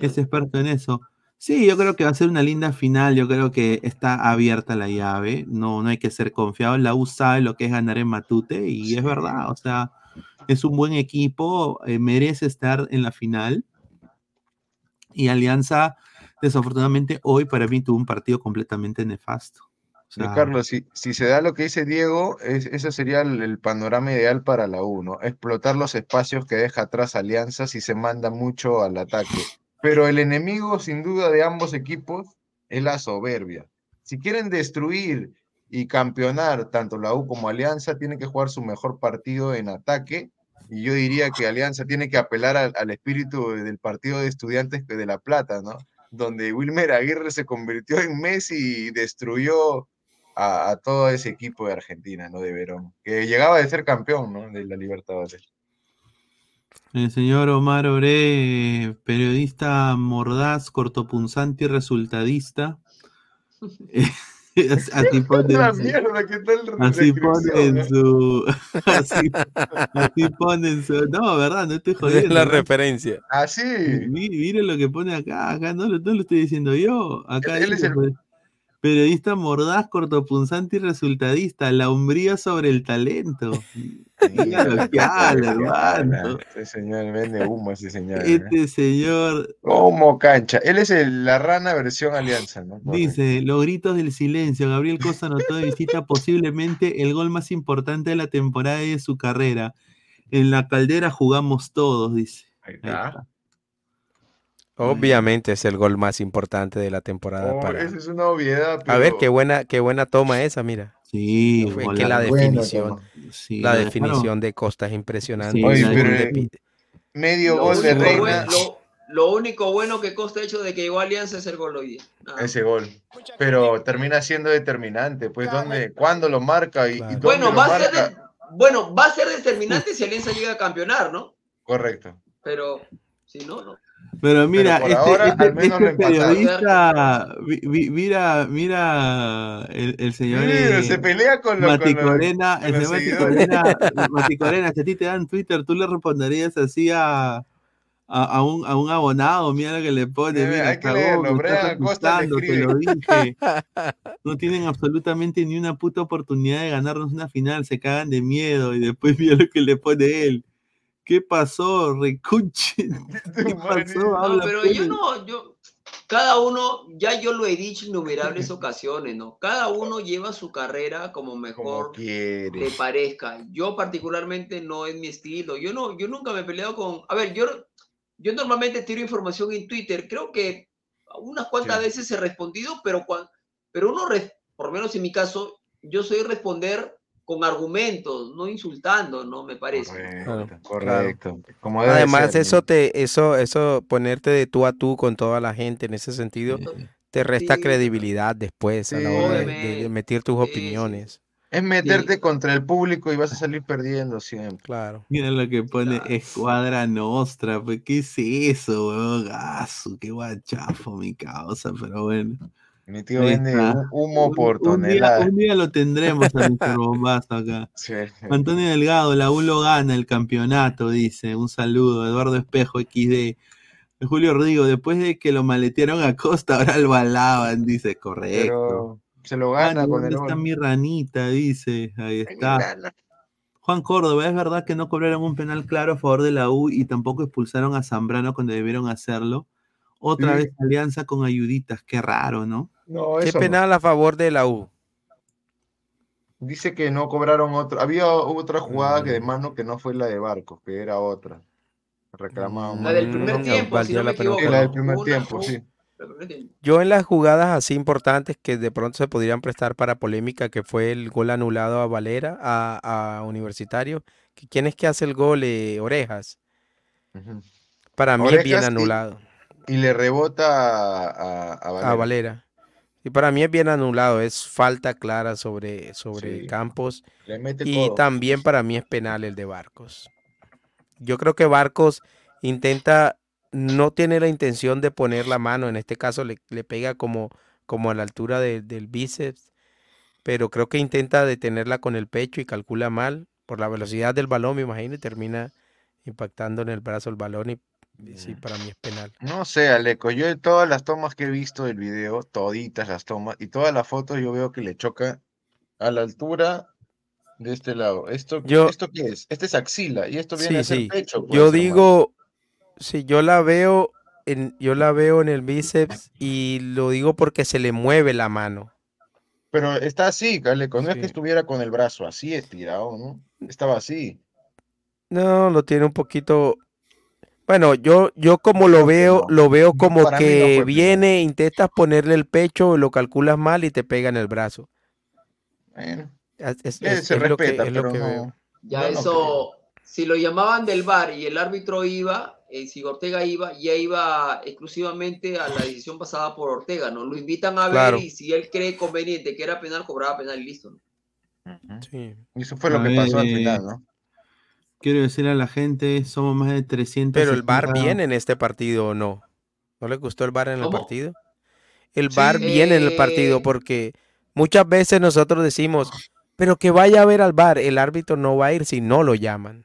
es experto en eso. Sí, yo creo que va a ser una linda final, yo creo que está abierta la llave, no, no hay que ser confiado, la U sabe lo que es ganar en Matute y es verdad, o sea, es un buen equipo, eh, merece estar en la final y Alianza, desafortunadamente, hoy para mí tuvo un partido completamente nefasto. O Pero, sea, Carlos, si, si se da lo que dice Diego, es, ese sería el, el panorama ideal para la U, ¿no? Explotar los espacios que deja atrás Alianza si se manda mucho al ataque. Pero el enemigo, sin duda, de ambos equipos es la soberbia. Si quieren destruir y campeonar tanto la U como Alianza, tienen que jugar su mejor partido en ataque. Y yo diría que Alianza tiene que apelar al, espíritu del partido de estudiantes de La Plata, ¿no? Donde Wilmer Aguirre se convirtió en Messi y destruyó a, a todo ese equipo de Argentina, ¿no? De Verón, que llegaba de ser campeón, ¿no? De la Libertadores. El señor Omar Oré, periodista mordaz, cortopunzante y resultadista. así pone, La en su- mierda, ¿qué tal así pone en descripción, su. Así, así pone en su. No, verdad, no estoy jodiendo. la ¿no? referencia. Ah, sí. Mi- Mire lo que pone acá, acá no, lo- no lo estoy diciendo yo. Acá Él es el- pues, periodista mordaz, cortopunzante y resultadista, la umbría sobre el talento. Mira lo que habla, hermano. Ese señor vende humo, ese señor. ¿eh? Este señor Como cancha. Él es el- la rana versión Alianza, ¿no? dice, los gritos del silencio, Gabriel Costa anotó de visita posiblemente el gol más importante de la temporada y de su carrera. En la caldera jugamos todos, dice. Ahí está. Obviamente es el gol más importante de la temporada Oh, para... esa es una obviedad. A ver, qué buena, qué buena toma esa, mira. Sí, Fue que la definición. Sí, la definición de Costa es impresionante. Sí, Oye, pero De medio Lo gol de Reina. lo- lo único bueno que Costa ha hecho de que llegó a Alianza es el gol hoy día. Nada. Ese gol. Pero termina siendo determinante. Pues, ¿dónde, ¿cuándo lo marca? Y, y dónde Bueno, lo va a ser de- bueno, va a ser determinante si Alianza llega a campeonar, ¿no? Correcto. Pero si no, no. Pero mira, este, ahora, este- este periodista, vi- mira, mira el, el señor Mira, eh, se pelea con los- Mati con los- Corena, con el los señor Mati seguidores. Corena, Mati Corena, si a ti te dan Twitter, tú le responderías así a, a, a un, a un abonado, mira lo que le pone, Eh, mira, hay que leerlo, Brian Acosta le te lo dije. No tienen absolutamente ni una puta oportunidad de ganarnos una final, se cagan de miedo y después mira lo que le pone él. ¿Qué pasó, recuche? ¿Qué pasó? No, Habla, pero Pérez. yo no, yo, cada uno, ya yo lo he dicho innumerables ocasiones, ¿no? Cada uno lleva su carrera como mejor quiere. le parezca. Yo particularmente no es mi estilo. Yo no, yo nunca me he peleado con, a ver, yo, yo normalmente tiro información en Twitter. Creo que unas cuantas Sí. veces he respondido, pero cuan- pero uno, res- por lo menos en mi caso, yo soy responder con argumentos, no insultando, ¿no? Me parece. Correcto, correcto. Como Además, ser, eso te, eso, eso, ponerte de tú a tú con toda la gente en ese sentido, te resta Sí. credibilidad después a la hora de, emitir tus opiniones. Es meterte contra el público y vas a salir perdiendo siempre. Claro. Mira lo que pone Escuadra Nostra, pues ¿qué es eso, weón? Gaso, qué guachafo mi causa, pero bueno. Mi tío vende humo por Un día, tonelada. un día lo tendremos a Mr. Bombazo acá. Sí. Antonio Delgado, la U lo gana el campeonato, dice. Un saludo. Eduardo Espejo, XD. Julio Rodrigo, después de que lo maletearon a Costa, ahora lo alaban, dice. Correcto. Pero se lo gana Manu, con ¿dónde el está gol. mi ranita? Dice. Ahí está. Juan Córdoba, ¿es verdad que no cobraron un penal claro a favor de la U y tampoco expulsaron a Zambrano cuando debieron hacerlo? Otra vez alianza con ayuditas, qué raro, ¿no? No, ¿Qué eso no. penal a favor de la U? Dice que no cobraron otro. Había otra jugada que de Mm. mano que no fue la de Barcos, que era otra. reclamado. La del primer Mm, tiempo, si valió no me la equivoco. Del primer Una- tiempo, sí. Yo en las jugadas así importantes que de pronto se podrían prestar para polémica, que fue el gol anulado a Valera, a, a Universitario. que ¿Quién es que hace el gol? Eh, Orejas. Para mí es bien Orejas y- anulado. Y le rebota a, a, a Valera. A Valera. Y para mí es bien anulado, es falta clara sobre, sobre Sí. Campos. Y también para mí es penal el de Barcos. Yo creo que Barcos intenta, no tiene la intención de poner la mano, en este caso le, le pega como, como a la altura de- del bíceps, pero creo que intenta detenerla con el pecho y calcula mal por la velocidad del balón, me imagino, y termina impactando en el brazo el balón y sí, para mí es penal. No sé, Aleco, yo de todas las tomas que he visto del video, toditas las tomas, y todas las fotos yo veo que le choca a la altura de este lado. ¿Esto, Yo- ¿esto qué es? Este es axila, y esto viene Sí, a ser sí. pecho. pues, Yo digo, si yo la veo en, yo la veo en el bíceps y lo digo porque se le mueve la mano. Pero está así, Aleco, no es que estuviera con el brazo así estirado, ¿no? Estaba así. No, lo tiene un poquito. Bueno, yo, yo como lo veo, lo veo No, como para mí no que viene, intentas ponerle el pecho, lo calculas mal y te pega en el brazo. Bueno, Es, es- eh, es- se es lo que, respeta, es lo que no. veo. Ya eso, si lo llamaban del bar y el árbitro iba, eh, si Ortega iba, ya iba exclusivamente a la decisión pasada por Ortega, ¿no? Lo invitan a ver Claro. y si él cree conveniente que era penal, cobraba penal y listo. ¿no? Sí. Y eso fue lo que pasó al final, ¿no? Quiero decirle a la gente, somos más de 300. Pero el VAR viene en este partido o no. ¿No le gustó el VAR en el ¿Cómo? partido? El Sí. VAR viene en el partido Eh, porque muchas veces nosotros decimos, pero que vaya a ver al VAR, el árbitro no va a ir si no lo llaman.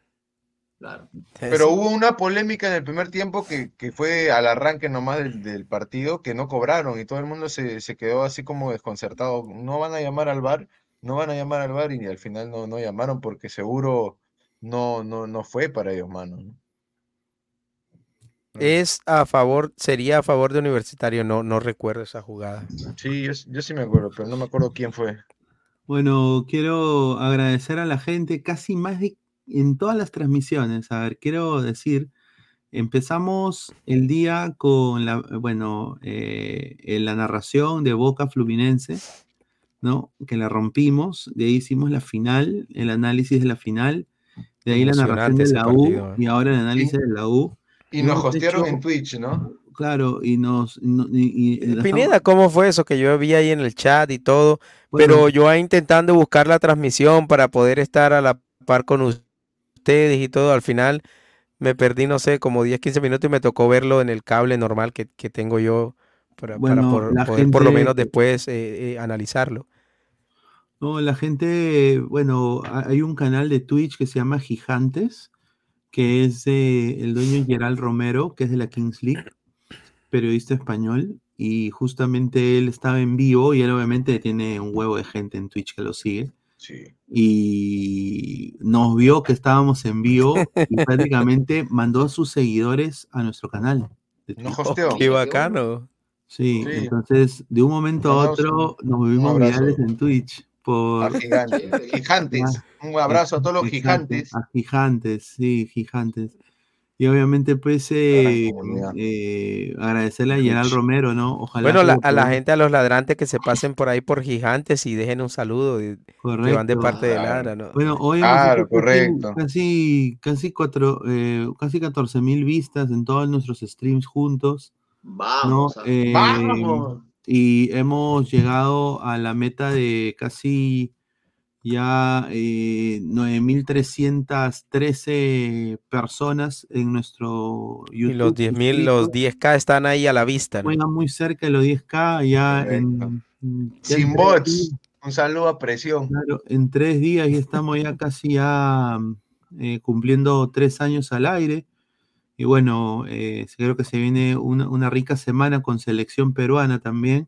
Claro. Pero hubo una polémica en el primer tiempo que, que fue al arranque nomás del, del partido que no cobraron y todo el mundo se, se quedó así como desconcertado. No van a llamar al VAR, no van a llamar al VAR y al final no, no llamaron porque seguro no, no, no fue para ellos, mano. ¿no? Es a favor, sería a favor de Universitario, no, no recuerdo esa jugada. Sí, yo, yo sí me acuerdo, pero no me acuerdo quién fue. Bueno, quiero agradecer a la gente, casi más de en todas las transmisiones. A ver, quiero decir, empezamos el día con la, bueno, eh, en la narración de Boca Fluminense, ¿no? Que la rompimos, de ahí hicimos la final, el análisis de la final, de ahí la narración Emocionante de la U partido, ¿eh? y ahora el análisis de la U. Y nos hostearon hecho- en Twitch, ¿no? Claro, y nos... no- y- y- y Pineda, ¿cómo fue eso que yo vi ahí en el chat y todo? Bueno. Pero yo ahí intentando buscar la transmisión para poder estar a la par con ustedes y todo, al final me perdí, no sé, como 10, 15 minutos y me tocó verlo en el cable normal que, que tengo yo para, para Bueno, por- poder por lo menos después eh, eh, analizarlo. No, la gente, bueno, ha- hay un canal de Twitch que se llama Gigantes, que es de el dueño Gerald Romero, que es de la Kings League, periodista español, y justamente él estaba en vivo y él obviamente tiene un huevo de gente en Twitch que lo sigue. Sí. Y nos vio que estábamos en vivo y prácticamente mandó a sus seguidores a nuestro canal. Twitch. hosteó. Qué bacano. Sí, Sí. entonces de un momento a otro nos volvimos virales en Twitch. Por, A gigantes. Gigantes. Un abrazo a todos los gigantes. A gigantes, sí, gigantes. Y obviamente, pues, eh, eh, agradecerle a Gerald Romero, ¿no? Ojalá Bueno, la- a la gente, a los ladrantes que se pasen por ahí por gigantes y dejen un saludo de- que van de Correcto. parte de Claro. Ladra, ¿no? Bueno, hoy Claro, correcto. Casi, casi, cuatro, eh, casi 14 mil vistas en todos nuestros streams juntos, ¿no? Vamos. a- Eh, ¡Vamos! Y hemos llegado a la meta de casi ya eh, 9.313 personas en nuestro YouTube. Y los 10.000, los inscritos. 10K están ahí a la vista, ¿no? Juega muy cerca de los 10K, ya Correcto. en, en- ya en Sin bots. días, Un saludo a presión. claro, en tres días ya estamos ya casi ya eh, cumpliendo tres años al aire. Y bueno, eh, creo que se viene una, una rica semana con selección peruana también,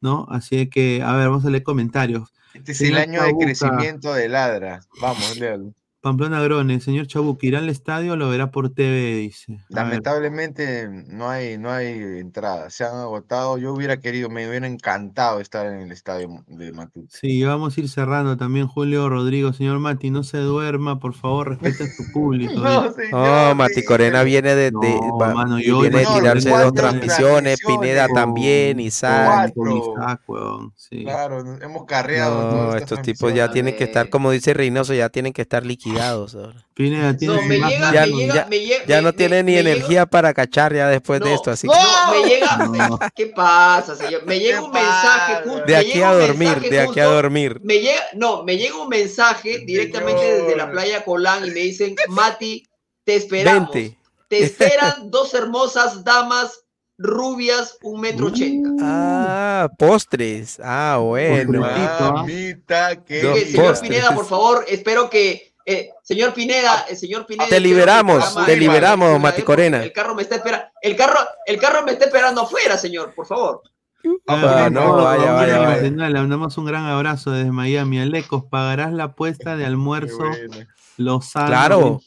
¿no? Así que, a ver, vamos a leer comentarios. Este es el año de crecimiento de Ladra. Vamos, Leo. Pamplona Grone, señor Chabuque, ¿irá al estadio o lo verá por TV? Dice. A ver. Lamentablemente no hay, no hay entradas, se han agotado. Yo hubiera querido, me hubiera encantado estar en el estadio de Matute. Sí, vamos a ir cerrando también. Julio Rodrigo, señor Mati, no se duerma, por favor, respeta a su público. No. No, Mati Corena viene de, de- No, va- mano, yo viene de tirarse dos transmisiones, Pineda también, Isaac. Con Isaac, weón, sí. Claro, hemos carreado. No, estos tipos ya tienen que estar, como dice Reynoso, ya tienen que estar liquidados. Ahora. Pineda, tiene me más- llega- ya, me llega- ya- me llega- ya me- no me- tiene ni me llega- energía para cachar ya después de esto, así que No, me llega. ¿Qué pasa, señor? Me llega un mensaje justo. de aquí a dormir, de aquí a dormir. Me llega, no, me llega un mensaje directamente desde la playa Colán y me dicen, Mati, te esperamos. Vente. Te esperan dos hermosas damas rubias, un metro ochenta. Ah, postres. Ah, bueno. Mamita, qué Dos Que, señor postres. Pineda, por favor, espero que. Eh, señor Pineda, el señor Pineda. Te liberamos, programa- te liberamos, Mati Corena. El carro me está esperando. El carro, el carro me está esperando afuera, señor, por favor. Ah, no, vaya, vaya, vaya. Le mandamos un gran abrazo desde Miami. Alecos, ¿pagarás la apuesta de almuerzo Lozano? Claro.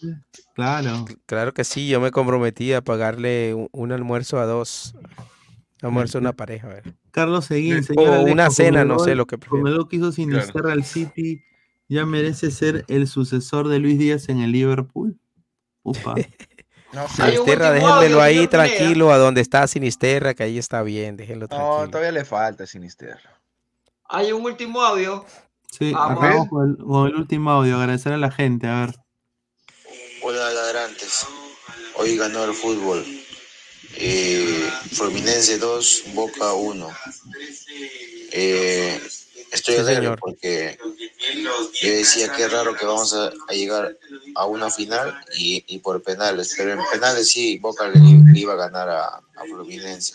Claro. Claro que sí, yo me comprometí a pagarle un, un almuerzo a dos. Almuerzo a una pareja, a ver. Carlos Seguín, O señor Alejo, una cena, no sé lo que Con el gol que hizo Sinisterra al City, ya merece ser el sucesor de Luis Díaz en el Liverpool. Upa. Sinisterra, déjenmelo ahí tranquilo, a donde está Sinisterra, que ahí está bien, déjenlo No, tranquilo. todavía le falta Sinisterra. Hay un último audio. Sí, acabamos con el, con el último audio. Agradecer a la gente. A ver. Hola ladrantes, hoy ganó el fútbol. Eh, Fluminense 2, Boca 1. Eh, estoy Sí, alegre señor. porque yo decía que es raro que vamos a, a llegar a una final y, y por penales, pero en penales sí, Boca le, le iba a ganar a, a Fluminense.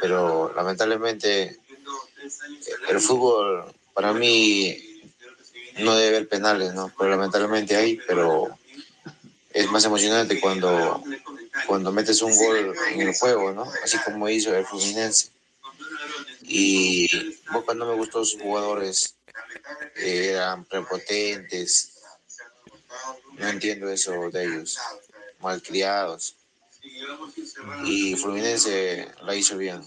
Pero lamentablemente el fútbol para mí no debe haber penales, ¿no? Pero lamentablemente hay, pero es más emocionante cuando, cuando metes un gol en el juego, ¿no? Así como hizo el Fluminense. Y Boca no me gustó sus jugadores, eh, eran prepotentes, no entiendo eso de ellos, malcriados. Y Fluminense la hizo bien.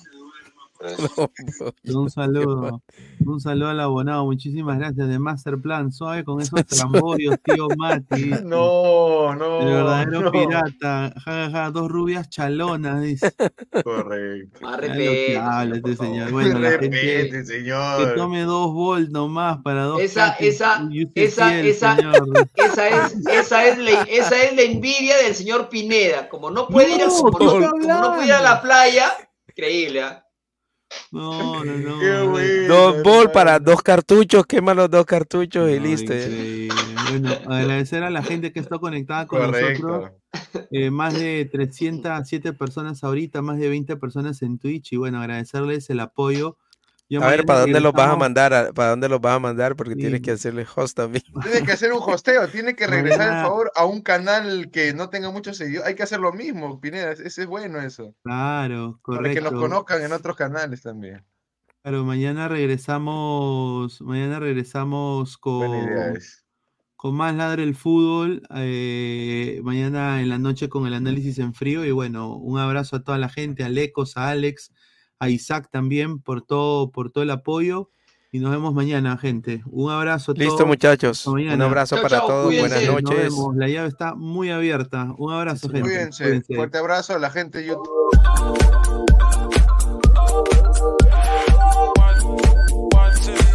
Un saludo. Un saludo al abonado. Muchísimas gracias de Masterplan. Suave con esos tramborios, tío Mati. No, no. El verdadero no. pirata. Ja, ja, ja, dos rubias chalonas, dice. Correcto. Más habla este señor. Bueno, la gente señor. que tome dos volt nomás para dos. Esa, esa, esa, fiel, esa, señor. esa es, esa es la, esa es la envidia del señor Pineda. Como no puede ir a, como no, estoy como no puede ir a la playa, increíble, ¿ah? No, no, no. Qué bueno. Dos bol para dos cartuchos, quema los dos cartuchos y No, listo. increíble. Bueno, agradecer a la gente que está conectada con Correcto. nosotros. Eh, más de 307 personas ahorita, más de 20 personas en Twitch. Y bueno, agradecerles el apoyo. Yo A ver, ¿para dónde los vas a mandar? A- ¿Para dónde los vas a mandar? Porque Sí. tienes que hacerle host también. Tiene que hacer un hosteo, tiene que regresar el favor a un canal que no tenga muchos seguidores. Hay que hacer lo mismo, Pineda. Ese es bueno eso. Claro, Para que correcto. nos conozcan en otros canales también. Claro, mañana regresamos, mañana regresamos con, con más Ladre el Fútbol. eh, mañana en la noche con el análisis en frío. Y bueno, un abrazo a toda la gente, a Lecos, a Alex, a Isaac también por todo, por todo el apoyo. Y nos vemos mañana, gente. Un abrazo a Listo, todos. muchachos. Hasta Un abrazo Chau, para chau, todos. cuídense. Buenas Nos noches. vemos. La llave está muy abierta. Un abrazo, gente. Cuídense. Cuídense. Fuerte abrazo a la gente de YouTube.